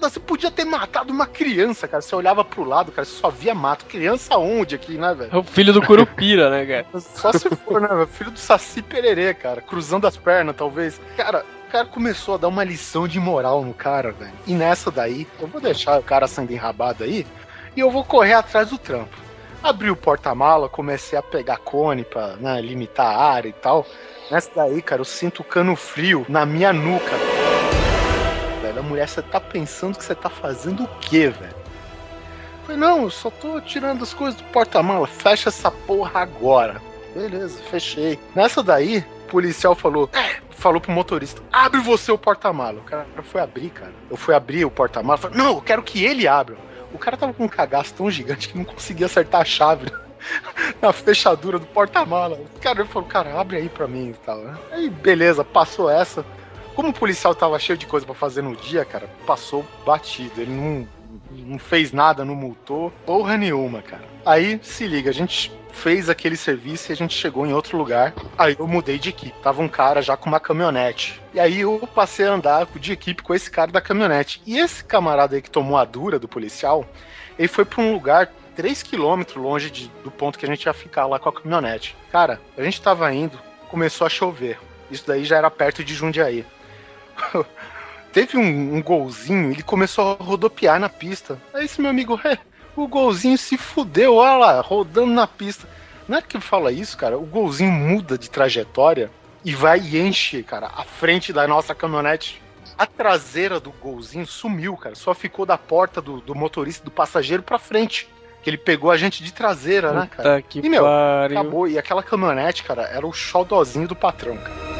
Você podia ter matado uma criança, cara. Você olhava pro lado, cara, você só via mato. Criança onde aqui, né, velho? É o filho do Curupira, né, cara? Só se for, né, velho? Filho do Saci Pererê, cara. Cruzando as pernas, talvez. Cara, o cara começou a dar uma lição de moral no cara, velho. E nessa daí, eu vou deixar o cara sendo enrabado aí e eu vou correr atrás do trampo. Abri o porta-mala, comecei a pegar cone pra né, limitar a área e tal. Nessa daí, cara, eu sinto o cano frio na minha nuca. Velho, a mulher, você tá pensando que você tá fazendo o quê, velho? Falei, não, eu só tô tirando as coisas do porta-mala. Fecha essa porra agora. Beleza, fechei. Nessa daí, o policial falou, é, falou pro motorista, abre você o porta-mala. O cara foi abrir, cara. Eu fui abrir o porta-mala, falei, não, eu quero que ele abra. O cara tava com um cagaço tão gigante que não conseguia acertar a chave na fechadura do porta-mala. O cara falou, cara, abre aí pra mim e tal. Aí, beleza, passou essa. Como o policial tava cheio de coisa pra fazer no dia, cara, passou batido. Ele não, não fez nada, não multou, porra nenhuma, cara. Aí, se liga, a gente fez aquele serviço e a gente chegou em outro lugar. Aí eu mudei de equipe. Tava um cara já com uma caminhonete. E aí eu passei a andar de equipe com esse cara da caminhonete. E esse camarada aí que tomou a dura do policial, ele foi pra um lugar 3 quilômetros longe de- do ponto que a gente ia ficar lá com a caminhonete. Cara, a gente tava indo, começou a chover. Isso daí já era perto de Jundiaí. Teve um, um golzinho, ele começou a rodopiar na pista. Aí esse meu amigo, é, o golzinho se fudeu, olha lá, rodando na pista. Não é que ele fala isso, cara? O golzinho muda de trajetória e vai e enche, cara, a frente da nossa caminhonete. A traseira do golzinho sumiu, cara. Só ficou da porta do, do motorista, do passageiro pra frente. Que ele pegou a gente de traseira, né, cara? Puta que E, meu, pariu. Acabou. E aquela caminhonete, cara, era o xodózinho do patrão, cara.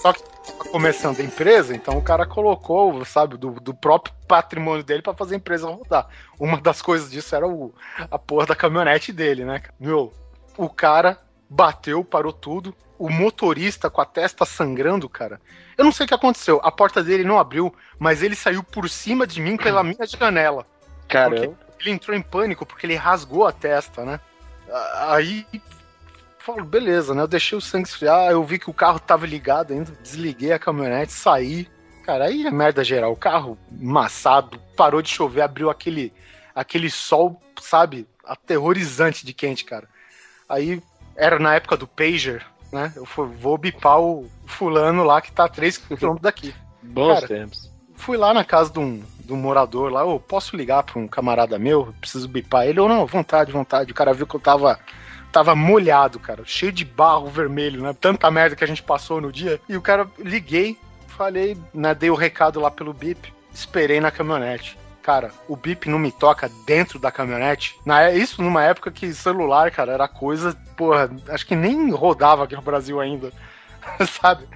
Só que começando a empresa, então o cara colocou, sabe, do, do próprio patrimônio dele pra fazer a empresa rodar. Uma das coisas disso era o, a porra da caminhonete dele, né? cara? Meu, o cara bateu, parou tudo. O motorista com a testa sangrando, cara. Eu não sei o que aconteceu. A porta dele não abriu, mas ele saiu por cima de mim pela minha janela. Caramba. Ele entrou em pânico porque ele rasgou a testa, né? Aí falou, beleza, né? Eu deixei o sangue esfriar, eu vi que o carro tava ligado ainda, desliguei a caminhonete, saí. Cara, aí é merda geral. O carro amassado, parou de chover, abriu aquele, aquele sol, sabe, aterrorizante de quente, cara. Aí era na época do Pager, né? Eu fui- vou bipar o fulano lá que tá a 3 km daqui. Bons Cara, tempos. Fui lá na casa de um, de um morador lá, eu posso ligar pra um camarada meu, eu preciso bipar ele, ou não, vontade, vontade. O cara viu que eu tava, tava molhado, cara, cheio de barro vermelho, né? Tanta merda que a gente passou no dia. E o cara, liguei, falei, né, dei o recado lá pelo bip, esperei na caminhonete. Cara, o bip não me toca dentro da caminhonete. Na, é- isso numa época que celular, cara, era coisa, porra, acho que nem rodava aqui no Brasil ainda. Sabe?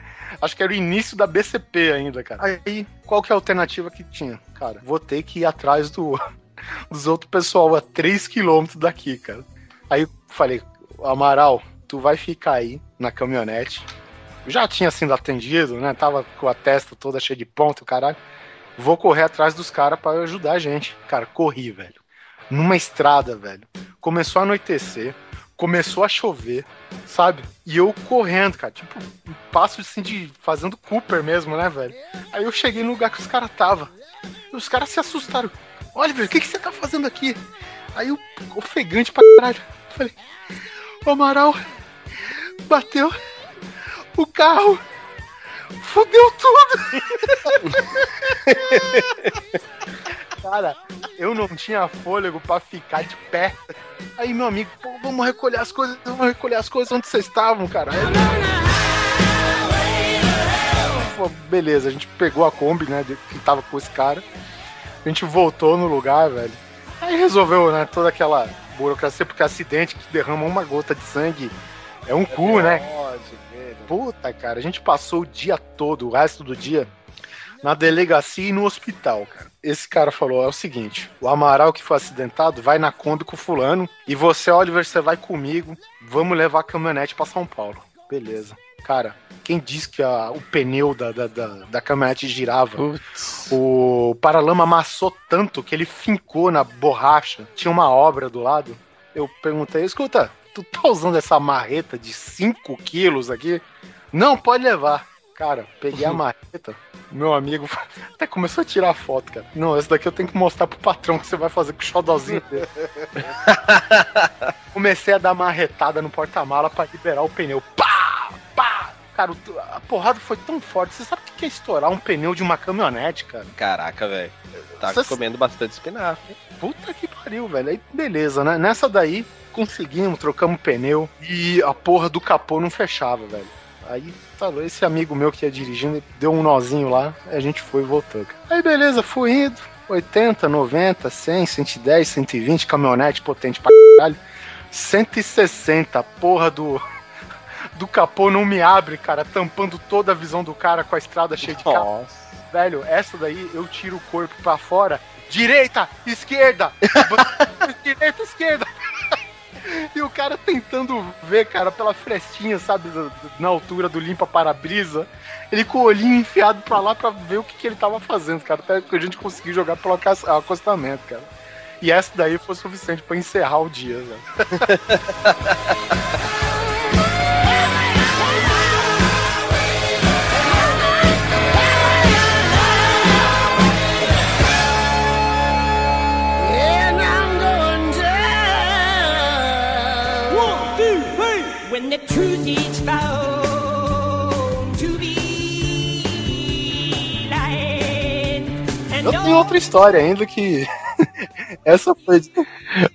Acho que era o início da BCP ainda, cara. Aí, qual que é a alternativa que tinha? Cara, vou ter que ir atrás do, dos outros pessoal a 3km daqui, cara. Aí falei, Amaral, tu vai ficar aí na caminhonete. Já tinha sido atendido, né? Tava com a testa toda cheia de ponto, caralho. Vou correr atrás dos caras pra ajudar a gente. Cara, corri, velho. Numa estrada, velho. Começou a anoitecer, começou a chover, sabe? E eu correndo, cara, tipo, um passo assim de fazendo Cooper mesmo, né, velho? Aí eu cheguei no lugar que os caras tava. E os caras se assustaram. Olha, velho, o que, que você tá fazendo aqui? Aí eu, ofegante pra caralho. Falei, o Amaral bateu o carro. Fudeu tudo! Cara, eu não tinha fôlego pra ficar de pé. Aí meu amigo, vamos recolher as coisas, vamos recolher as coisas onde vocês estavam, cara. Pô, beleza, a gente pegou a Kombi, né, que tava com esse cara. A gente voltou no lugar, velho. Aí resolveu, né, toda aquela burocracia, porque acidente que derrama uma gota de sangue é um cu, né? Puta, cara, a gente passou o dia todo, o resto do dia, na delegacia e no hospital, cara. Esse cara falou: é o seguinte, o Amaral que foi acidentado vai na Kombi com o fulano e você, Oliver, você vai comigo, vamos levar a caminhonete pra São Paulo. Beleza. Cara, quem disse que a- o pneu da, da, da, da caminhonete girava? O paralama amassou tanto que ele fincou na borracha. Tinha uma obra do lado. Eu perguntei, escuta, tu tá usando essa marreta de 5 quilos aqui? Não, pode levar. Cara, peguei a marreta, meu amigo até começou a tirar foto, cara. Não, essa daqui eu tenho que mostrar pro patrão que você vai fazer com o xodózinho dele. Comecei a dar marretada no porta-mala pra liberar o pneu. Pá! Cara, a porrada foi tão forte. Você sabe o que é estourar um pneu de uma caminhonete, cara? Caraca, velho. Tá comendo bastante espinafre. Puta que pariu, velho. Aí, beleza, né? Nessa daí, conseguimos, trocamos pneu e a porra do capô não fechava, velho. Aí, falou, esse amigo meu que ia dirigindo, deu um nozinho lá, a gente foi e voltou. cara. Aí, beleza, fui indo. 80, 90, 100, 110, 120, caminhonete potente pra caralho. 160, porra do. Do capô não me abre, cara, tampando toda a visão do cara com a estrada cheia de carro. Velho, essa daí eu tiro o corpo pra fora. Direita, esquerda! direita, esquerda! E o cara tentando ver, cara, pela frestinha, sabe, na altura do limpa-para-brisa. Ele com o olhinho enfiado pra lá pra ver o que, que ele tava fazendo, cara. Até que a gente conseguiu jogar pelo acostamento, cara. E essa daí foi suficiente pra encerrar o dia, velho. Eu tenho outra história ainda que. essa foi.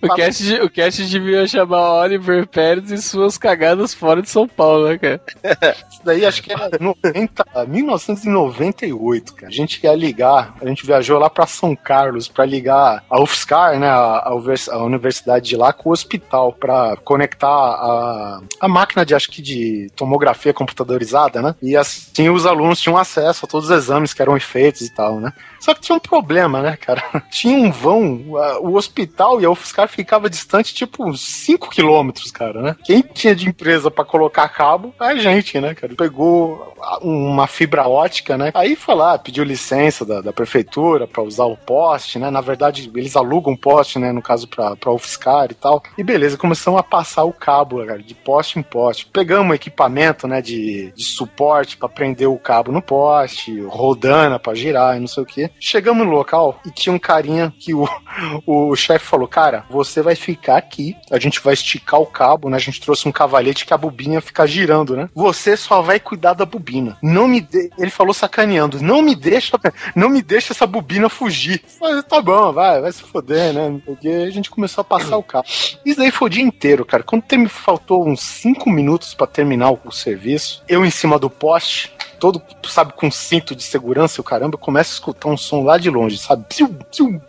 O cast, de- o cast devia chamar Oliver Pérez e suas cagadas fora de São Paulo, né, cara? Isso daí acho que era 90, 1998, cara. A gente ia ligar, a gente viajou lá pra São Carlos pra ligar a UFSCar, né, a, a univers- a universidade de lá com o hospital pra conectar a, a máquina de acho que de tomografia computadorizada, né? E assim os alunos tinham acesso a todos os exames que eram feitos e tal, né? Só que tinha um problema, né, cara? Tinha um vão, a- o hospital e a UFSCar ficava distante tipo uns 5 quilômetros, cara, né? Quem tinha de empresa pra colocar cabo? A gente, né, cara? Pegou uma fibra ótica, né? Aí foi lá, pediu licença da, da prefeitura pra usar o poste, né? Na verdade, eles alugam poste, né? No caso pra, pra UFSCar e tal. E beleza, começamos a passar o cabo, cara, de poste em poste. Pegamos equipamento, né? De, de suporte pra prender o cabo no poste, rodana pra girar e não sei o que. Chegamos no local e tinha um carinha que o, o chefe falou: Cara, você vai ficar aqui, a gente vai esticar o cabo, né? A gente trouxe um cavalete que a bobinha fica girando, né? Você só vai cuidar da bobina. Não me de... Ele falou sacaneando: Não me deixa, não me deixa essa bobina fugir. Falei, tá bom, vai, vai se foder, né? Porque a gente começou a passar o cabo. Isso daí foi o dia inteiro, cara. Quando me faltou uns 5 minutos pra terminar o serviço, eu em cima do poste todo, sabe, com cinto de segurança e o caramba, eu começo a escutar um som lá de longe, sabe? Piu, piu,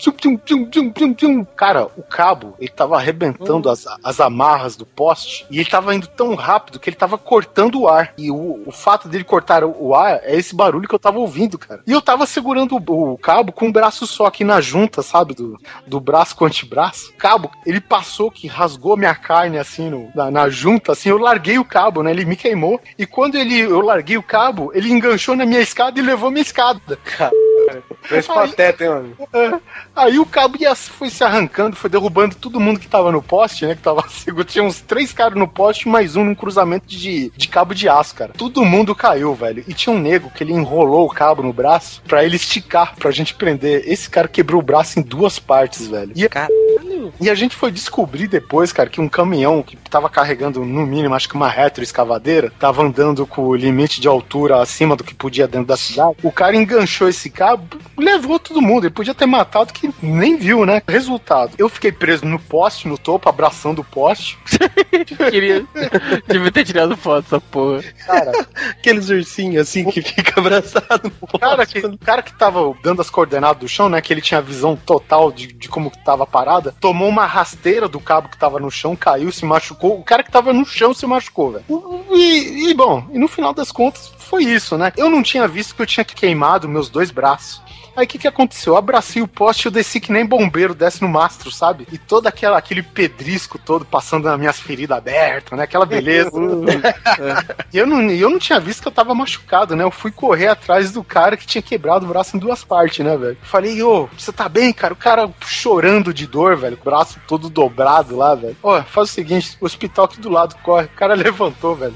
piu. Cara, o cabo, ele tava arrebentando as, as amarras do poste e ele tava indo tão rápido que ele tava cortando o ar. E o, o fato dele cortar o, o ar é esse barulho que eu tava ouvindo, cara. E eu tava segurando o, o cabo com um braço só aqui na junta, sabe? Do, do braço com o antebraço. Cabo, ele passou que rasgou minha carne assim no- na, na junta, assim, eu larguei o cabo, né? Ele me queimou. E quando ele, eu larguei o cabo, ele enganchou na minha escada e levou minha escada. Esse pateta, hein, mano? É. Aí o cabo ia, foi se arrancando, foi derrubando todo mundo que tava no poste, né? Que tava seguro. Tinha uns três caras no poste e mais um num cruzamento de, de cabo de aço, cara. Todo mundo caiu, velho. E tinha um nego que ele enrolou o cabo no braço pra ele esticar, pra gente prender. Esse cara quebrou o braço em duas partes, velho. E, e a gente foi descobrir depois, cara, que um caminhão que tava carregando, no mínimo, acho que uma retroescavadeira, tava andando com o limite de altura acima do que podia dentro da cidade. O cara enganchou esse cabo, levou todo mundo. Ele podia ter matado que nem viu, né? Resultado, eu fiquei preso no poste, no topo, abraçando o poste. Queria. Devia ter tirado foto dessa porra. Cara, Aqueles ursinhos assim que fica abraçado. o cara que, o cara que tava dando as coordenadas do chão, né? Que ele tinha a visão total de, de como que tava a parada, tomou uma rasteira do cabo que tava no chão, caiu, se machucou. O cara que tava no chão se machucou, velho. E, e, bom, e no final das contas foi isso, né? Eu não tinha visto que eu tinha queimado meus dois braços. Aí o que que aconteceu? Eu abracei o poste e eu desci que nem bombeiro, desce no mastro, sabe? E todo aquela, aquele pedrisco todo passando nas minhas feridas abertas, né? Aquela beleza. e eu não, eu não tinha visto que eu tava machucado, né? Eu fui correr atrás do cara que tinha quebrado o braço em duas partes, né, velho? Falei, ô, você tá bem, cara? O cara chorando de dor, velho. O braço todo dobrado lá, velho. Ó, faz o seguinte, o hospital aqui do lado corre. O cara levantou, velho.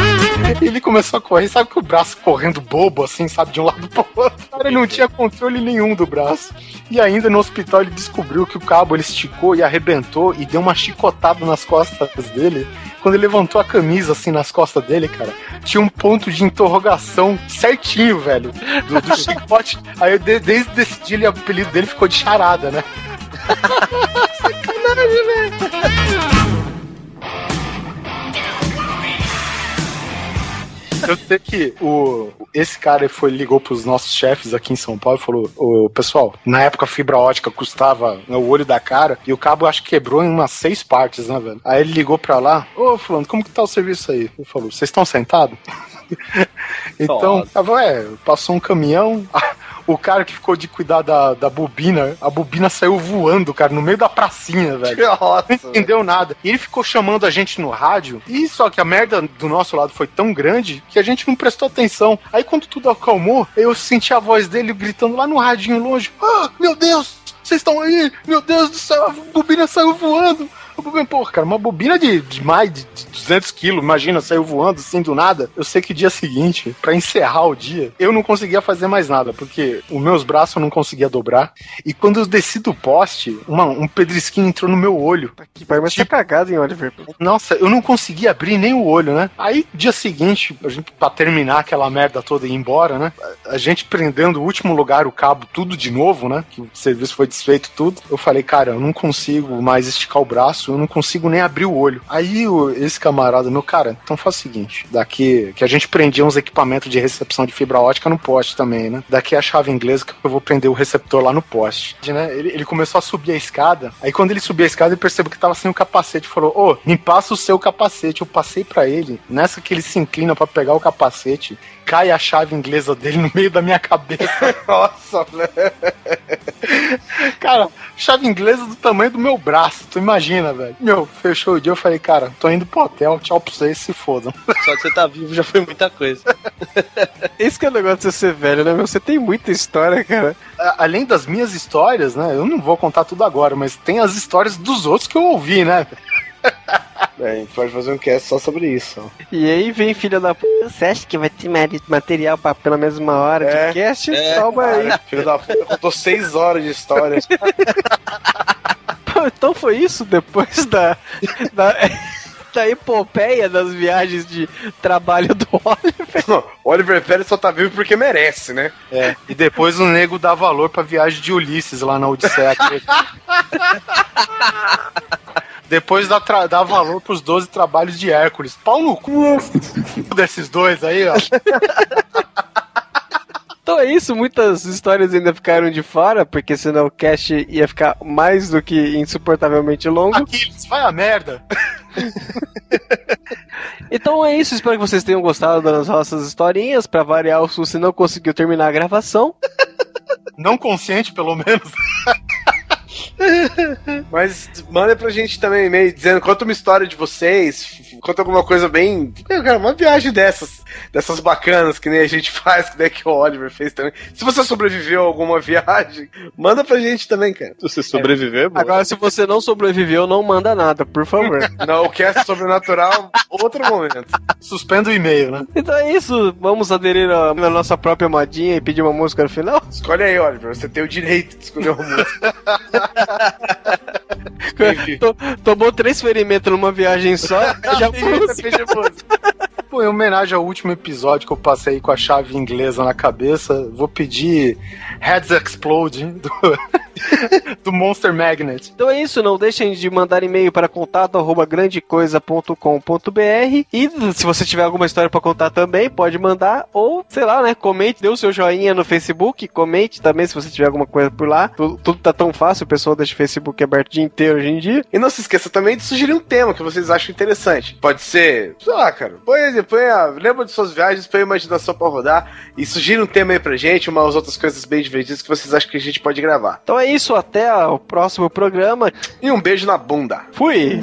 Ele começou a correr, sabe que o braço correndo bobo, assim, sabe, de um lado pro outro. Cara não tinha controle nenhum do braço. E ainda no hospital ele descobriu que o cabo ele esticou e arrebentou e deu uma chicotada nas costas dele. Quando ele levantou a camisa, assim, nas costas dele, cara, tinha um ponto de interrogação certinho, velho, do, do chicote. Aí eu, de- desde esse dia, ele- o apelido dele ficou de charada, né? Sacanagem, velho. Eu sei que o, esse cara foi, ligou pros nossos chefes aqui em São Paulo e falou: Ô, pessoal, na época a fibra ótica custava né, o olho da cara e o cabo acho que quebrou em umas seis partes, né, velho? Aí ele ligou pra lá: Ô, Fulano, como que tá o serviço aí? Ele falou: Vocês estão sentados? então, tava, é, passou um caminhão. O cara que ficou de cuidar da, da bobina, a bobina saiu voando, cara, no meio da pracinha, velho. Nossa, Não entendeu nada. E ele ficou chamando a gente no rádio. E só que a merda do nosso lado foi tão grande que a gente não prestou atenção. Aí quando tudo acalmou, eu senti a voz dele gritando lá no radinho longe: Ah, meu Deus! Vocês estão aí? Meu Deus do céu, a bobina saiu voando. Porra, cara, uma bobina de, de mais de de 200 quilos, imagina, saiu voando assim do nada. Eu sei que dia seguinte, pra encerrar o dia, eu não conseguia fazer mais nada, porque os meus braços eu não conseguia dobrar. E quando eu desci do poste, uma- um pedrisquinho entrou no meu olho. Que pai, mas tá cagado em Oliver. Nossa, eu não conseguia abrir nem o olho, né? Aí, dia seguinte, a gente, pra terminar aquela merda toda e ir embora, né? A a gente prendendo o último lugar, o cabo, tudo de novo, né? Que o serviço foi desfeito tudo. Eu falei, cara, eu não consigo mais esticar o braço, eu não consigo nem abrir o olho. Aí o- esse camarada, meu cara, então faz o seguinte: daqui que a gente prendia uns equipamentos de recepção de fibra ótica no poste também, né? Daqui a chave inglesa que eu vou prender o receptor lá no poste. Né? Ele, ele começou a subir a escada. Aí quando ele subiu a escada, ele percebeu que tava sem o capacete. Falou: Ô, me passa o seu capacete. Eu passei pra ele. Nessa que ele se inclina pra pegar o capacete, cai a chave inglesa dele no meio da minha cabeça. Nossa, velho. Cara, chave inglesa do tamanho do meu braço, tu imagina, velho. Meu, fechou o dia, eu falei, cara, tô indo pro hotel, tchau pra vocês, se fodam. Só de você tá vivo já foi muita coisa. Esse que é o negócio de você ser velho, né, meu? Você tem muita história, cara. Além das minhas histórias, né, eu não vou contar tudo agora, mas tem as histórias dos outros que eu ouvi, né? É, a gente pode fazer um cast só sobre isso. E aí vem filha da p. Você acha que vai ter material pra pela mesma hora É. de cast? É. Toma aí. Filho da puta, contou seis horas de história. Pô, então foi isso depois da. da... Da epopeia das viagens de trabalho do Oliver. Oliver Pérez só tá vivo porque merece, né? É. E depois o nego dá valor pra viagem de Ulisses lá na Odisseia. Depois dá, dá valor pros 12 trabalhos de Hércules. Pau no cu desses dois aí, ó. Então é isso, muitas histórias ainda ficaram de fora, porque senão o cast ia ficar mais do que insuportavelmente longo. Aquiles, vai a merda. Então é isso, espero que vocês tenham gostado das nossas historinhas. Pra variar, o Susi não conseguiu terminar a gravação. Não consciente, pelo menos. Mas manda pra gente também um e-mail dizendo, conta uma história de vocês, conta alguma coisa bem. Eu, cara, uma viagem dessas, dessas bacanas que nem a gente faz, que nem que o Oliver fez também. Se você sobreviveu a alguma viagem, manda pra gente também, cara. Se você sobreviver, mano. Agora, se você não sobreviveu, não manda nada, por favor. Não, o cast sobrenatural, outro momento. Suspenda o e-mail, né? então é isso, vamos aderir à nossa própria modinha e pedir uma música no final? Escolhe aí, Oliver, você tem o direito de escolher uma música. To- Tomou três ferimentos numa viagem só, já foi. Pô, em homenagem ao último episódio que eu passei com a chave inglesa na cabeça, vou pedir Heads Explode do, do Monster Magnet. Então é isso, não deixem de mandar e-mail para contato arroba grandecoisa.com.br e se você tiver alguma história para contar também, pode mandar ou, sei lá, né, comente, dê o seu joinha no Facebook, comente também se você tiver alguma coisa por lá. Tudo, tudo tá tão fácil, o pessoal deixa o Facebook aberto o dia inteiro hoje em dia. E não se esqueça também de sugerir um tema que vocês acham interessante. Pode ser, sei lá, cara, põe, põe a, lembra de suas viagens, põe a imaginação pra rodar e sugira um tema aí pra gente, umas outras coisas bem divertidas que vocês acham que a gente pode gravar. Então é isso, até o próximo programa. E um beijo na bunda. Fui!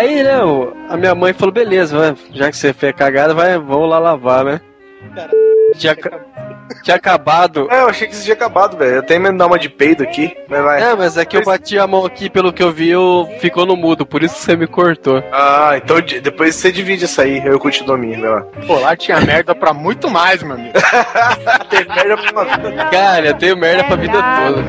Aí, né, o- a minha mãe falou, beleza, vai, já que você fez cagada, vai, vamos lá lavar, né? Tinha, Tinha acabado. É, eu achei que isso tinha acabado, velho. Eu tenho medo de dar uma de peido aqui, mas vai. É, mas é que eu bati a mão aqui, pelo que eu vi, eu ficou no mudo, por isso que você me cortou. Ah, então depois você divide essa aí, eu continuo a minha, vai lá. Pô, lá tinha merda pra muito mais, meu amigo. Tem merda pra uma vida. Cara, eu tenho merda pra vida toda.